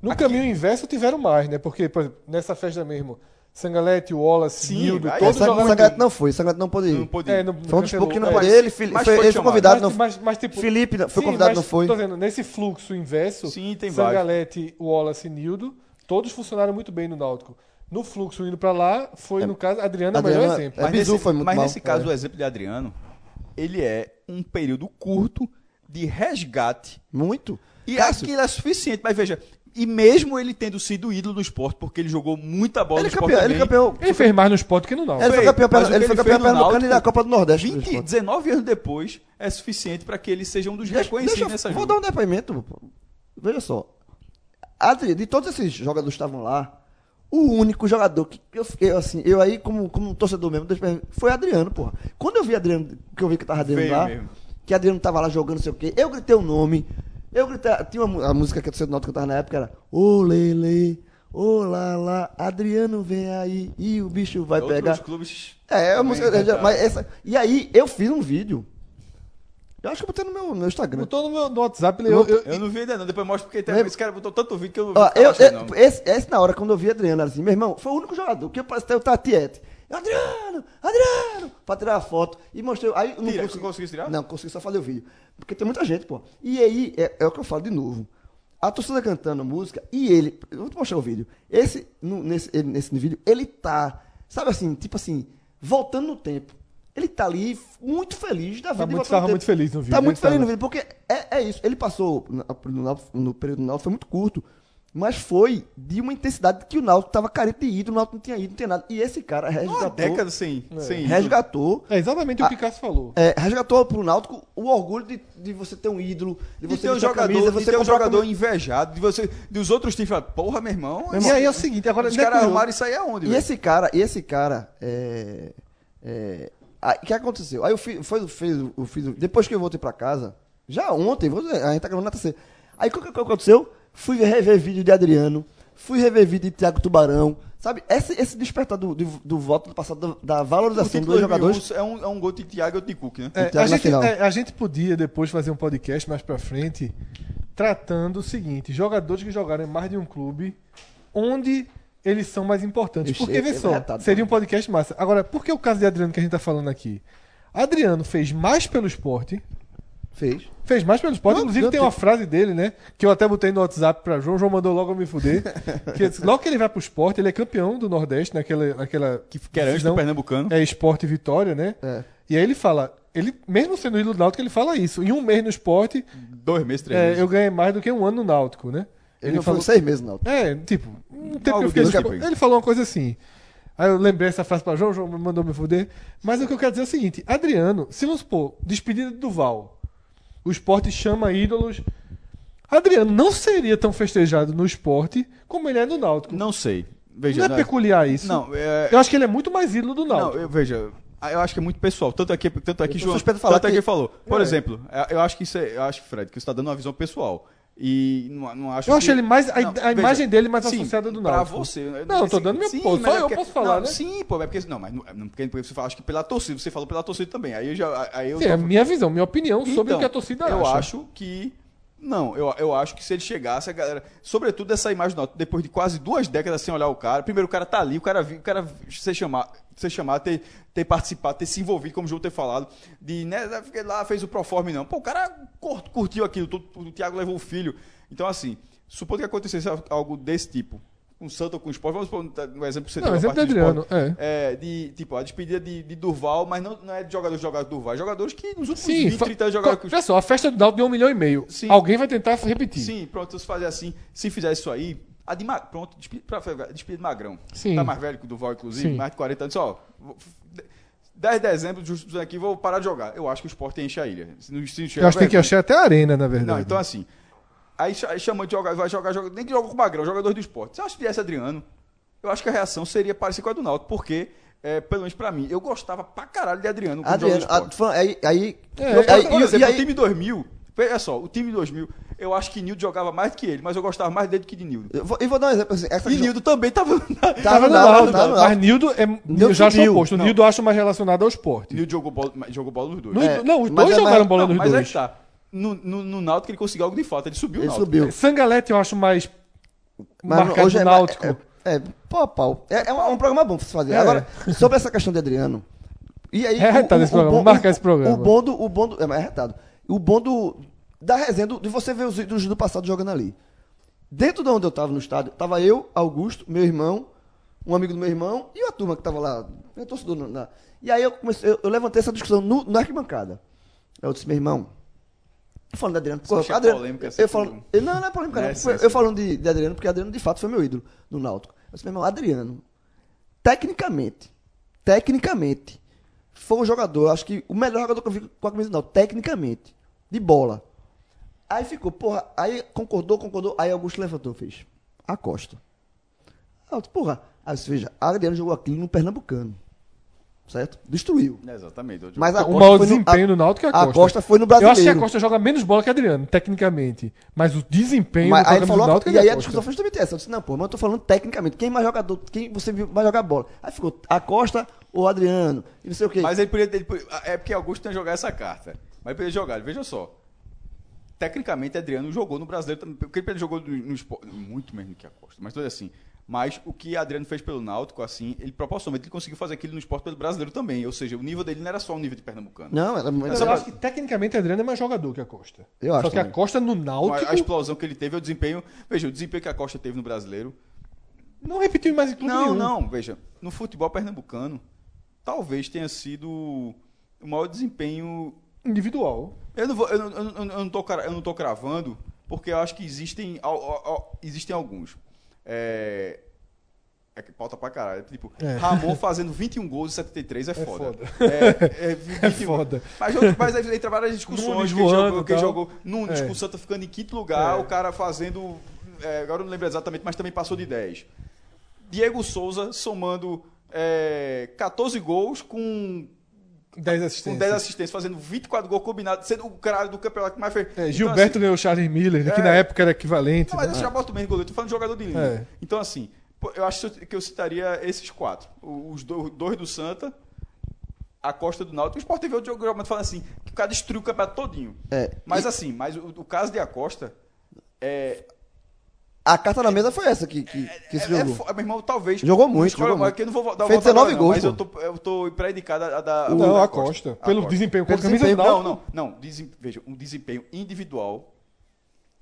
No Aqui- caminho inverso tiveram mais, né? Porque, por exemplo, nessa festa mesmo, Sangalete, Wallace, Sim, Nildo, aí todos jogaram. Sangato não foi, Sangato não pôde ir. não pôde. É, no, Foi um disputa que não pôde. é. Ele, Fili- Mas foi, ele foi convidado, mas, não mas, mas, tipo, Felipe não- foi sim, convidado, mas, não foi. Tô dizendo, nesse fluxo inverso, Sim, tem vários. Sangalete, Wallace e Nildo, todos funcionaram muito bem no Náutico. No fluxo indo pra lá, foi, no caso, Adriano é o melhor exemplo. É, Bizu nesse, foi muito mas mal. nesse caso, É. o exemplo de Adriano, ele é um período curto de resgate. Muito. E Cássio, aquilo é suficiente. Mas veja, e mesmo ele tendo sido ídolo no esporte, porque ele jogou muita bola ele no é esporte campeão, ele é também, campeão. Ele fez mais no esporte que no Náutico. Ele foi campeão, mas que ele foi ele campeão no pernambucano e Náutico, da Copa do Nordeste. do 20, esporte. 19 anos depois é suficiente para que ele seja um dos Deixa- reconhecidos deixa eu- nessa Vou jogo. dar um depoimento. pô. Veja só. Adri, de todos esses jogadores que estavam lá, o único jogador que eu fiquei assim, eu aí como, como torcedor mesmo, foi Adriano, porra. Quando eu vi Adriano, que eu vi que tava Adriano Veio lá, mesmo. que Adriano tava lá jogando não sei o quê, eu gritei o nome. Eu gritei, tinha uma, a música que a torcida do Náutico cantava na época era Ô Lele, ô lá lá, Adriano vem aí e o bicho vai Outros pegar. clubes É, a também música, cantaram. mas essa, e aí eu fiz um vídeo. Eu acho que eu botei no meu, no meu Instagram. Botou no meu no WhatsApp, ele- eu, eu- Eu não vi ainda não, depois mostra porque tem, esse cara botou tanto vídeo que eu não Ó, vi eu, achando, eu- não. esse, esse na hora, quando eu vi Adriano, era assim, meu irmão, foi o único jogador que eu passei o Tatiete. Adriano, Adriano, pra tirar a foto. E mostrei. Aí não Tira, consegui, conseguiu tirar? Não, consegui só fazer o vídeo. Porque tem muita gente, pô. E aí, é, é o que eu falo de novo. A torcida cantando música e ele. Eu vou te mostrar o vídeo. Esse, no- nesse, ele- nesse vídeo, ele tá, sabe assim, tipo assim, voltando no tempo. Ele tá ali muito feliz da vida. Tá muito- no tava muito feliz no vídeo, Tá muito ele feliz tava. no vídeo, porque é, é isso. Ele passou no, Náutico- no período do Náutico, foi muito curto. Mas foi de uma intensidade que o Náutico tava carente de ídolo, o Náutico não tinha ídolo, não tinha nada. E esse cara Uma resgatou. década sem, sem ídolo. resgatou. É exatamente o que o Cássio falou. É, resgatou pro Náutico o orgulho de, de você ter um ídolo, de De você ter um jogador, camisa, de você ter um jogador camisa. invejado, de você, dos outros times falar, porra, meu irmão, E aí é o seguinte, agora os é caras curioso. arrumaram isso aí aonde, E velho? esse cara, e esse cara, é, é, aí, o que aconteceu? Aí eu fiz, foi, fiz, eu fiz, depois que eu voltei pra casa, já ontem, vou dizer, a gente tá gravando na terceira. Aí o que, que aconteceu? Fui rever vídeo de Adriano, fui rever vídeo de Thiago Tubarão, sabe? Esse, esse despertar do, do, do voto do passado, da, valorização dos 2001 jogadores. É um, é um gol de Thiago e de Cook, né? É, a, gente, é, a gente podia depois fazer um podcast mais pra frente tratando o seguinte: jogadores que jogaram em mais de um clube, onde eles são mais importantes. Ixi, Porque, vê é só, retado, seria um podcast massa. Agora, por que o caso de Adriano que a gente tá falando aqui? Adriano fez mais pelo esporte, Fez. fez mais pelo esporte. Não, Inclusive não, tem uma frase dele, né? Que eu até botei no WhatsApp pra João, João mandou logo eu me fuder. [laughs] que logo que ele vai pro esporte, ele é campeão do Nordeste, naquela. naquela Que, que era antes do Pernambucano. é esporte e vitória, né? É. E aí ele fala, ele mesmo sendo ídolo do Náutico, ele fala isso. Em um mês no esporte, Dois meses, três é, meses. eu ganhei mais do que um ano no Náutico, né? Ele, não foi seis meses, não. É, tipo, um tempo que eu fiquei no tipo. Ele falou uma coisa assim. Aí eu lembrei essa frase pra João, João mandou me foder. Mas o que eu quero dizer é o seguinte: Adriano, se vamos supor, despedida do Duval, o esporte chama ídolos. Adriano não seria tão festejado no esporte como ele é no Náutico. Não sei. Veja, não é não, peculiar isso. não, é, Eu acho que ele é muito mais ídolo do não, Náutico. eu, veja, ah, eu acho que é muito pessoal. Tanto aqui, tanto aqui sou João, tanto aqui que- falou. Por É. exemplo, é, eu acho que isso é, eu acho, Fred, que você está dando uma visão pessoal. E não, não acho Eu que- acho ele mais. A, Não, a veja, imagem dele mais sim, associada do Pra Náutico. você. eu- Não, eu tô dando minha sim, pô, só é eu porque- posso falar, não, né? Sim, pô, é porque. Não, mas não, não, porque você fala, acho que pela torcida, você falou pela torcida também. Aí eu já. Aí eu Sim, é a tô- minha visão, minha opinião sobre Então, o que a torcida eu acha. acho que. Não, eu, eu acho que se ele chegasse, a galera. Sobretudo essa imagem Náutico, depois de quase duas décadas sem olhar o cara. Primeiro, o cara tá ali, o cara, vi- o cara ser chamado, ser chamado ter, ter participado, ter se envolvido, como o João ter falado. De, né, lá, fez o Proforme, não. Pô, o cara cur- curtiu aquilo, o Thiago levou o filho. Então, assim, supondo que acontecesse algo desse tipo, com o Santos ou com o Sport, vamos supor um exemplo que você Não, deu, exemplo do Adriano, Sport. é. É, de, tipo, a despedida de, de Durval, mas não, não é de jogadores jogadores do Durval, é jogadores que nos últimos Sim, 20, fa- 30 anos jogaram com Olha só, a festa do Náutico deu um milhão e meio. Sim. Alguém vai tentar repetir. Sim, pronto, se fazer assim, se fizer isso aí, a de Ma- pronto, despedida, pra, despedida de Magrão. Sim. Tá mais velho que o Duval, inclusive, Sim. mais de 40 anos, ó. vou- 10 de dezembro, justo aqui, vou parar de jogar. Eu acho que o Sport enche a ilha. Se não, se encher, Eu acho que tem que achar até a arena, na verdade. Não, então assim. Aí, cha- aí chamou de jogar, vai jogar, joga, nem que joga com o Magrão, jogador do esporte. Se eu acho que viesse Adriano, eu acho que a reação seria parecida com a do Náutico, porque, é, pelo menos pra mim, eu gostava pra caralho de Adriano Adriano, a- aí, aí, É, aí- Por e- exemplo, e aí- o time 2000, olha só, o time 2000, eu acho que Nildo jogava mais do que ele, mas eu gostava mais dele do que de Nildo. eu vou, e vou dar um exemplo assim. Essa E Nildo também tava. Tava no Náutico, Náutico, tava no mas Náutico. Nildo é, Nildo eu já acho oposto. Nildo eu acho mais relacionado ao esporte. Nildo jogou bola, jogou bola nos dois. É, não, os mas dois é jogaram bola nos mas é dois. que tá. No, no, no Náutico ele conseguiu algo de falta, ele subiu Ele o Náutico. subiu. Sangalete eu acho mais Mas marcado hoje é, Náutico. É, é, pau a pau. É, é um, é um programa bom pra se fazer. É. Agora, sobre essa questão de Adriano. E aí, É retado esse programa, vamos marcar esse programa. O bom do. O bom do é, mas é retado. O bom do. Da resenha, do- de você ver os vídeos do passado jogando ali. Dentro de onde eu tava no estádio, tava eu, Augusto, meu irmão, um amigo do meu irmão e a turma que tava lá, torcedor. na- na- e aí eu comecei, eu, eu levantei essa discussão no, na arquibancada. Eu disse, meu irmão, falando de Adriano, Você acha Adriano polêmica eu, falo, não, não é polêmica, Não é essência. eu falando de, de Adriano, porque Adriano de fato foi meu ídolo no Náutico. Eu disse, meu irmão, Adriano, tecnicamente, tecnicamente, foi um jogador, acho que o melhor jogador que eu vi com a camisa do Náutico, tecnicamente, de bola. Aí ficou, porra, aí concordou, concordou, aí Augusto levantou, fez, a Costa. Aí eu disse, porra, aí disse, veja, Adriano jogou aquilo no Pernambucano, certo? Destruiu. Exatamente. Mas a O Costa maior foi no- desempenho do Náutico é a a Costa. Costa foi no Eu acho que a Brasileiro. Costa joga menos bola que Adriano, tecnicamente. Mas o desempenho Mas aí falou, do Náutico e é aí da a Costa. discussão foi justamente essa. Eu disse, não, pô, mas eu tô falando tecnicamente. Quem mais jogador, quem você viu mais jogar bola? Aí ficou a Costa ou o Adriano, e não sei o quê. Mas ele podia, ele podia- É porque Augusto tem que jogar essa carta. Mas ele podia jogar, veja só. Tecnicamente, Adriano jogou no brasileiro também. Porque ele jogou no, no esporte. Muito menos do que a Costa. Mas tudo assim. Mas o que Adriano fez pelo Náutico, assim, ele proporcionalmente ele conseguiu fazer aquilo no esporte pelo brasileiro também. Ou seja, o nível dele não era só o nível de pernambucano. Não, era muito. Mas eu acho que tecnicamente Adriano é mais jogador que a Costa. Eu acho Só que a também. Costa no Náutico a explosão que ele teve, o desempenho. Veja, o desempenho que a Costa teve no brasileiro. não repetiu mais em clube Não, nenhum. não, veja. No futebol pernambucano, talvez tenha sido o maior desempenho Individual. Eu não, vou, eu, não, eu, não, eu, não tô, eu não tô cravando, porque eu acho que existem, existem alguns. É, é que pauta pra caralho. Tipo, É. Ramon fazendo 21 gols em 73 é foda. foda. É, é, [laughs] É 21. foda. Mas, mas aí entra várias discussões. Nunes que ele voando jogou, jogou Nunes É. com o Santa ficando em quinto lugar, É. o cara fazendo. é, agora eu não lembro exatamente, mas também passou de 10. Diego Souza somando é, 14 gols com 10 com assistências. 10 assistências, fazendo 24 gols combinados, sendo o cara do campeonato que mais fez. É, Então, Gilberto assim, ganhou o Charles Miller, que É. na época era equivalente. não, mas né? eu já boto mesmo goleiro, tô falando de jogador de linha. É. Então, assim, eu acho que eu citaria esses quatro. Os do- dois do Santa, a Costa do Náutico. O Sport TV outro jogo falando assim, que o cara destruiu o campeonato todinho. É. Mas assim, mas o, o caso de Acosta é. A carta na mesa foi essa que, que, que se é, é jogou. fo- meu irmão, talvez. Jogou muito, jogou muito. eu não vou dar Fez volta agora, 19 não, gols, Mas eu tô, eu tô pré-indicado a, da. Não, a Costa. A Pelo Costa. desempenho com a Pelo camisa. Não, não, não. desem- veja, um desempenho individual.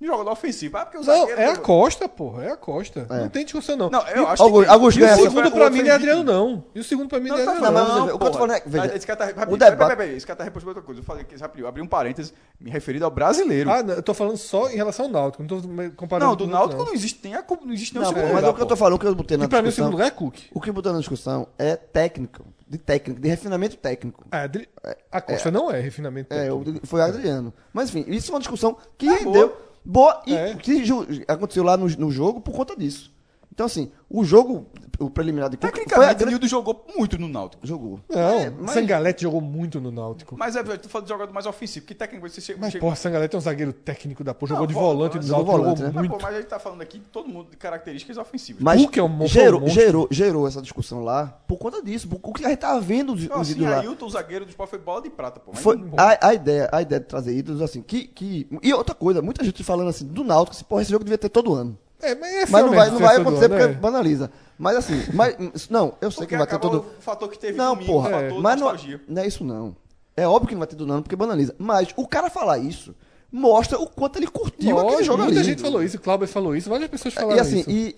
Jogador ofensivo. Ah, porque o Não, é a jogou- Costa, porra. É a Costa. É. Não tem discussão, não. Não, eu E- acho Augusto- que. Augusto E o segundo pra mim não é Adriano, não. E o segundo pra mim não é Não, tá Adriano, não, não. mas o que eu tô falando é- veja, Mas esse cara tá, rapidinho, o debate- peraí, peraí, esse cara tá repondo outra coisa. Eu falei que rapidinho, eu abri um parênteses me referido ao brasileiro. Ah, não, eu tô falando só em relação ao Náutico. Não tô comparando não, do Náutico não. não existe, tem a, não existe nenhum Não, segundo mas lugar, o que eu tô falando, o que eu botei na E pra mim o discussão... segundo lugar é Cook. O que eu botei na discussão é técnico, de técnico, de refinamento técnico. Ah, Adri- a Costa não é refinamento. É, técnico. o- foi Adriano. Mas enfim, isso é uma discussão que Tá rendeu boa e É. que aconteceu lá no, no jogo por conta disso. Então, assim, o jogo, o preliminar de Cuca Tecnicamente, o. Nildo jogou muito no Náutico. Jogou. Não, É, mas- Sangalete jogou muito no Náutico. Mas é, velho, tu falando de jogador mais ofensivo, que tecnicamente você chega. Mas, chega- porra, Sangalete é um zagueiro técnico da porra. Jogou Não, de volante, no Náutico, jogou né? Mas, pô, muito. mas a gente tá falando aqui todo mundo de características ofensivas. Mas Hulk é um mon- gerou, um monstro. gerou, gerou essa discussão lá por conta disso. Por, o que a gente tava vendo os, Então, os assim, vídeos lá. Ailton, o zagueiro do Sport foi bola de prata, pô. Foi não- a, a ideia, a ideia de trazer ídolos, assim, que, que. E outra coisa, muita gente falando assim, do Náutico, assim, porra, esse jogo devia ter todo ano. É, mas, é Mas não vai, não vai acontecer porque é. banaliza. Mas assim, mas, não, eu sei Porque que vai ter todo. o fator que teve Não, domingo, porra, o fator mas não, nostalgia. não é isso não. É óbvio que não vai ter todo ano porque banaliza. Mas o cara falar isso mostra o quanto ele curtiu aquele Lógico, jogo muita ali. gente falou isso, o Cláudio falou isso, várias pessoas falaram E assim, isso. e,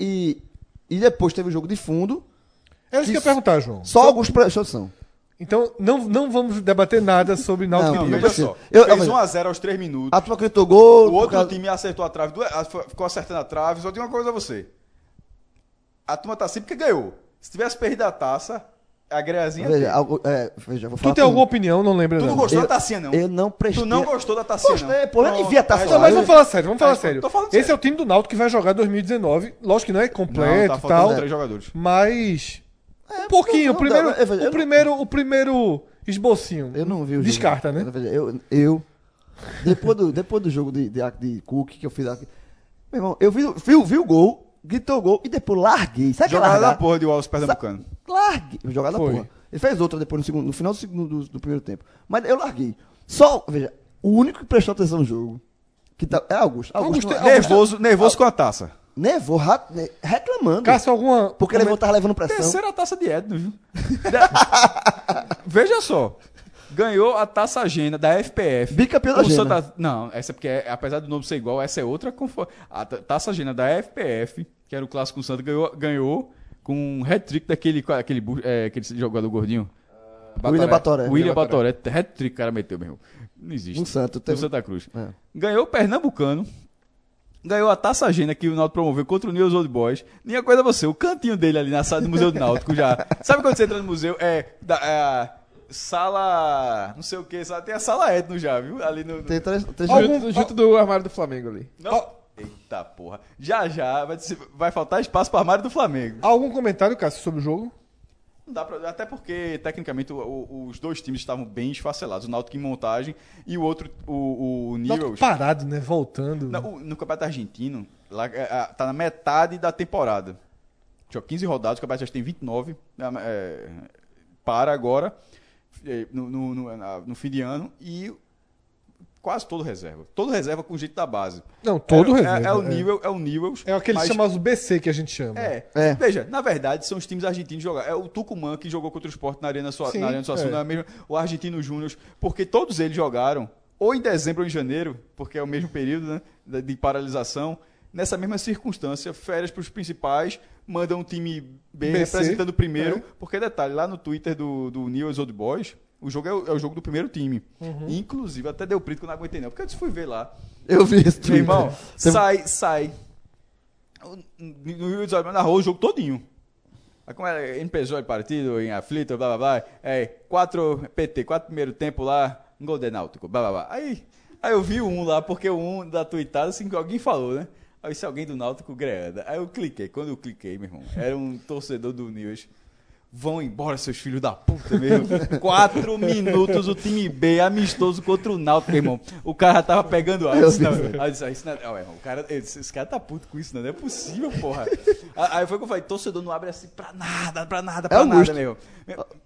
e, e depois teve o jogo de fundo. É isso que eu ia perguntar, João. Só alguns prestou atenção. Então, não, não vamos debater nada sobre Náutico Não, e Não, veja precisa. só. Eu- fez eu- 1x0 aos 3 minutos. A turma gritou gol. O outro causa- time acertou a trave, ficou acertando a trave. Só digo uma coisa a você. A turma tá assim porque ganhou. Se tivesse perdido a taça, a greazinha. Veja, tem. algo, é, veja, vou falar Tu tem alguma opinião? Não lembro Tu não não. gostou Eu- da tacinha, não? Eu não prestei. Tu não gostou da tacinha, não? Gostei, pô, eu nem vi a taça Não, mas vamos falar sério, vamos falar Mas, sério. tô falando Esse sério. é o time do Náutico que vai jogar 2019. Lógico que não é Não, completo tá e faltando tal. três jogadores. Mas. É, um pouquinho. não, o, primeiro, não, eu o, não- primeiro, o primeiro esbocinho. Eu não vi o jogo. Descarta, né? Eu, eu depois, do, depois do jogo de, de, de Cook que eu fiz aqui, meu irmão, eu vi, vi, vi o gol, gritou o gol e depois larguei. Sabe que é Jogada da porra de Wallace Pernambucano. Larguei. Jogada da Foi. porra. Ele fez outra depois no, segundo, no final do, segundo, do, do primeiro tempo. Mas eu larguei. Só, veja, o único que prestou atenção no jogo que tá, é Augusto. Augusto, Augusto não- é- Nervoso, nervoso com a taça. Nevou, ra- ne- reclamando. Cássio, alguma. porque ele tava levando pressão. Terceira taça de Edno, viu? [laughs] Veja só. Ganhou a taça agenda da FPF. Bicampeão da Agenda. Santa- Não, essa é porque, é- apesar do nome ser igual, essa é outra. confo- A ta- taça agenda da FPF, que era o clássico com o Santa, ganhou, ganhou com um hat-trick daquele, aquele, é, aquele jogador gordinho. William Batoré. William Batoré. Hat-trick, o cara meteu, meu irmão. Não existe. No Santos, No teve- Santa Cruz. É. Ganhou o Pernambucano. Ganhou a taça agenda que o Náutico promoveu contra o News Old Boys. Minha coisa é você, o cantinho dele ali na sala do Museu do Náutico já. Sabe quando você entra no museu? É. Da, é sala. Não sei o que, tem a sala etno já, viu? Ali no. no- Tem três, três Junto, junto do armário do Flamengo ali. Não. Eita porra. Já já vai, vai faltar espaço para armário do Flamengo. Algum comentário, Cássio, sobre o jogo? Não dá pra, até porque, tecnicamente, o- o- os dois times estavam bem esfacelados. O Náutico em montagem e o outro, o, o Newells. parado, né? Voltando. Não, o- no Campeonato Argentino, lá, é, é, tá na metade da temporada. Tinha 15 rodadas, o Campeonato já tem 29. é, é, para agora, no, no, no- na- no fim de ano, e quase todo reserva. Todo reserva com jeito da base. Não, todo é, reserva. É, é o é. Newell, é o Newells. É aquele mas- chamados BC que a gente chama. é. É. Veja, na verdade, são os times argentinos jogar. É o Tucumã que jogou contra o Sport na Arena, Sua, Sim, na Arena do Suassuna, é. é mesmo, o Argentino Júnior, porque todos eles jogaram ou em dezembro ou em janeiro, porque é o mesmo período né, de, paralisação, nessa mesma circunstância, férias para os principais, mandam um time B BC, representando o primeiro, é. porque detalhe, lá no Twitter do, do Newell's Old Boys, o jogo é o, é o jogo do primeiro time. Uhum. Inclusive, até deu print que eu não aguentei não, porque eu fui ver lá, Eu vi esse meu irmão, Você- sai, sai. No Rio de Janeiro narrou o jogo todinho. Aí como é, empezou o partido em aflito, blá blá blá. É, quatro PT, quatro primeiro tempo lá, um gol de náutico, blá blá blá. Aí, aí eu vi um lá, porque o um da tuitada, assim, que alguém falou, né? Aí esse alguém do Náutico greanda. Aí eu cliquei. Quando eu cliquei, meu irmão, era um torcedor do News. Vão embora, seus filhos da puta, mesmo. Quatro [laughs] minutos o time B amistoso contra o Náutico, meu irmão. O cara tava pegando ar. Disse, não, disse, ah, isso não é, irmão, o cara, eu disse, esse cara tá puto com isso, não, não é possível, porra. Aí foi que eu falei, torcedor não abre assim pra nada, pra nada, pra nada, Augusto. meu.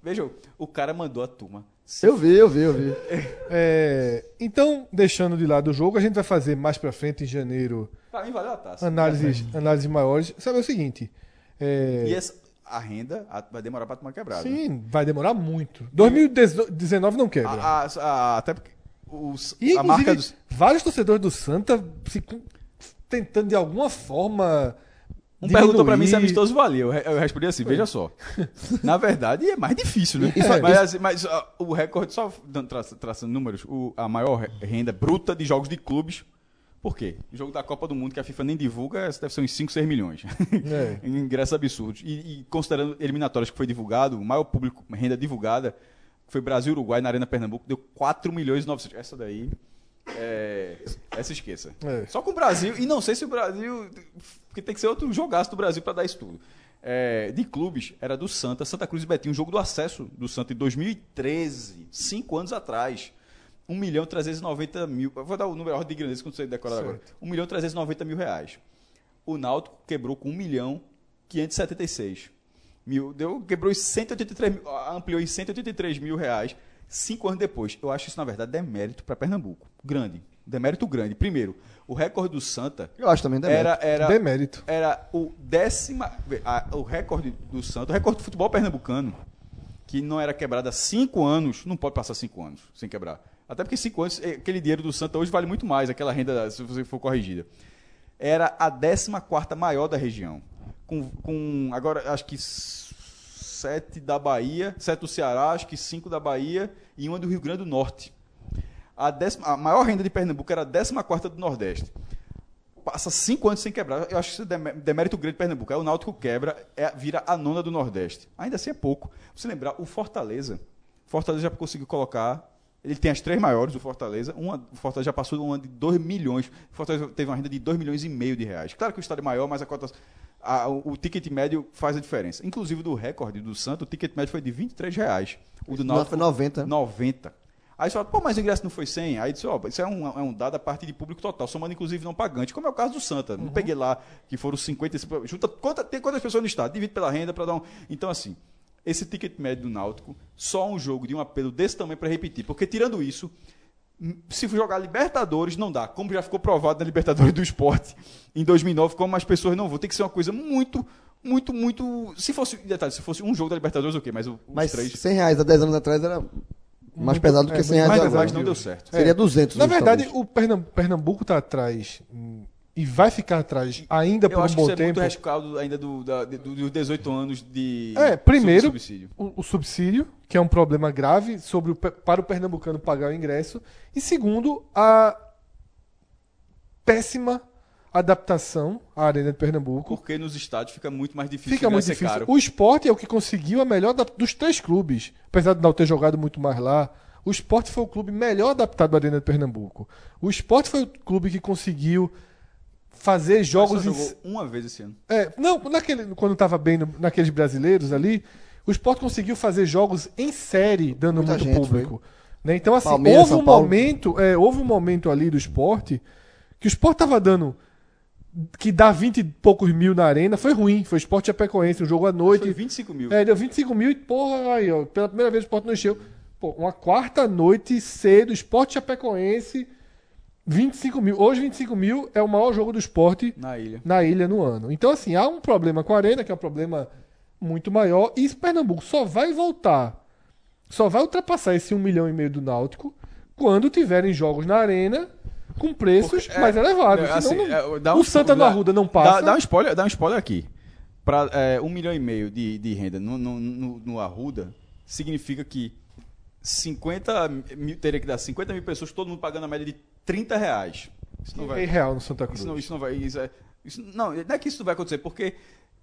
Veja, o cara mandou a turma. Eu vi, eu vi, eu vi. [laughs] É, então, deixando de lado o jogo, a gente vai fazer mais pra frente, em janeiro, Pra mim valeu a taça. análises, análises maiores. Sabe o seguinte? é, E essa, a renda vai demorar pra tomar quebrada. sim, vai demorar muito. 2019 não quebra. A- a- a- até porque os, e, a marca dos... vários torcedores do Santa se, tentando de alguma forma. Um perguntou pra mim se diminuir- amistoso valia. Eu, re- eu respondi assim, veja só. Na verdade, é mais difícil, né? Isso- mas assim, mas, ah, o recorde, só traçando números, o- a maior re- renda bruta de jogos de clubes. Por quê? O jogo da Copa do Mundo, que a FIFA nem divulga, deve ser uns 5, 6 milhões. É. [laughs] Ingressos absurdos. E, e considerando eliminatórias que foi divulgado, o maior público, renda divulgada, que foi Brasil Uruguai na Arena Pernambuco, deu 4 milhões e 900. Essa daí. É, essa esqueça. É. Só com o Brasil, e não sei se o Brasil. Porque tem que ser outro jogaço do Brasil para dar isso tudo. É, de clubes, era do Santa, Santa Cruz e Betinho, um jogo do acesso do Santa em 2013, cinco anos atrás. 1 milhão 390 mil. Vou dar o número a ordem de grandeza quando você decorar agora. 1 milhão 390 mil reais. O Náutico quebrou com 1 milhão 576 mil. Deu, quebrou em 183 mil, ampliou em 183 mil reais cinco anos depois. Eu acho isso, na verdade, demérito para Pernambuco. Grande. Demérito grande. Primeiro, o recorde do Santa Eu acho também demérito. era, era, Demérito. era o décima. a- o recorde do Santa, o recorde do futebol pernambucano, que não era quebrado há cinco anos, não pode passar cinco anos sem quebrar. Até porque cinco anos, eh, aquele dinheiro do Santa hoje vale muito mais, aquela renda, se você for corrigida. Era a 14 maior da região. Com, com agora, acho que sete da Bahia, sete do Ceará, acho que cinco da Bahia e uma do Rio Grande do Norte. A, décima, a maior renda de Pernambuco era a 14 do Nordeste. Passa cinco anos sem quebrar. Eu acho isso demé- demérito grande de Pernambuco. Aí o Náutico quebra, é- vira a nona do Nordeste. Ainda assim é pouco. Você lembrar, o Fortaleza. Fortaleza já conseguiu colocar. Ele tem as três maiores, o Fortaleza. Uma, o Fortaleza já passou de uma de 2 milhões. O Fortaleza teve uma renda de 2 milhões e meio de reais. Claro que o estádio é maior, mas a cota. a- o, ticket médio faz a diferença. Inclusive do recorde do Santos, o ticket médio foi de 23 reais. O do Náutico foi 90. 90. Aí você fala, pô, mas o ingresso não foi 100? Aí disse, ó, isso é um, é um dado a partir de público total, somando inclusive não pagante, como é o caso do Santa. Não peguei lá, que foram 50, junta, quanta, tem quantas pessoas no estado, divide pela renda para dar um... Então, assim, esse ticket médio do Náutico, só um jogo de um apelo desse tamanho para repetir, porque tirando isso, m- se for jogar Libertadores, não dá. Como já ficou provado na Libertadores do Esporte em 2009, como as pessoas não vão. Tem que ser uma coisa muito, muito, muito... Se fosse, detalhe, se fosse um jogo da Libertadores, ok, mas o- os Mas três... 100 reais há 10 anos atrás era mais Muito- pesado do que é, 100 reais Mas, mas não deu certo. Seria 200 Na hoje, verdade, talvez. o Pernam- Pernambuco está atrás hum, e vai ficar atrás ainda Eu por um acho que bom isso é muito tempo. rescaldo ainda do, da, do- dos 18 anos de É, primeiro, subsídio. o, o subsídio, que é um problema grave sobre o para o pernambucano pagar o ingresso. E segundo, a péssima adaptação à Arena de Pernambuco. Porque nos estádios fica muito mais difícil Fica muito difícil. caro. O esporte é o que conseguiu a melhor dos três clubes. Apesar de não ter jogado muito mais lá, o esporte foi o clube melhor adaptado à Arena de Pernambuco. O esporte foi o clube que conseguiu fazer jogos só em- uma vez esse ano. é, não, naquele, quando estava bem no- naqueles brasileiros ali, o Sport conseguiu fazer jogos em série, dando Muita muito gente, público. Né? Então, assim, Palmeiras, houve um momento, é, houve um momento ali do esporte que o Sport tava dando que dá 20 e poucos mil na arena, foi ruim. Foi Sport Chapecoense, um jogo à Foi noite. 25 mil. É, deu 25 mil e, porra, aí, ó, pela primeira vez o Sport não encheu. Pô, uma quarta noite cedo, Sport Chapecoense, 25 mil. Hoje, 25 mil é o maior jogo do esporte Na ilha. na ilha no ano. Então, assim, há um problema com a Arena, que é um problema muito maior, e Pernambuco só vai voltar, só vai ultrapassar esse 1 milhão e meio do Náutico quando tiverem jogos na Arena com preços Porque, é, mais elevados. é, Senão assim, não- é, dá o um- Santa no dá- Arruda não passa. Dá, dá um spoiler, dá um spoiler aqui. Para é, um milhão e meio de, de renda no, no, no, no Arruda, significa que 50 mil, teria que dar 50 mil pessoas, todo mundo pagando a média de 30 reais. Isso não É vai. real no Santa Cruz. Isso não, isso não vai. Isso é- isso- não, não é que isso não vai acontecer, porque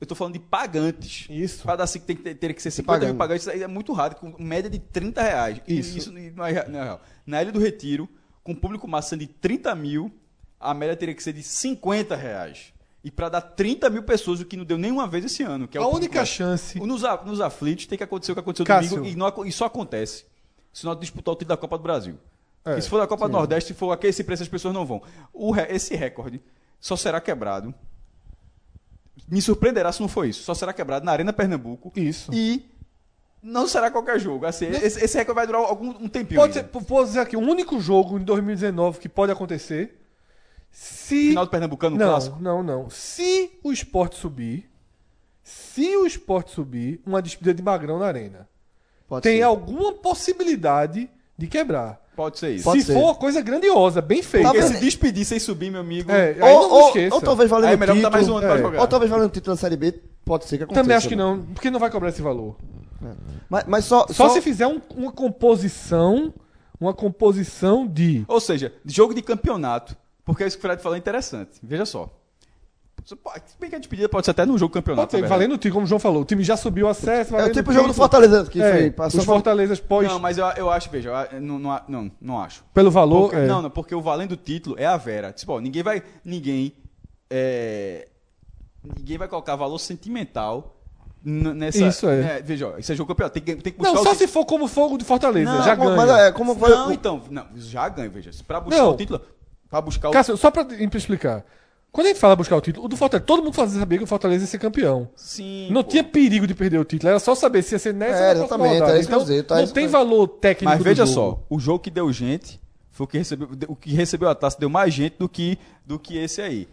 eu tô falando de pagantes. Isso. Para dar cinco, tem que ter, teria que ser 50 mil pagando. pagantes, isso aí é muito raro, com média de 30 reais. E Isso. Isso, não, é, não é real. Na Ilha do Retiro, com público massa de 30 mil, a média teria que ser de 50 reais. E para dar 30 mil pessoas, o que não deu nenhuma vez esse ano. Que é a o única público- chance. nos, a- nos aflitos tem que acontecer o que aconteceu Cássio. domingo e, não e só acontece se nós disputar o título da Copa do Brasil. É, e se for da Copa do Nordeste, se for aquele esse preço, as pessoas não vão. O esse recorde só será quebrado. Me surpreenderá se não for isso. Só será quebrado na Arena Pernambuco. Isso. E não será qualquer jogo. Assim, esse, esse recorde vai durar algum um tempinho. Pode ser, posso dizer aqui, o único jogo em 2019 que pode acontecer. Se. Final do Pernambucano, não, clássico. não, não. Se o esporte subir, se o esporte subir, uma despedida de Magrão na arena. Pode tem ser. alguma possibilidade de quebrar. Pode ser isso. Pode Se ser. for coisa grandiosa, bem feita. Porque Tá se despedir sem subir, meu amigo. É, Ou, ou, ou talvez valendo Aí é melhor título. botar mais um ano pra é. jogar. Ou talvez valendo título na Série B, pode ser que aconteça. Também acho que né? não, porque não vai cobrar esse valor. Mas, mas só, Só, se fizer um- uma composição, uma composição de Ou seja, jogo de campeonato. Porque isso que o Fred falou é interessante. Veja só. Se bem que a despedida pode ser até no jogo campeonato. Pode ser, verdade. valendo o time, como o João falou. O time já subiu o acesso, É o tipo o jogo do. Fortaleza, que É, foi. os Passou Fortalezas pós, Não, mas eu, eu acho, veja, eu- não, não, não, não acho. pelo valor. Porque- é. Não, não, porque o valendo título é a Vera. Tipo, ninguém vai. Ninguém. é, ninguém vai colocar valor sentimental nessa. Isso é. veja, ó, isso é jogo campeonato. Tem que, tem que buscar Não, o só se for como fogo de Fortaleza, Não, já ganha. Mas é, como foi. Não, o- então. Não, já ganha, veja. Pra buscar Não. o título. Pra buscar o. Cássio, só pra explicar. Quando a gente fala buscar o título, o do Fortaleza, todo mundo fazia sabia que o Fortaleza ia ser campeão. Sim. Não pô. tinha perigo de perder o título, era só saber se ia ser nessa É, ou exatamente, é Então, dizer, tá? não tem valor técnico Mas do veja jogo. só, o jogo que deu gente foi o que recebeu, o que recebeu a taça deu mais gente do que, do que esse aí.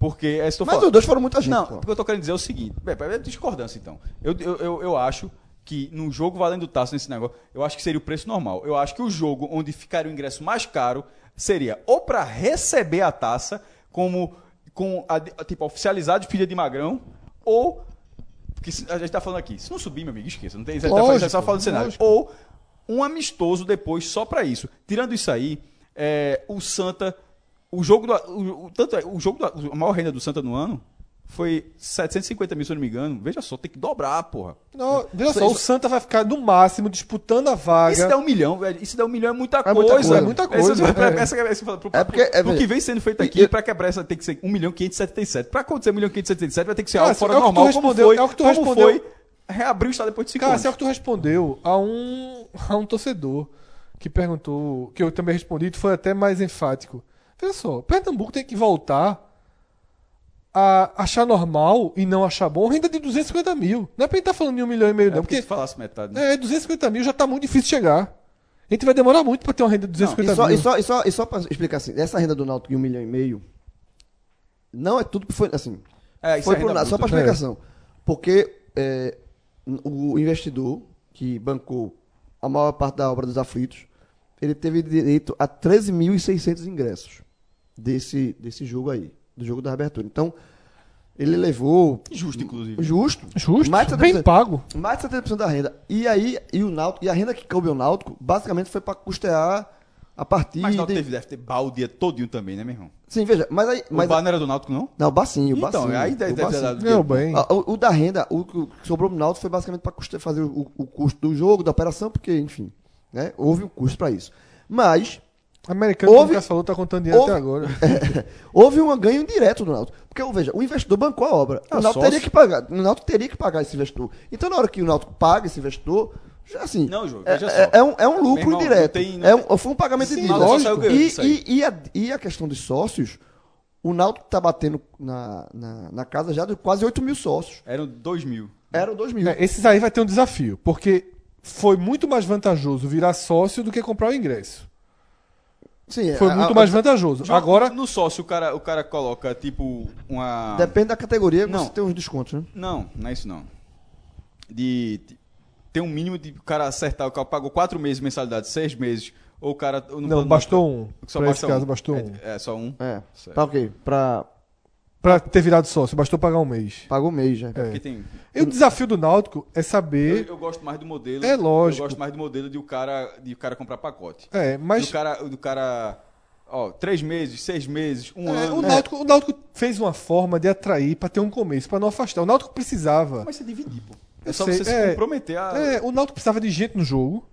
Porque é isso que eu tô Mas falando. os dois foram muita gente. Não, pô. o que eu tô querendo dizer é o seguinte: é, é discordância então. Eu, eu, eu, eu acho que num jogo valendo taça nesse negócio, eu acho que seria o preço normal. Eu acho que o jogo onde ficaria o ingresso mais caro seria ou para receber a taça, como com a, tipo oficializar a despedida de Magrão, ou porque a gente tá falando aqui, se não subir, meu amigo, esqueça, não tem, gente tá falando- tá Lógico, falando do cenário. lógico. Ou um amistoso depois só para isso. Tirando isso aí, é, o Santa, o jogo do, o, o- tanto é, o jogo do, a maior renda do Santa no ano foi 750 mil, se eu não me engano. Veja só, tem que dobrar, porra. Não, veja Isso- só, o isso- Santa vai ficar no máximo disputando a vaga. Se der um milhão, velho? Se der um milhão é muita É coisa. muita coisa, é muita coisa, Essa, é. essa, essa, essa, pro, É porque, é, pro que vem sendo feito e- aqui, e- pra quebrar essa tem que ser 1 milhão 577. Pra acontecer 1 milhão 577 vai ter que ser Cara, algo fora é normal, como foi, é o que tu como respondeu. foi reabrir o estado depois de 5 Cara, anos. se é o que tu respondeu a um, a um torcedor que perguntou, que eu também respondi, tu foi até mais enfático. Veja só, Pernambuco tem que voltar a achar normal e não achar bom renda de 250 mil. Não é pra gente estar falando de um milhão e meio, É não, porque porque se falasse metade. né? é, 250 mil já tá muito difícil chegar. A gente vai demorar muito pra ter uma renda de 250 E só, mil. e, só, e, só, e só pra explicar assim, essa renda do Náutico de um milhão e meio, não é tudo que foi, assim, É, isso foi é nada, só pra explicação. Porque é, o investidor que bancou a maior parte da obra dos aflitos, ele teve direito a 13.600 ingressos desse, desse jogo aí, do jogo da abertura. Então, ele levou... Justo, inclusive. Justo. Justo, Mais de bem 70%. pago. Mais de 70% da renda. E aí, e o Náutico, e a renda que coube ao Náutico, basicamente foi para custear a partida. Mas não teve, deve ter baldia todinho também, né, meu irmão? Sim, veja, mas aí. O Mas bar não era do Náutico, não? Não, o Bacinho, o Então, Bacinho. aí deve- o deve ter dado- bem. Ah, O, o da renda, o que sobrou no Náutico foi basicamente para fazer o, o custo do jogo, da operação, porque, enfim, né, houve um custo para isso. Mas Americano, Houve- Cássio falou, tá contando dinheiro houve- até agora. [laughs] houve um ganho direto do Náutico. Porque, veja, o investidor bancou a obra. Ah, o Náutico teria que pagar. O Náutico teria que pagar esse investidor. Então, na hora que o Náutico paga esse investidor, já, assim, Não, João, é, veja é- só. é um, é um lucro irmão, direto. não tem- não é um, foi um pagamento Sim, ganhando E, e, e, a, e a questão dos sócios, o Náutico está batendo na, na, na casa já de quase 8 mil sócios. Eram 2 mil. Eram 2 mil. É, esses aí vai ter um desafio, porque foi muito mais vantajoso virar sócio do que comprar o ingresso. Sim, Foi a- muito a- mais vantajoso. João, Agora, No sócio, o cara, o cara coloca, tipo, uma. Depende da categoria, Não. você tem uns descontos, né? Não, não é isso não. De, de- ter um mínimo de o cara acertar, o cara pagou quatro meses de mensalidade, seis meses, ou o cara. não, plano- bastou um. Só Pra esse basta caso, um. bastou é, um. É, só um. É. Certo. Pra o quê? Pra. Ter virado sócio, bastou pagar um mês. Pagou mês, já. É. Porque tem. E o desafio do Náutico é Eu, saber. eu gosto mais do modelo. É lógico. Eu gosto mais do modelo de o cara, de o cara comprar pacote. É, mas. Do cara, do cara. Ó, três meses, seis meses, um é, ano. o, Náutico, o Náutico fez uma forma de atrair pra ter um começo, pra não afastar. O Náutico precisava. Mas você dividir, pô. É Eu só sei, você se é. comprometer a. É, o Náutico precisava de gente no jogo.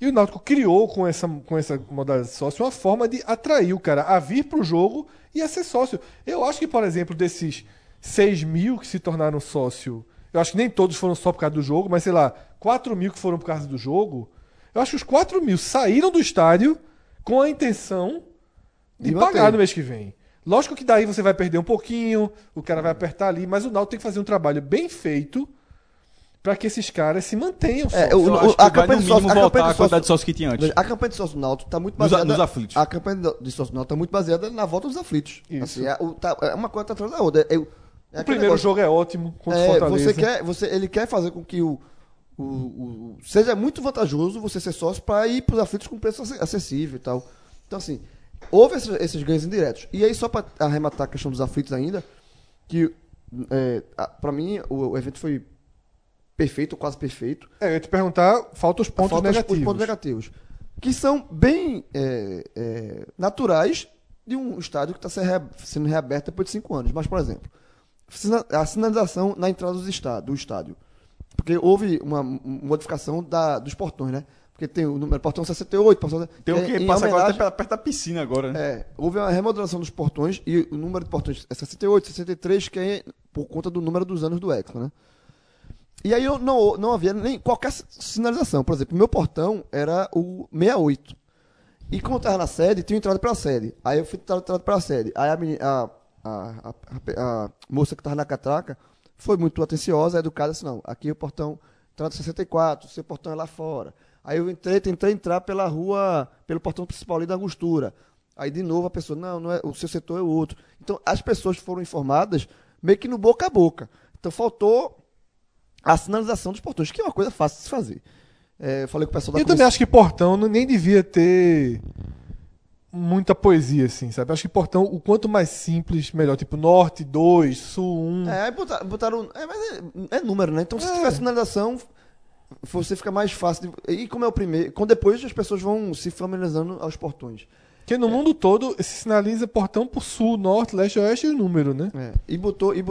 E o Náutico criou com essa, com essa modalidade de sócio uma forma de atrair o cara a vir pro jogo e a ser sócio. Eu acho que, por exemplo, desses 6 mil que se tornaram sócio, eu acho que nem todos foram só por causa do jogo, mas sei lá, 4 mil que foram por causa do jogo, eu acho que os 4 mil saíram do estádio com a intenção de De pagar no mês que vem. Lógico que daí você vai perder um pouquinho, o cara vai apertar ali, mas o Náutico tem que fazer um trabalho bem feito para que esses caras se mantenham É, o- o- a campanha de sócio- a campanha a sócio- sócios que tinha antes. A campanha de sócio do Náutico está muito Nos- baseada. nos aflitos. A campanha de sócio do Náutico está muito baseada na volta dos aflitos. Isso. Assim, é, o- tá- é uma coisa tá atrás da outra. É, o- é O primeiro negócio- jogo é ótimo contra É, Fortaleza. você quer, você, ele quer fazer com que o, o- o- seja muito vantajoso você ser sócio para ir para os aflitos com preço ac- acessível e tal. Então, assim, houve esses, esses ganhos indiretos. E aí, só para arrematar a questão dos aflitos ainda, que é, para mim o, o evento foi perfeito, quase perfeito. É, eu ia te perguntar, falta os pontos Faltam os- negativos. Os pontos negativos. Que são bem é, é, naturais de um estádio que está sendo reaberto depois de cinco anos. Mas, por exemplo, a sinalização na entrada dos está- do estádio. Porque houve uma modificação da, dos portões, né? Porque tem o número portão 68, portão, Tem o é, que em passa agora até perto da piscina agora, né? é, houve uma remodelação dos portões e o número de portões é 68, 63, que é por conta do número dos anos do Expo, né? E aí eu não, não havia nem qualquer sinalização. Por exemplo, meu portão era o 68. E como eu estava na sede, tinha entrada pela sede. Aí eu fui entrada entrada pela sede. Aí a, meni- a, a, a- a moça que estava na catraca foi muito atenciosa, educada, assim, não, aqui é o portão, entrada 64, seu portão é lá fora. Aí eu entrei, tentei entrar pela rua, pelo portão principal ali da Angostura. Aí de novo a pessoa, não, não é, o seu setor é o outro. Então as pessoas foram informadas meio que no boca a boca. Então faltou a sinalização dos portões, que é uma coisa fácil de se fazer. É, eu falei com o pessoal da Eu também comissão- acho que Portão nem devia ter muita poesia, assim, sabe? Acho que Portão, o quanto mais simples, melhor. Tipo, Norte 2, Sul 1. É, aí botaram. botaram é, mas é, é número, né? Então, se É. tiver sinalização, você fica mais fácil. De, e como é o primeiro. Quando depois as pessoas vão se familiarizando aos portões. Porque no mundo todo se sinaliza Portão por Sul, Norte, Leste, Oeste e o número, né? É, e botou. E,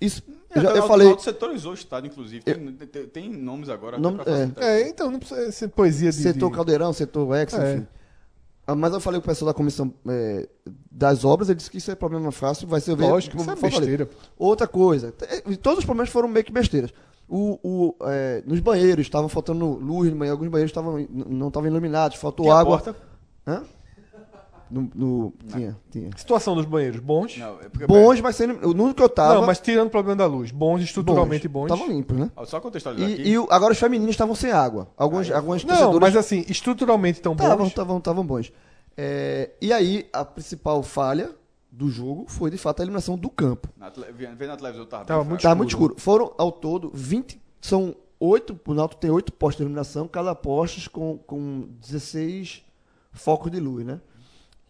isso. É, eu, já- eu o falei. Alto setorizou o estádio, inclusive. Tem, tem- tem nomes agora. Nome- pra facilitar. É, então não precisa ser poesia de. Setor de... Caldeirão, setor X, É. enfim. Ah, Mas eu falei com o pessoal da comissão é, das obras, ele disse que isso é problema fácil, vai ser Lógico, isso é besteira. Outra coisa, te- todos os problemas foram meio que besteiras. O, o, é, nos banheiros estavam faltando luz, alguns banheiros estavam, não estavam iluminados, faltou Tinha água. porta? Hã? No, no- tinha, tinha. Situação dos banheiros, bons. Não, Não, é porque- Bons, mas sendo, o único que eu tava. mas tirando o problema da luz. Bons, estruturalmente bons. Estavam limpos, né? Ó, Só contextualizar E, aqui. e o- agora os femininos estavam sem água. Alguns, algumas Não, torcedoras mas assim, estruturalmente tão estavam, bons. estavam, estavam bons. É, e aí, a principal falha do jogo foi, de fato, a eliminação do campo. Na tele- Vendo na televisão tava, Tava bem muito fraco. Tá muito escuro. Foram, ao todo, 20. São oito. O Náutico tem oito postos de iluminação, cada poste com, com 16 focos de luz, né?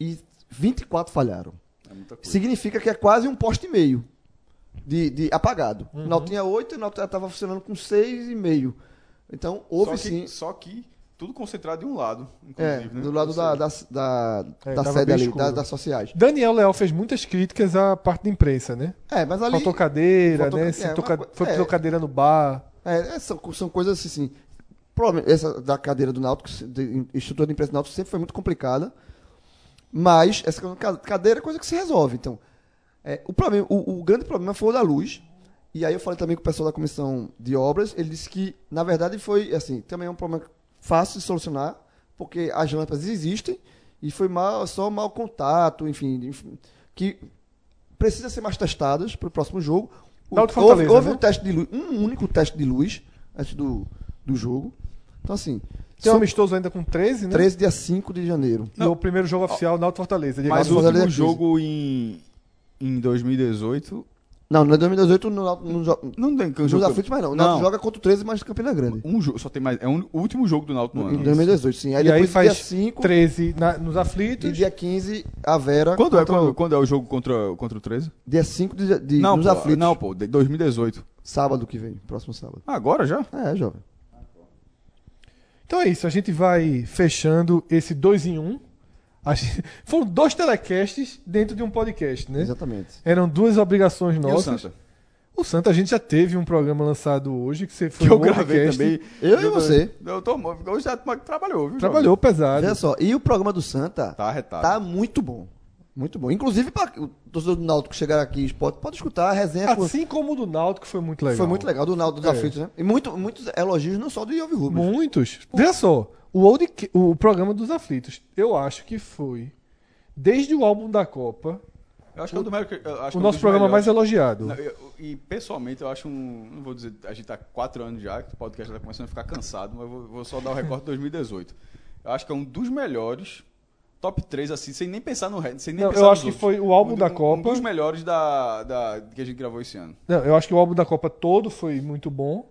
E 24 falharam. É muita coisa. Significa que é quase um poste e meio de, de apagado. Uhum. O Náutico tinha oito e o Náutico estava funcionando com seis e meio. Então, houve só que, sim. Só que tudo concentrado em um lado, É, inclusive, né? do lado da, da, da, É, da sede ali, da- das sociais. Daniel Leal fez muitas críticas à parte da imprensa, né? É, mas ali. Faltou cadeira, faltou né? é, toca- Foi é. é. cadeira no bar. É, é, são, são coisas assim, assim. Provavelmente, essa da cadeira do Náutico, de, estrutura de imprensa do Náutico sempre foi muito complicada. Mas essa ca- cadeira é coisa que se resolve. Então, é, o, problema, o, o grande problema foi o da luz. E aí eu falei também com o pessoal da comissão de obras. Ele disse que, na verdade, foi assim, também é um problema fácil de solucionar, porque as lâmpadas existem e foi mal, só mau contato, enfim, enfim, que precisa ser mais testadas para o próximo jogo. O- houve houve né? um teste de luz, um único teste de luz antes do, do jogo. Então, assim, Tem um amistoso ainda com 13, né? 13 dia 5 de janeiro. E o primeiro jogo oficial, Náutico Fortaleza. Mas o último é 15. jogo em, em 2018. Não, não é 2018, não, não, não, joga- Não tem nos jogo. aflitos, mas não. O Náutico joga contra o 13, mas Campina Grande. Um jogo, só tem mais. É um- o último jogo do Náutico no Em ano. 2018, sim. Aí E aí depois faz dia 5 13 na- nos e aflitos. dia 15, a Vera. Quando é, contra o- quando, quando é o jogo contra, contra o 13? Dia 5 de, de, não, nos pô, aflitos. não, pô, de 2018. Sábado que vem, próximo sábado. Agora já? É, jovem. Então é isso, a gente vai fechando esse 2 em 1. Um. A gente- [laughs] Foram dois telecasts dentro de um podcast, né? Exatamente. Eram duas obrigações E o nossas. Santa? O Santa, a gente já teve um programa lançado hoje que você foi Que eu gravei podcast, também. Eu e você. Eu tô, hoje já trabalhou, viu? Trabalhou pesado. Veja só, e o programa do Santa Tá arretado. tá muito bom. Muito bom. Inclusive, para o torcedor do Náutico chegar aqui, pode, pode escutar a resenha. Assim como o do Náutico foi muito legal. Foi muito legal, do Náutico dos É. Aflitos, né? E muito, muitos elogios, não só do Iove Rubens. Muitos. Veja só, o, old, o programa dos aflitos, eu acho que foi, desde o álbum da Copa, Eu acho que é do melhor que- eu acho que é o um nosso dos programa mais melhores. elogiado. Não, eu- e pessoalmente eu acho um. Não vou dizer, a gente tá quatro anos já, que o podcast já tá começando a ficar cansado, mas eu vou, vou só dar o recorte de 2018. Eu acho que é um dos melhores, top 3, assim, sem nem pensar no resto. Sem nem Não, pensar eu acho que outros. foi o álbum Um- da um- Copa. Um dos melhores da, da, que a gente gravou esse ano. Não, eu acho que o álbum da Copa todo foi muito bom.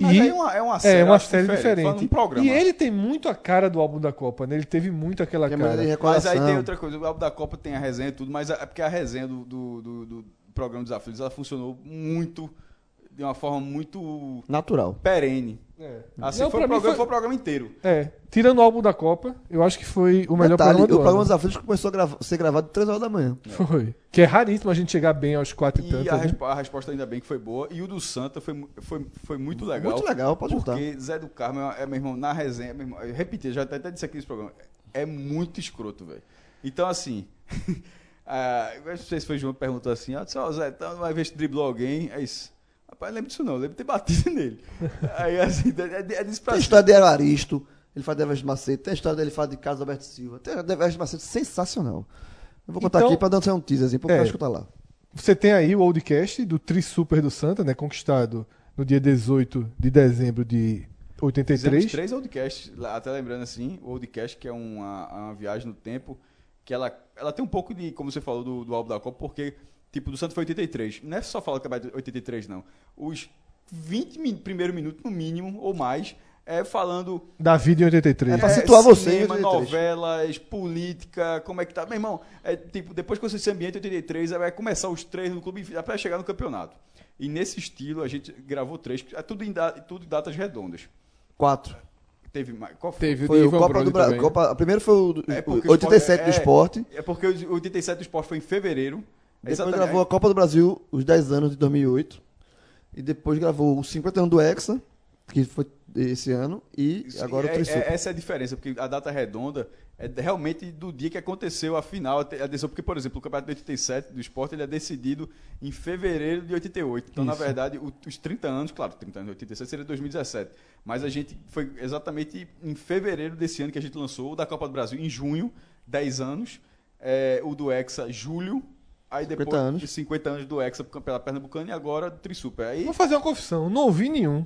Mas E- é uma, é uma É, série, uma acho série diferente. Um programa. E ele tem muito a cara do álbum da Copa, né? Ele teve muito aquela Tem cara. Mas aí tem outra coisa, o álbum da Copa tem a resenha e tudo, mas é porque a resenha do, do, do- do programa dos aflitos, ela funcionou muito, de uma forma muito Natural. perene. É. Assim, Não, programa, foi- foi o programa inteiro. É, tirando o álbum da Copa, eu acho que foi o melhor Detalhe, programa do o programa ano. dos aflitos começou a grava- ser gravado 3 horas da manhã. [laughs] Foi. Que é raríssimo a gente chegar bem aos quatro e, E tantas. a, respo- a resposta ainda bem que foi boa. E o do Santa foi, foi, foi muito legal. Muito legal, pode juntar. Porque Zé do Carmo é, é, meu irmão, na resenha, meu irmão, eu repeti, já até, até disse aqui nesse programa, é muito escroto, velho. Então, assim, [laughs] ah, não sei se foi o João que perguntou assim, ah, ó, Zé, então vai ver se driblou alguém, é isso. Rapaz, não lembro disso não, lembro de ter batido [laughs] nele. Aí, assim, é, é disso pra Tem história de Evaristo, ele fala de Everest Macedo, tem a história dele fala de Carlos Alberto Silva. Tem a de Everest Macedo sensacional. Eu vou contar Então- aqui pra dar um teaserzinho pro É. cara escutar lá. Você tem aí o Oldcast do Tri Super do Santa, né? Conquistado no dia 18 de dezembro de Fizemos 83. três podcasts, lá, até lembrando assim, o Oldcast, que é uma, uma viagem no tempo, que ela, ela tem um pouco de, como você falou, do, do álbum da Copa, porque, tipo, do Santos foi 83. Não é só falar que é 83, não. Os 20 min, primeiros minutos, no mínimo, ou mais, é falando Da vida em 83. É pra situar você em cinema, 83. novelas, política, como é que tá. Meu irmão, é, tipo, depois que você se ambienta em 83, aí vai começar os três no clube até chegar no campeonato. E nesse estilo, a gente gravou três, é tudo em, da- tudo em datas redondas. Quatro. Teve mais. Qual foi? Teve Foi o Copa Brody do Brasil. Copa, primeiro foi o, do- É o porque o 87 do é- esporte. É porque o 87 do esporte foi em fevereiro. Depois Exatamente. gravou a Copa do Brasil, os 10 anos de 2008. E depois gravou o 51 do Hexa, que foi esse ano. E Isso, agora é- o Trisuper. é- essa é a diferença, porque a data redonda é realmente do dia que aconteceu a final, a decisão, porque, por exemplo, o campeonato de 87 do esporte ele é decidido em fevereiro de 88. Então, na Isso. verdade, o- os 30 anos, claro, 30 anos de 87 seria 2017. Mas a gente foi exatamente em fevereiro desse ano que a gente lançou o da Copa do Brasil, em junho, 10 anos. É, o do Hexa, julho. Aí 50 depois, anos. os 50 anos do Hexa pela Pernambucana e agora do Trisuper. Aí, Vou fazer uma confissão. Não ouvi nenhum.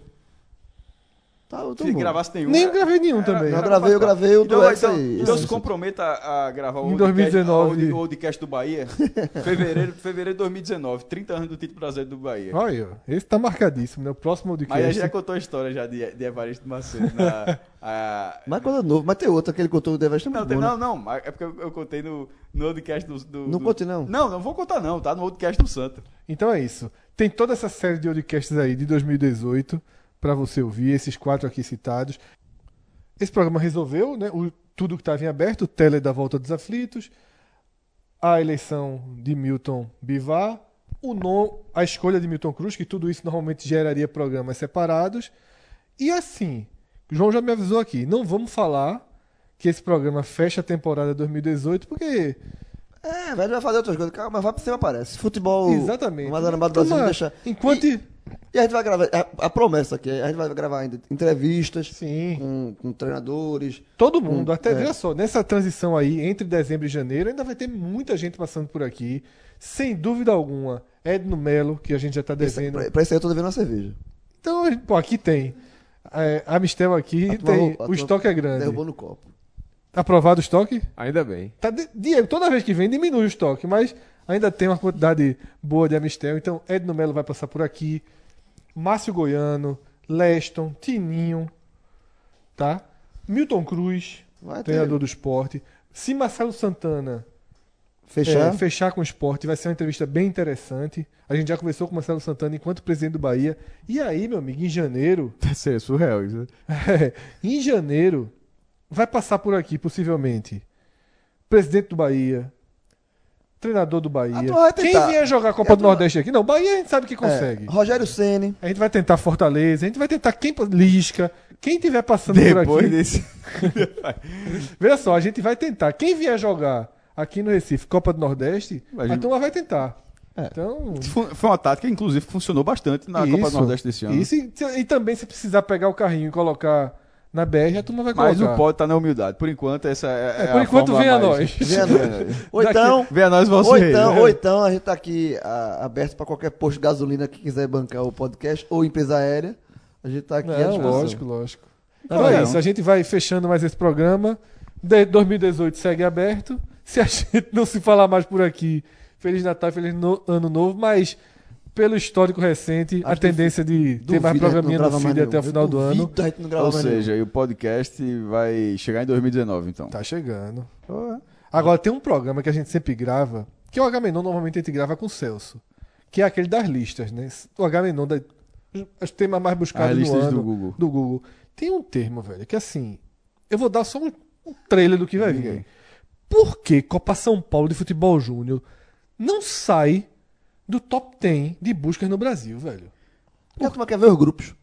Tá, eu tô se bom. gravasse nenhum. Nem era- gravei nenhum era- também. Eu era gravei, eu gravei o do então, Hexa então, aí. então se comprometa a, gravar o Em Oldcast- 2019. o Oldcast do Bahia. [laughs] fevereiro, fevereiro de 2019. 30 anos do título brasileiro do Bahia. Olha, aí, ó. esse tá marcadíssimo, né? O próximo Mas a podcast. gente já contou a história já de, de Evaristo Macedo. Na, [laughs] a- Mas coisa novo. Mas tem outra que ele contou o Deveste não, muito tem- bom, né? não, não. É porque eu, eu contei no, no Oldcast do, do. Não do- conte, não. Não, não vou contar, não. Tá no Oldcast do Santa. Então é isso. Tem toda essa série de podcasts aí de 2018 pra você ouvir, esses quatro aqui citados. Esse programa resolveu, né? O, tudo que estava em aberto, o tele da volta dos aflitos, a eleição de Milton Bivar, o no, a escolha de Milton Cruz, que tudo isso normalmente geraria programas separados. E assim, o João já me avisou aqui, não vamos falar que esse programa fecha a temporada 2018, porque É, velho, vai fazer outras coisas. Calma, Mas vai pra cima aparece. Futebol. Exatamente. Mais animado do Então, Brasil mas, deixa. Enquanto. E, e a gente vai gravar. A, a promessa aqui, é, a gente vai gravar ainda entrevistas com, com treinadores. Todo mundo. Hum, Até, é. veja só, nessa transição aí, entre dezembro e janeiro, ainda vai ter muita gente passando por aqui. Sem dúvida alguma. Edno Melo, que a gente já tá Esse, devendo. pra, pra isso aí eu tô devendo uma cerveja. Então, pô, aqui tem. É, a Mistel aqui A tem. a O turma estoque é grande. Derrubou no copo. Tá aprovado o estoque? Ainda bem. Tá de- Diego, toda vez que vem diminui o estoque, mas ainda tem uma quantidade boa de Amistel. Então, Edno Melo vai passar por aqui. Márcio Goiano, Leston, Tininho, tá? Milton Cruz, Vai ter. treinador do esporte. Se Marcelo Santana Fechar. é, fechar com o esporte, vai ser uma entrevista bem interessante. A gente já conversou com o Marcelo Santana enquanto presidente do Bahia. E aí, meu amigo, em janeiro, [laughs] Vai ser surreal isso. [laughs] em janeiro, vai passar por aqui, possivelmente, presidente do Bahia, treinador do Bahia. Quem vier jogar a Copa a do Nordeste aqui? Não, Bahia a gente sabe que consegue. É, Rogério Ceni. A gente vai tentar Fortaleza, a gente vai tentar quem Lisca, quem tiver passando por Depois aqui. desse. [laughs] Veja só, a gente vai tentar. Quem vier jogar aqui no Recife, Copa do Nordeste, A a gente- turma vai tentar. É. Então, Foi uma tática, inclusive, que funcionou bastante na Copa do Nordeste desse ano. Isso, e, e também se precisar pegar o carrinho e colocar na BR, a turma vai colocar. Mas não pode estar na humildade. Por enquanto, essa é, É, é por a enquanto, vem a nós. Venha nós. Ou então. Vem a nós, Ou rei. então, né? ou então a gente tá aqui a- aberto para qualquer posto de gasolina que quiser bancar o podcast ou empresa aérea. A gente tá aqui Não, lógico, lógico. Então Não, é não. isso, a gente vai fechando mais esse programa. De 2018 segue aberto. [laughs] Se a gente não se falar mais por aqui, Feliz Natal, Feliz no- Ano Novo, mas pelo histórico recente, a Acho que tendência de ter mais a programinha no feed até o final do ano. duvido a gente não grava Ou nenhum. seja, e o podcast vai chegar em 2019, então. Tá chegando. É. Agora, tem um programa que a gente sempre grava, que o Agamenon normalmente a gente grava com o Celso, que é aquele das listas, né? O Agamenon, da, os temas mais buscados listas ano, do Google. do Google. Tem um termo, velho, que assim, eu vou dar só um, um trailer do que vai vir. Por que Copa São Paulo de Futebol Júnior não sai do top 10 de buscas no Brasil, velho? A turma quer ver os grupos.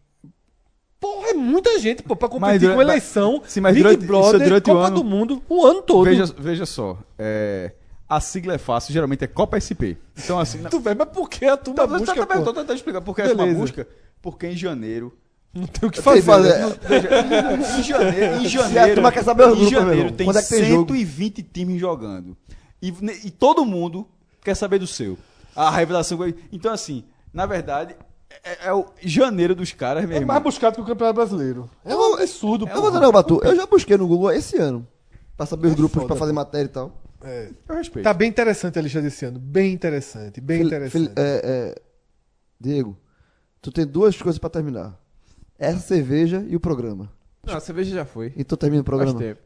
Porra, é muita gente, pô, pra Mas competir durante- com eleição, Sim, mas Big durante- isso é Brother, durante o Copa ano. do Mundo, o ano todo. Veja, veja só, é, a sigla é fácil, geralmente é Copa SP. Então, assim. na- [laughs] Tu vê, mas por que a turma Tá, busca, tá, tá, tô tentando explicar por que é uma Beleza. busca. Porque em janeiro. Não tem o que Tem que fazer. fazer. né? Veja, em janeiro. Em Se a janeiro, turma quer saber os em grupos, janeiro tem quando é que tem jogo? 120 times jogando. E, e todo mundo quer saber do seu. A revelação. Então, assim, na verdade, é, é o janeiro dos caras, meu É irmão. mais buscado que o Campeonato Brasileiro. É um absurdo, Eu vou não, Batu, eu já busquei no Google esse ano. Pra saber os grupos, foda, pra fazer matéria e tal. É. Eu respeito. Tá bem interessante a lista desse ano. Bem interessante, bem Fil- interessante. é, é, Diego, tu tem duas coisas pra terminar. Essa cerveja e o programa. Não, a cerveja já foi. Então termina o Faz programa. tempo.